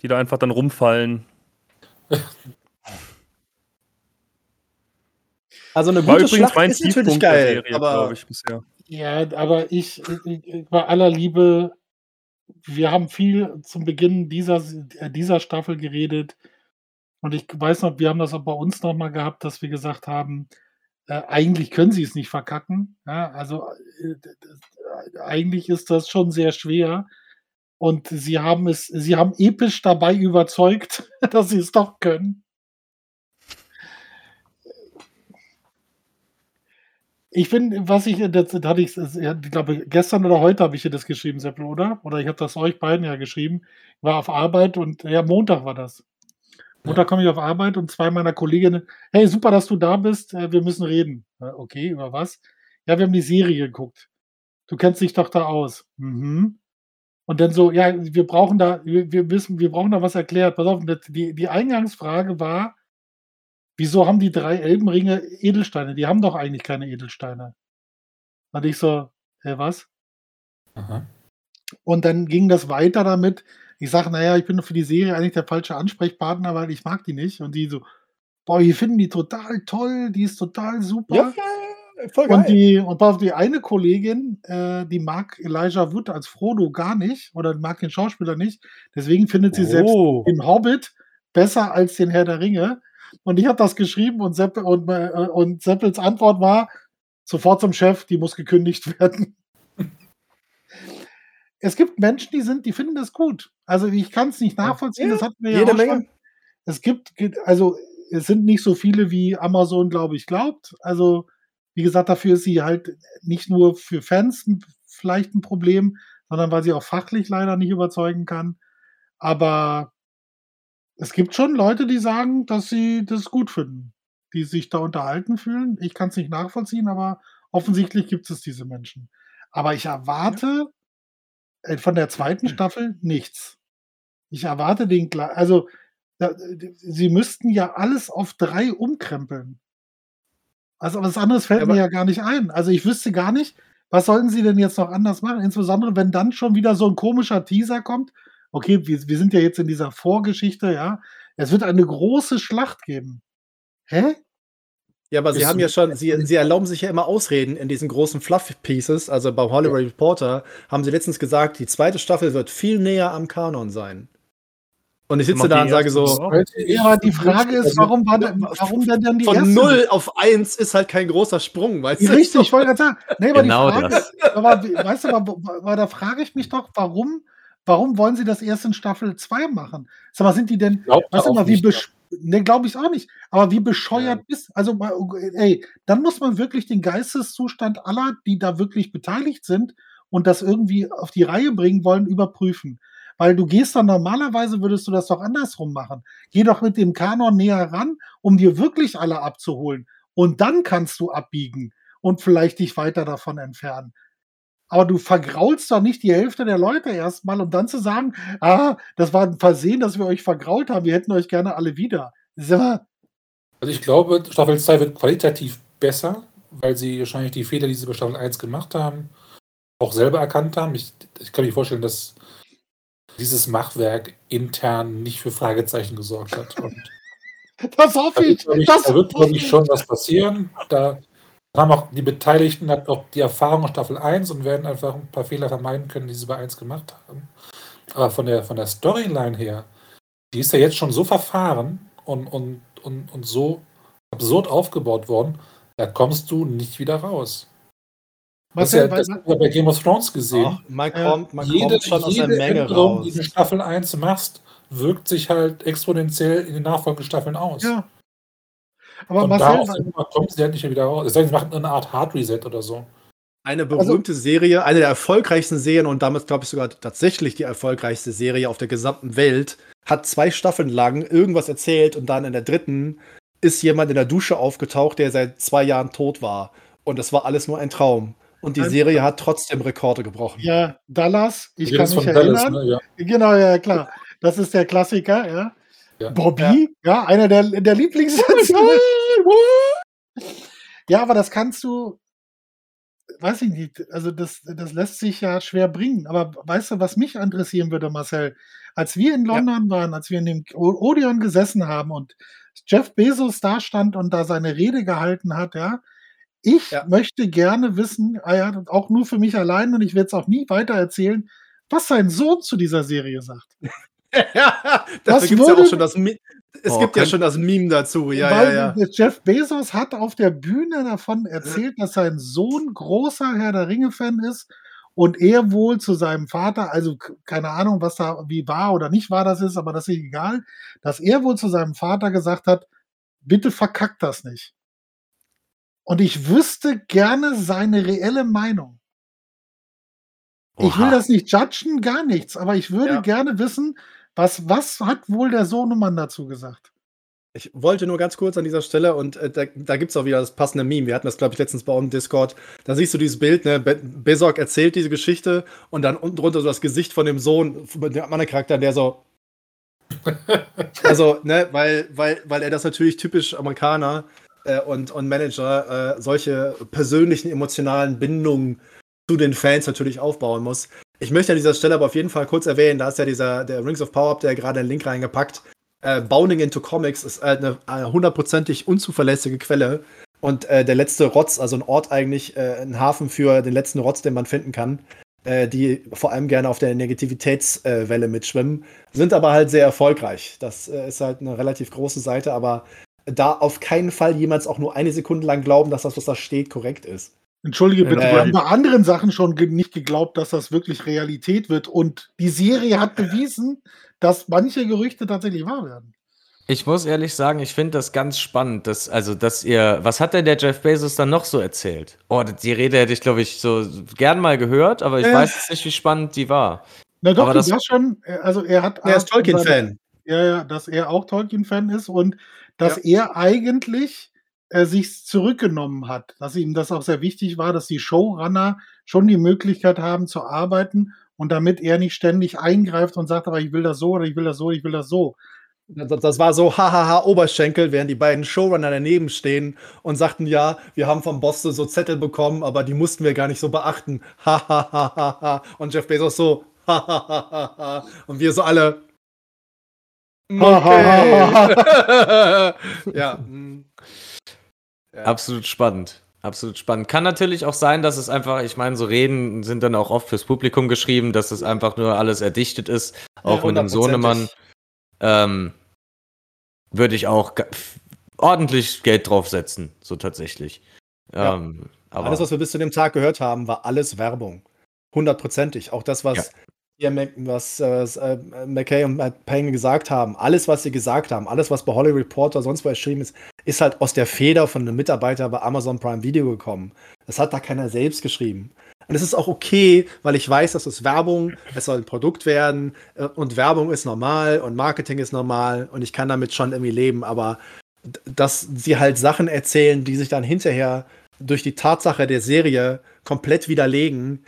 Die da einfach dann rumfallen. Also eine gute Schlacht mein ist natürlich geil, Serie, aber glaube ich, bisher. ja, aber ich, ich, bei aller Liebe, wir haben viel zum Beginn dieser, dieser Staffel geredet. Und ich weiß noch, wir haben das auch bei uns noch mal gehabt, dass wir gesagt haben, äh, eigentlich können sie es nicht verkacken. Ja, also äh, eigentlich ist das schon sehr schwer. Und sie haben es, sie haben episch dabei überzeugt, dass sie es doch können. Ich bin, was ich, das, das hatte ich, ich glaube, gestern oder heute habe ich dir das geschrieben, Seppel, oder? Oder ich habe das euch beiden ja geschrieben. Ich war auf Arbeit und, ja, Montag war das. Montag komme ich auf Arbeit und zwei meiner Kolleginnen, hey, super, dass du da bist, äh, wir müssen reden. Okay, über was? Ja, wir haben die Serie geguckt. Du kennst dich doch da aus. Mhm. Und dann so, ja, wir brauchen da, wir, wissen, wir brauchen da was erklärt. Pass auf, die, die Eingangsfrage war, wieso haben die drei Elbenringe Edelsteine? Die haben doch eigentlich keine Edelsteine. Und ich so, hä, was? Aha. Und dann ging das weiter damit. Ich sage, naja, ich bin für die Serie eigentlich der falsche Ansprechpartner, weil ich mag die nicht. Und die so, boah, wir finden die total toll, die ist total super. ja, voll geil. Und die, und auf, die eine Kollegin, äh, die mag Elijah Wood als Frodo gar nicht oder mag den Schauspieler nicht. Deswegen findet sie selbst oh. den Hobbit besser als den Herr der Ringe. Und ich habe das geschrieben und, Sepp, und, äh, und Seppels Antwort war sofort zum Chef, die muss gekündigt werden. es gibt Menschen, die sind, die finden das gut. Also ich kann es nicht nachvollziehen. Ja, das hatten wir ja auch Menge. schon. Es gibt, also es sind nicht so viele, wie Amazon, glaube ich, glaubt. Also wie gesagt, dafür ist sie halt nicht nur für Fans vielleicht ein Problem, sondern weil sie auch fachlich leider nicht überzeugen kann. Aber es gibt schon Leute, die sagen, dass sie das gut finden, die sich da unterhalten fühlen. Ich kann es nicht nachvollziehen, aber offensichtlich gibt es diese Menschen. Aber ich erwarte äh, von der zweiten Staffel nichts. Ich erwarte den, gle- also da, sie müssten ja alles auf drei umkrempeln. Also was anderes fällt Aber- mir ja gar nicht ein. Also ich wüsste gar nicht, was sollten sie denn jetzt noch anders machen? Insbesondere, wenn dann schon wieder so ein komischer Teaser kommt. Okay, wir, wir sind ja jetzt in dieser Vorgeschichte, ja. Es wird eine große Schlacht geben. Hä? Ja, aber sie haben ja schon, sie, sie erlauben sich ja immer Ausreden in diesen großen Fluff-Pieces. Also beim Hollywood Reporter haben sie letztens gesagt, die zweite Staffel wird viel näher am Kanon sein. Und ich sitze da und sage so? Ja, aber die Frage ist, warum, war denn, warum denn dann die von erste? 0 auf 1 ist halt kein großer Sprung, weißt du? Richtig, ich wollte gerade sagen. Nee, aber Genau die Frage, das. aber weißt du, aber, aber da frage ich mich doch, warum, warum wollen sie das erst in Staffel 2 machen? Sag mal, sind die denn, Glaubt weißt du auch mal, wie Ne, glaube ich auch nicht. Aber wie bescheuert Ja. ist, also mal, ey, dann muss man wirklich den Geisteszustand aller, die da wirklich beteiligt sind und das irgendwie auf die Reihe bringen wollen, überprüfen. Weil du gehst dann normalerweise, würdest du das doch andersrum machen. Geh doch mit dem Kanon näher ran, um dir wirklich alle abzuholen. Und dann kannst du abbiegen und vielleicht dich weiter davon entfernen. Aber du vergraulst doch nicht die Hälfte der Leute erstmal, um dann zu sagen, ah, das war ein Versehen, dass wir euch vergrault haben, wir hätten euch gerne alle wieder. Immer- Also ich glaube, Staffel 2 wird qualitativ besser, weil sie wahrscheinlich die Fehler, die sie bei Staffel 1 gemacht haben, auch selber erkannt haben. Ich, ich kann mir vorstellen, dass dieses Machwerk intern nicht für Fragezeichen gesorgt hat. Und Das hoffe da ich. wird, glaub ich, Das da wird, glaube ich. schon was passieren. Da haben auch die Beteiligten hat auch die Erfahrung aus Staffel 1 und werden einfach ein paar Fehler vermeiden können, die sie bei 1 gemacht haben. Aber von der, von der Storyline her, die ist ja jetzt schon so verfahren und, und, und, und so absurd aufgebaut worden, da kommst du nicht wieder raus. Das, Marcel, ja, das haben wir bei Game of Thrones gesehen. Ach, man kommt, man jede kommt schon aus der Menge Änderung, raus. die du in Staffel 1 machst, wirkt sich halt exponentiell in den nachfolgenden Staffeln aus. ja. Aber und Marcel, da kommen sie halt nicht mehr wieder raus. Es sei denn, sie machen eine Art Hard Reset oder so. Eine berühmte Serie, eine der erfolgreichsten Serien und damit, glaube ich, sogar tatsächlich die erfolgreichste Serie auf der gesamten Welt, hat zwei Staffeln lang irgendwas erzählt und dann in der dritten ist jemand in der Dusche aufgetaucht, der seit zwei Jahren tot war. Und das war alles nur ein Traum. Und die Serie hat trotzdem Rekorde gebrochen. ja, Dallas, ich Du kann mich von Dallas, erinnern. ne? ja. Genau, ja, klar. Das ist der Klassiker, ja. Ja. Bobby, ja, einer der, der Lieblingssätze. ja, aber das kannst du, weiß ich nicht, also das, das lässt sich ja schwer bringen. Aber weißt du, was mich interessieren würde, Marcel? Als wir in London waren, als wir in dem Odeon gesessen haben und Jeff Bezos da stand und da seine Rede gehalten hat, ja, ich Ja. möchte gerne wissen, auch nur für mich allein und ich werde es auch nie weiter erzählen, was sein Sohn zu dieser Serie sagt. ja, dafür gibt es ja auch schon das Mi Es Oh, gibt ja schon das Meme dazu. Ja, Weil ja, ja. Jeff Bezos hat auf der Bühne davon erzählt, dass sein Sohn großer Herr der Ringe-Fan ist und er wohl zu seinem Vater, also keine Ahnung, was da wie war oder nicht war das ist, aber das ist egal, dass er wohl zu seinem Vater gesagt hat, bitte verkack das nicht. Und ich wüsste gerne seine reelle Meinung. Ich will Oha. das nicht judgen, gar nichts, aber ich würde Ja. gerne wissen, was, was hat wohl der Sohnemann dazu gesagt? Ich wollte nur ganz kurz an dieser Stelle und äh, da, da gibt es auch wieder das passende Meme. Wir hatten das, glaube ich, letztens bei uns im Discord. Da siehst du dieses Bild, ne? Be Bezok erzählt diese Geschichte und dann unten drunter so das Gesicht von dem Sohn, von dem anderen Charakter, der so. also, ne, weil, weil, weil er das natürlich typisch Amerikaner äh, und, und Manager äh, solche persönlichen, emotionalen Bindungen zu den Fans natürlich aufbauen muss. Ich möchte an dieser Stelle aber auf jeden Fall kurz erwähnen, da ist ja dieser, der Rings of Power, ja gerade einen Link reingepackt. Äh, Bounding into Comics ist halt eine hundertprozentig unzuverlässige Quelle. Und äh, der letzte Rotz, also ein Ort eigentlich, äh, ein Hafen für den letzten Rotz, den man finden kann, äh, die vor allem gerne auf der Negativitätswelle mitschwimmen, sind aber halt sehr erfolgreich. Das äh, ist halt eine relativ große Seite, aber da auf keinen Fall jemals auch nur eine Sekunde lang glauben, dass das, was da steht, korrekt ist. Entschuldige bitte, Ähm. wir haben bei anderen Sachen schon ge nicht geglaubt, dass das wirklich Realität wird. Und die Serie hat bewiesen, dass manche Gerüchte tatsächlich wahr werden. Ich muss ehrlich sagen, ich finde das ganz spannend, dass, also, dass ihr, was hat denn der Jeff Bezos dann noch so erzählt? Oh, die Rede hätte ich, glaube ich, so gern mal gehört, aber ich Äh. weiß jetzt nicht, wie spannend die war. Na doch, Aber du das- warst schon, äh, also er hat. Er ist Tolkien-Fan. Ja, ja, dass er auch Tolkien-Fan ist und dass er eigentlich äh, sich zurückgenommen hat, dass ihm das auch sehr wichtig war, dass die Showrunner schon die Möglichkeit haben zu arbeiten und damit er nicht ständig eingreift und sagt, aber ich will das so oder ich will das so, ich will das so. Das, das war so hahaha Oberschenkel, während die beiden Showrunner daneben stehen und sagten, ja, wir haben vom Boss so Zettel bekommen, aber die mussten wir gar nicht so beachten. Hahaha. und Jeff Bezos so hahaha. und wir so alle. Okay. ja. mm. Ja. Absolut spannend. Absolut spannend. Kann natürlich auch sein, dass es einfach, ich meine, so Reden sind dann auch oft fürs Publikum geschrieben, dass es einfach nur alles erdichtet ist. Auch Ja, mit dem Sohnemann ähm, würde ich auch ordentlich Geld draufsetzen, so tatsächlich. Ja. Ähm, aber Alles, was wir bis zu dem Tag gehört haben, war alles Werbung. Hundertprozentig. Auch das, was was äh, äh, McKay und Matt Payne gesagt haben, alles, was sie gesagt haben, alles, was bei Hollywood Reporter sonst wo erschienen ist, ist halt aus der Feder von einem Mitarbeiter bei Amazon Prime Video gekommen. Das hat da keiner selbst geschrieben. Und es ist auch okay, weil ich weiß, dass es Werbung, es soll ein Produkt werden äh, und Werbung ist normal und Marketing ist normal und ich kann damit schon irgendwie leben, aber dass sie halt Sachen erzählen, die sich dann hinterher durch die Tatsache der Serie komplett widerlegen,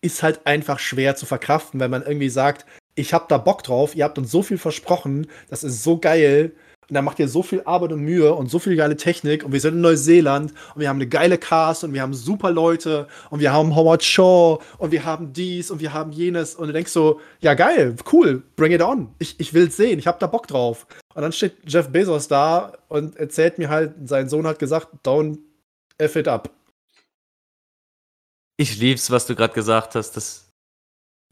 ist halt einfach schwer zu verkraften, wenn man irgendwie sagt, ich hab da Bock drauf, ihr habt uns so viel versprochen, das ist so geil und da macht ihr so viel Arbeit und Mühe und so viel geile Technik und wir sind in Neuseeland und wir haben eine geile Cast und wir haben super Leute und wir haben Howard Shaw und wir haben dies und wir haben jenes und du denkst so, ja geil, cool, bring it on, ich, ich will's sehen, ich hab da Bock drauf. Und dann steht Jeff Bezos da und erzählt mir halt, sein Sohn hat gesagt, don't F it up. Ich lieb's, was du gerade gesagt hast. Das,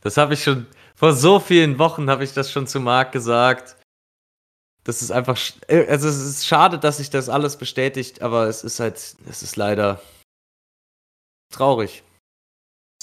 das habe ich schon vor so vielen Wochen habe ich das schon zu Marc gesagt. Das ist einfach, äh, also es ist schade, dass sich das alles bestätigt, aber es ist halt, es ist leider traurig.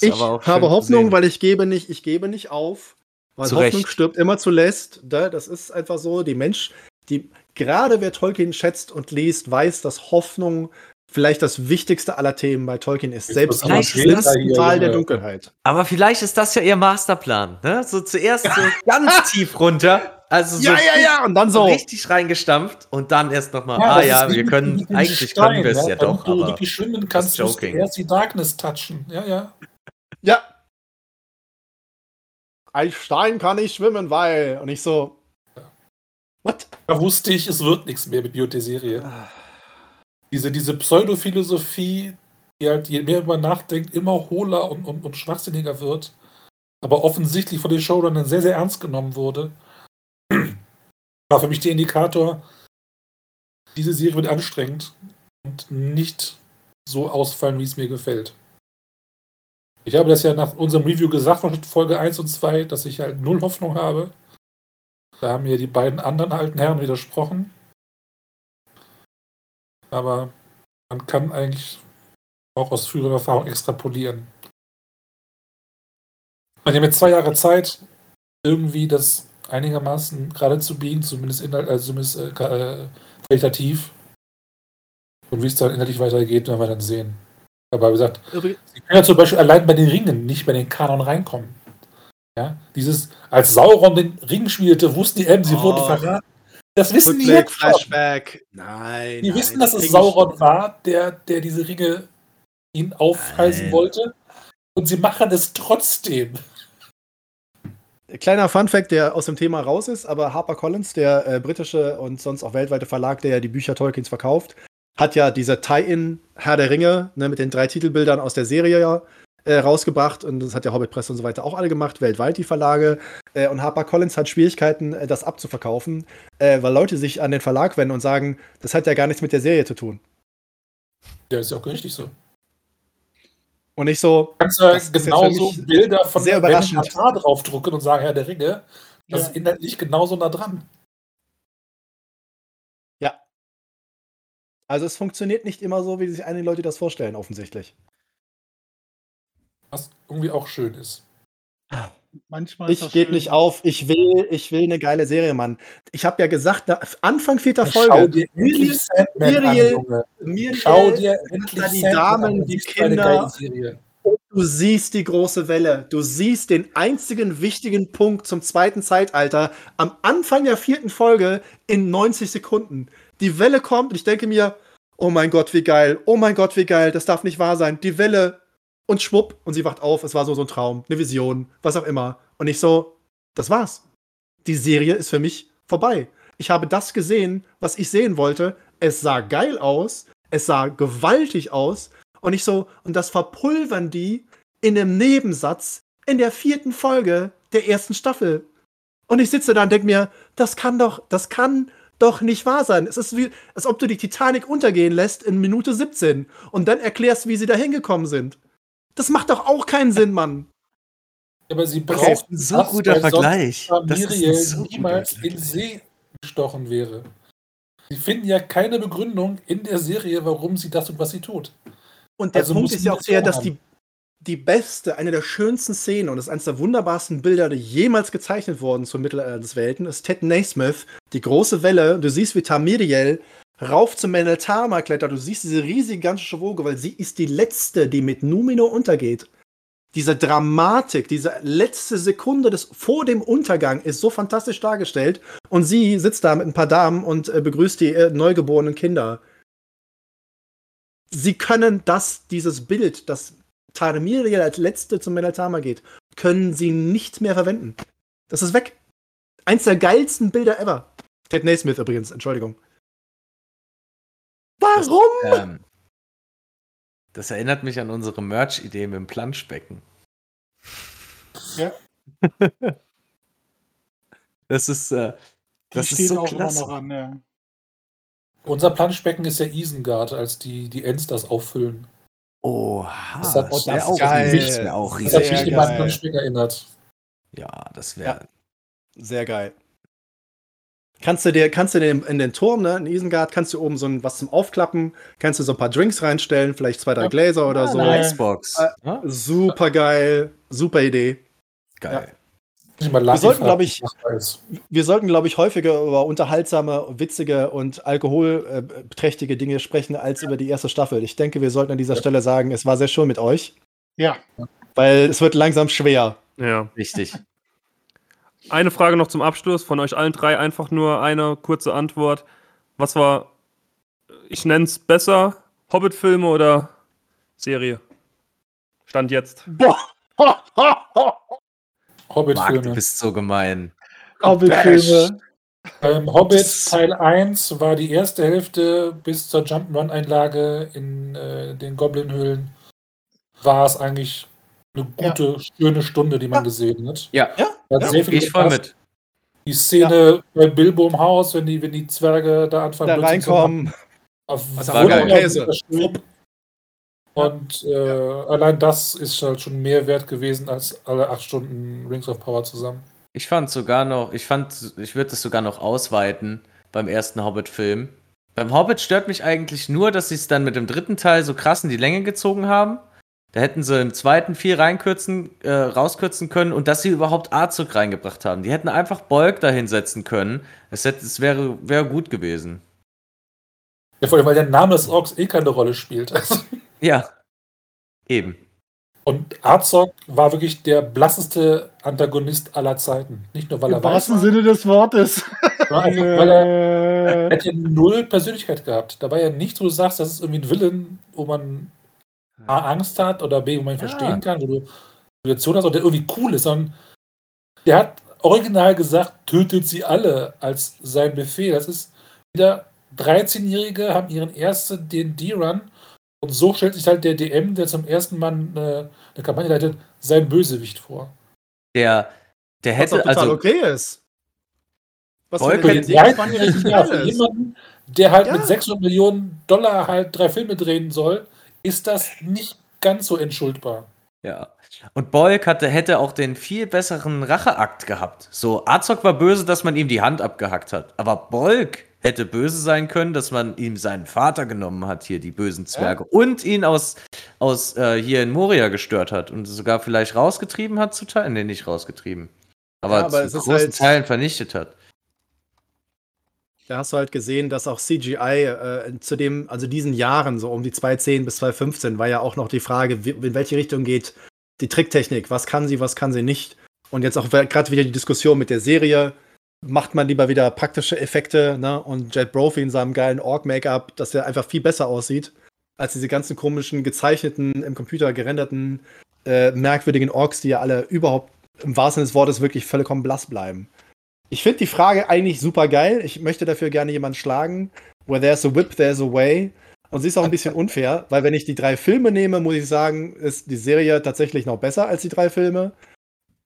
Ist Ich habe Hoffnung, weil ich gebe nicht, ich gebe nicht auf. Weil Zu Hoffnung stirbt immer zuletzt. Da, das ist einfach so. Die Mensch, die, gerade wer Tolkien schätzt und liest, weiß, dass Hoffnung vielleicht das wichtigste aller Themen bei Tolkien ist. Selbst aber schlimmsten später hier, Tal der. Dunkelheit. Aber vielleicht ist das ja ihr Masterplan, ne? So zuerst so ganz tief runter, also so Ja, ja, ja. Und dann so. richtig reingestampft und dann erst nochmal, Ja, ah das ist ja, wir mit- können, eigentlich Stein, können wir es ja Damit doch, du aber wirklich schwimmen kannst, musst du joking. erst die Darkness touchen. Ja, ja. Ja. Ein Stein kann nicht schwimmen, weil. Und ich so. What? Da wusste ich, es wird nichts mehr mit Biote-Serie. Ah. Diese, diese Pseudophilosophie, die halt, je mehr man nachdenkt, immer hohler und, und, und schwachsinniger wird, aber offensichtlich von den Showrunnern sehr, sehr ernst genommen wurde, war für mich der Indikator, diese Serie wird anstrengend und nicht so ausfallen, wie es mir gefällt. Ich habe das ja nach unserem Review gesagt von Folge 1 und 2, dass ich halt null Hoffnung habe. Da haben mir die beiden anderen alten Herren widersprochen. Aber man kann eigentlich auch aus früherer Erfahrung extrapolieren. Man hat jetzt zwei Jahre Zeit, irgendwie das einigermaßen gerade zu biegen, zumindest, inhalt, also zumindest äh, äh, qualitativ. Und wie es dann inhaltlich weitergeht, werden wir dann sehen. Aber wie gesagt, Sie können ja zum Beispiel allein bei den Ringen nicht bei den Kanon reinkommen. Ja, dieses, als Sauron den Ring spielte, wussten die eben, sie Oh. wurden verraten. Das wissen die Rückblick, jetzt schon. Flashback. Nein. Die nein, wissen, dass das es Sauron war, der, der diese Ringe ihn aufhalsen Nein. wollte. Und sie machen es trotzdem. Kleiner Funfact, der aus dem Thema raus ist, aber HarperCollins, der äh, britische und sonst auch weltweite Verlag, der ja die Bücher Tolkiens verkauft, hat ja diese Tie-In Herr der Ringe ne, mit den drei Titelbildern aus der Serie ja äh, rausgebracht und das hat ja Hobbit Press und so weiter auch alle gemacht, weltweit die Verlage. Äh, und HarperCollins hat Schwierigkeiten, äh, das abzuverkaufen, äh, weil Leute sich an den Verlag wenden und sagen, das hat ja gar nichts mit der Serie zu tun. Ja, ist ja auch richtig so. Und ich so, Du kannst jetzt für genauso Bilder von sehr überraschend. Draufdrucken und sagen, Herr der Ringe, das Ja. ist inhaltlich genauso nah dran. ja. Also es funktioniert nicht immer so, wie sich einige Leute das vorstellen, offensichtlich. Was irgendwie auch schön ist. Manchmal ist Ich gebe nicht auf. Ich will, ich will eine geile Serie, Mann. Ich habe ja gesagt, na, Anfang vierter Schau Folge. dir endlich Sandman Miriel-. Miriel, Schau dir endlich die Damen, an. Die Kinder. Serie. du siehst die große Welle. Du siehst den einzigen wichtigen Punkt zum zweiten Zeitalter am Anfang der vierten Folge in 90 Sekunden. Die Welle kommt und ich denke mir, oh mein Gott, wie geil. Oh mein Gott, wie geil. Das darf nicht wahr sein. Die Welle und schwupp und sie wacht auf. Es war so so ein Traum, eine Vision, was auch immer. Und ich so, das war's. Die Serie ist für mich vorbei. Ich habe das gesehen, was ich sehen wollte. Es sah geil aus. Es sah gewaltig aus. Und ich so, und das verpulvern die in einem Nebensatz in der vierten Folge der ersten Staffel. Und ich sitze da und denke mir, das kann doch, das kann doch nicht wahr sein. Es ist wie, als ob du die Titanic untergehen lässt in Minute 17 und dann erklärst, wie sie da hingekommen sind. Das macht doch auch keinen Sinn, Mann. Aber sie Das braucht ist ein so guter Vergleich. Das ist so guter niemals in. See gestochen wäre. Sie finden ja keine Begründung in der Serie, warum sie das tut, was sie tut. Und der Also Punkt ist ja auch der, dass die, die beste, eine der schönsten Szenen und das ist eines der wunderbarsten Bilder, die jemals gezeichnet wurden zum Mittelalter des Welten, ist Ted Naismith, die große Welle. Du siehst, wie Tamiriel rauf zum Meneltama klettert. Du siehst diese riesige gigantische Woge, weil sie ist die letzte, die mit Numino untergeht. Diese Dramatik, diese letzte Sekunde des, vor dem Untergang ist so fantastisch dargestellt. Und sie sitzt da mit ein paar Damen und äh, begrüßt die äh, neugeborenen Kinder sie können das, dieses Bild, das Tarmiriel als letzte zum Meneltama geht, können sie nicht mehr verwenden. Das ist weg. Eins der geilsten Bilder ever. Ted Naismith übrigens, Entschuldigung. Warum? Ähm, das erinnert mich an unsere Merch-Idee mit dem Planschbecken. Ja. Das ist, äh, das ist so auch klasse. immer noch an, ja. Unser Planschbecken ist ja Isengard, als die, die Ents das auffüllen. Oha, Das hat- Oh, das wär ist auch, geil. das wär auch Das riesig. hat mich an Spiel erinnert. Ja, das wäre. Sehr geil. Kannst du dir, kannst du dir in den Turm, ne, in Isengard, kannst du oben so ein, was zum Aufklappen, kannst du so ein paar Drinks reinstellen, vielleicht zwei, drei Ja. Gläser oder Ah, so. nein. Icebox. Äh, Ja, Super geil, super Idee. geil. Mal Wir sollten, glaub ich-. Wir sollten, glaube ich, häufiger über unterhaltsame, witzige und alkoholträchtige Dinge sprechen als über die erste Staffel. Ich denke, wir sollten an dieser Stelle sagen, es war sehr schön mit euch, Ja, weil es wird langsam schwer. Ja. Richtig. Eine Frage noch zum Abschluss von euch allen drei. Einfach nur eine kurze Antwort. Was war, ich nenne es besser, Hobbit-Filme oder Serie? Stand jetzt. Boah. Marc, du Hobbit-Filme. bist so gemein. Hobbit-Filme. Ähm, Hobbit Teil 1 war die erste Hälfte bis zur Jump'n'Run-Einlage in äh, den Goblin-Höhlen. War es eigentlich eine gute, schöne Stunde, die man gesehen hat. Ja, Ja, Ja, viel gehe ich voll gepasst. mit. Die Szene bei Bilbo im Haus, wenn die, wenn die Zwerge da anfangen, Da reinkommen. auf Also war. Käse. Und äh, allein das ist halt schon mehr wert gewesen als alle acht Stunden Rings of Power zusammen. Ich fand sogar noch, ich fand, ich würde es sogar noch ausweiten beim ersten Hobbit-Film. Beim Hobbit stört mich eigentlich nur, dass sie es dann mit dem dritten Teil so krass in die Länge gezogen haben. Da hätten sie im zweiten viel reinkürzen, äh, rauskürzen können und dass sie überhaupt Arzog reingebracht haben. Die hätten einfach Bolk da hinsetzen können. Es, hätte, es wäre, wäre gut gewesen. Ja, vor allem, weil der Name des Orks eh keine Rolle spielt. Ja. Eben. Und Arzog war wirklich der blasseste Antagonist aller Zeiten. Nicht nur, weil Im er weiß, wahrsten Sinne des Wortes. einfach, weil er, er ja null Persönlichkeit gehabt. Da war ja nicht, wo du sagst, das ist irgendwie ein Villain, wo man A, Angst hat oder B, wo man ihn Ja. verstehen kann, wo du Situation hast oder der irgendwie cool ist, sondern der hat original gesagt, tötet sie alle als sein Befehl. Das ist wieder 13-Jährige haben ihren ersten D&D-Run und so stellt sich halt der DM, der zum ersten Mal eine, eine Kampagne leitet, sein Bösewicht vor. Der, der Was auch hätte, total also, okay ist. Was Bolk für eine Ja, jemanden, der halt Ja. mit 600 Millionen Dollar halt drei Filme drehen soll, ist das nicht ganz so entschuldbar. Ja. Und Bolk hatte, hätte auch den viel besseren Racheakt gehabt. So, Azog war böse, dass man ihm die Hand abgehackt hat. Aber Bolk hätte böse sein können, dass man ihm seinen Vater genommen hat, hier die bösen Zwerge. Und ihn aus, aus äh, hier in Moria gestört hat. Und sogar vielleicht rausgetrieben hat zu Teilen. Nee, nicht rausgetrieben. Aber, Ja, aber zu großen halt- Teilen vernichtet hat. Da hast du halt gesehen, dass auch CGI äh, zu dem, also diesen Jahren, so um die 2010 bis 2015, war ja auch noch die Frage, wie, in welche Richtung geht die Tricktechnik, was kann sie, was kann sie nicht. Und jetzt auch gerade wieder die Diskussion mit der Serie, macht man lieber wieder praktische Effekte, ne? Und Jet Brophy in seinem geilen Orc-Make-up, dass der einfach viel besser aussieht, als diese ganzen komischen, gezeichneten, im Computer gerenderten, äh, merkwürdigen Orks, die ja alle überhaupt im wahrsten Sinne des Wortes wirklich vollkommen blass bleiben. Ich finde die Frage eigentlich super geil. Ich möchte dafür gerne jemanden schlagen. Where there's a whip, there's a way. Und sie ist auch ein bisschen unfair, weil wenn ich die drei Filme nehme, muss ich sagen, ist die Serie tatsächlich noch besser als die drei Filme.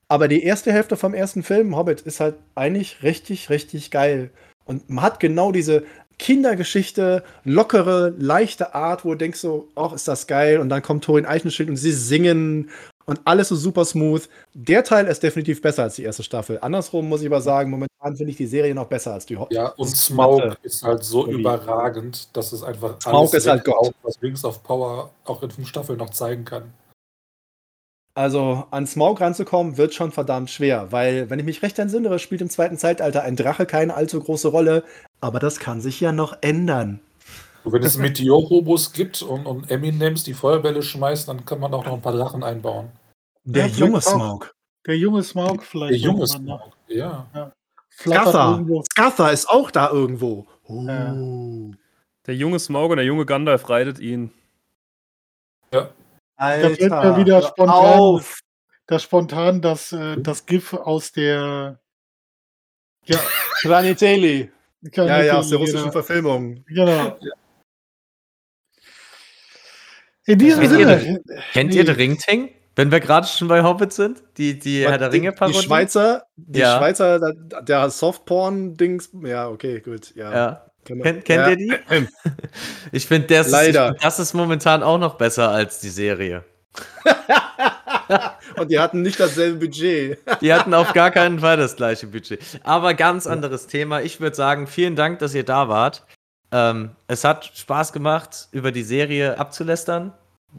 Aber die erste Hälfte vom ersten Film, Hobbit, ist halt eigentlich richtig, richtig geil. Und man hat genau diese Kindergeschichte, lockere, leichte Art, wo du denkst so, ach, ist das geil. Und dann kommt Torin Eichenschild und sie singen und alles so super smooth. Der Teil ist definitiv besser als die erste Staffel. Andersrum muss ich aber sagen, momentan finde ich die Serie noch besser als die Hobbit. Ja, und Smaug ist halt so Sowie- überragend, dass es einfach Smaug ist halt Gott. was Rings of Power auch in fünf Staffeln noch zeigen kann. Also an Smaug ranzukommen, wird schon verdammt schwer, weil, wenn ich mich recht entsinnere, spielt im zweiten Zeitalter ein Drache keine allzu große Rolle, aber das kann sich ja noch ändern. Und wenn es Meteor-Robos gibt und, und Eminems, die Feuerbälle schmeißen, dann kann man auch noch ein paar Drachen einbauen. Der Ja, junge. Smaug. Der junge Smaug vielleicht. Der junge. Smaug, ja. Flattert Skatha. Skatha ist auch da irgendwo. Oh. Ja. Der junge Smaug und der junge Gandalf reitet ihn. Alter, fällt mir wieder spontan- auf. Da spontan das, äh, das GIF aus der. Ja, Granitelli. Ja, ja, aus der genau. russischen Verfilmung. Genau. In diesem Kennt ihr Sinne. Kennt Nee. ihr The Ringting? Wenn wir gerade schon bei Hobbit sind? Die, die Herr der die, Ringe die Parodie? Schweizer, die Ja. Schweizer, der, der Softporn-Dings. Ja, okay, gut. Ja. Ja. Kennt, kennt Ja. ihr die? Ich finde, das, ist- Leider. das ist momentan auch noch besser als die Serie. Und die hatten nicht dasselbe Budget. Die hatten auf gar keinen Fall das gleiche Budget. Aber ganz anderes Thema. Ich würde sagen, vielen Dank, dass ihr da wart. Ähm, es hat Spaß gemacht, über die Serie abzulästern,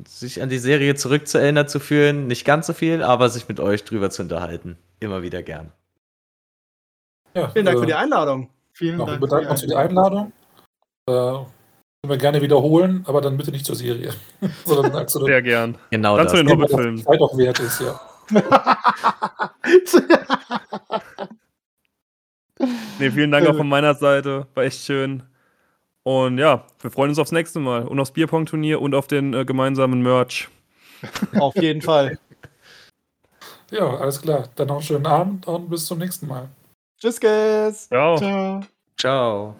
sich an die Serie zurückzuerinnern zu fühlen. Nicht ganz so viel, aber sich mit euch drüber zu unterhalten. Immer wieder gern. Ja, Vielen Dank äh, für die Einladung. Vielen Genau, wir Dank. bedanken uns für die Einladung. Äh, können wir gerne wiederholen, aber dann bitte nicht zur Serie. Sondern zu Sehr gern. Genau Dann das. zu den Hobbit-Filmen. Zeit auch wert ist, ja. Nee, vielen Dank auch von meiner Seite. War echt schön. Und ja, wir freuen uns aufs nächste Mal und aufs Bierpong-Turnier und auf den äh, gemeinsamen Merch. Auf jeden Fall. Ja, alles klar. Dann noch einen schönen Abend und bis zum nächsten Mal. Tschüss, Guys. Ciao. Ciao. Ciao.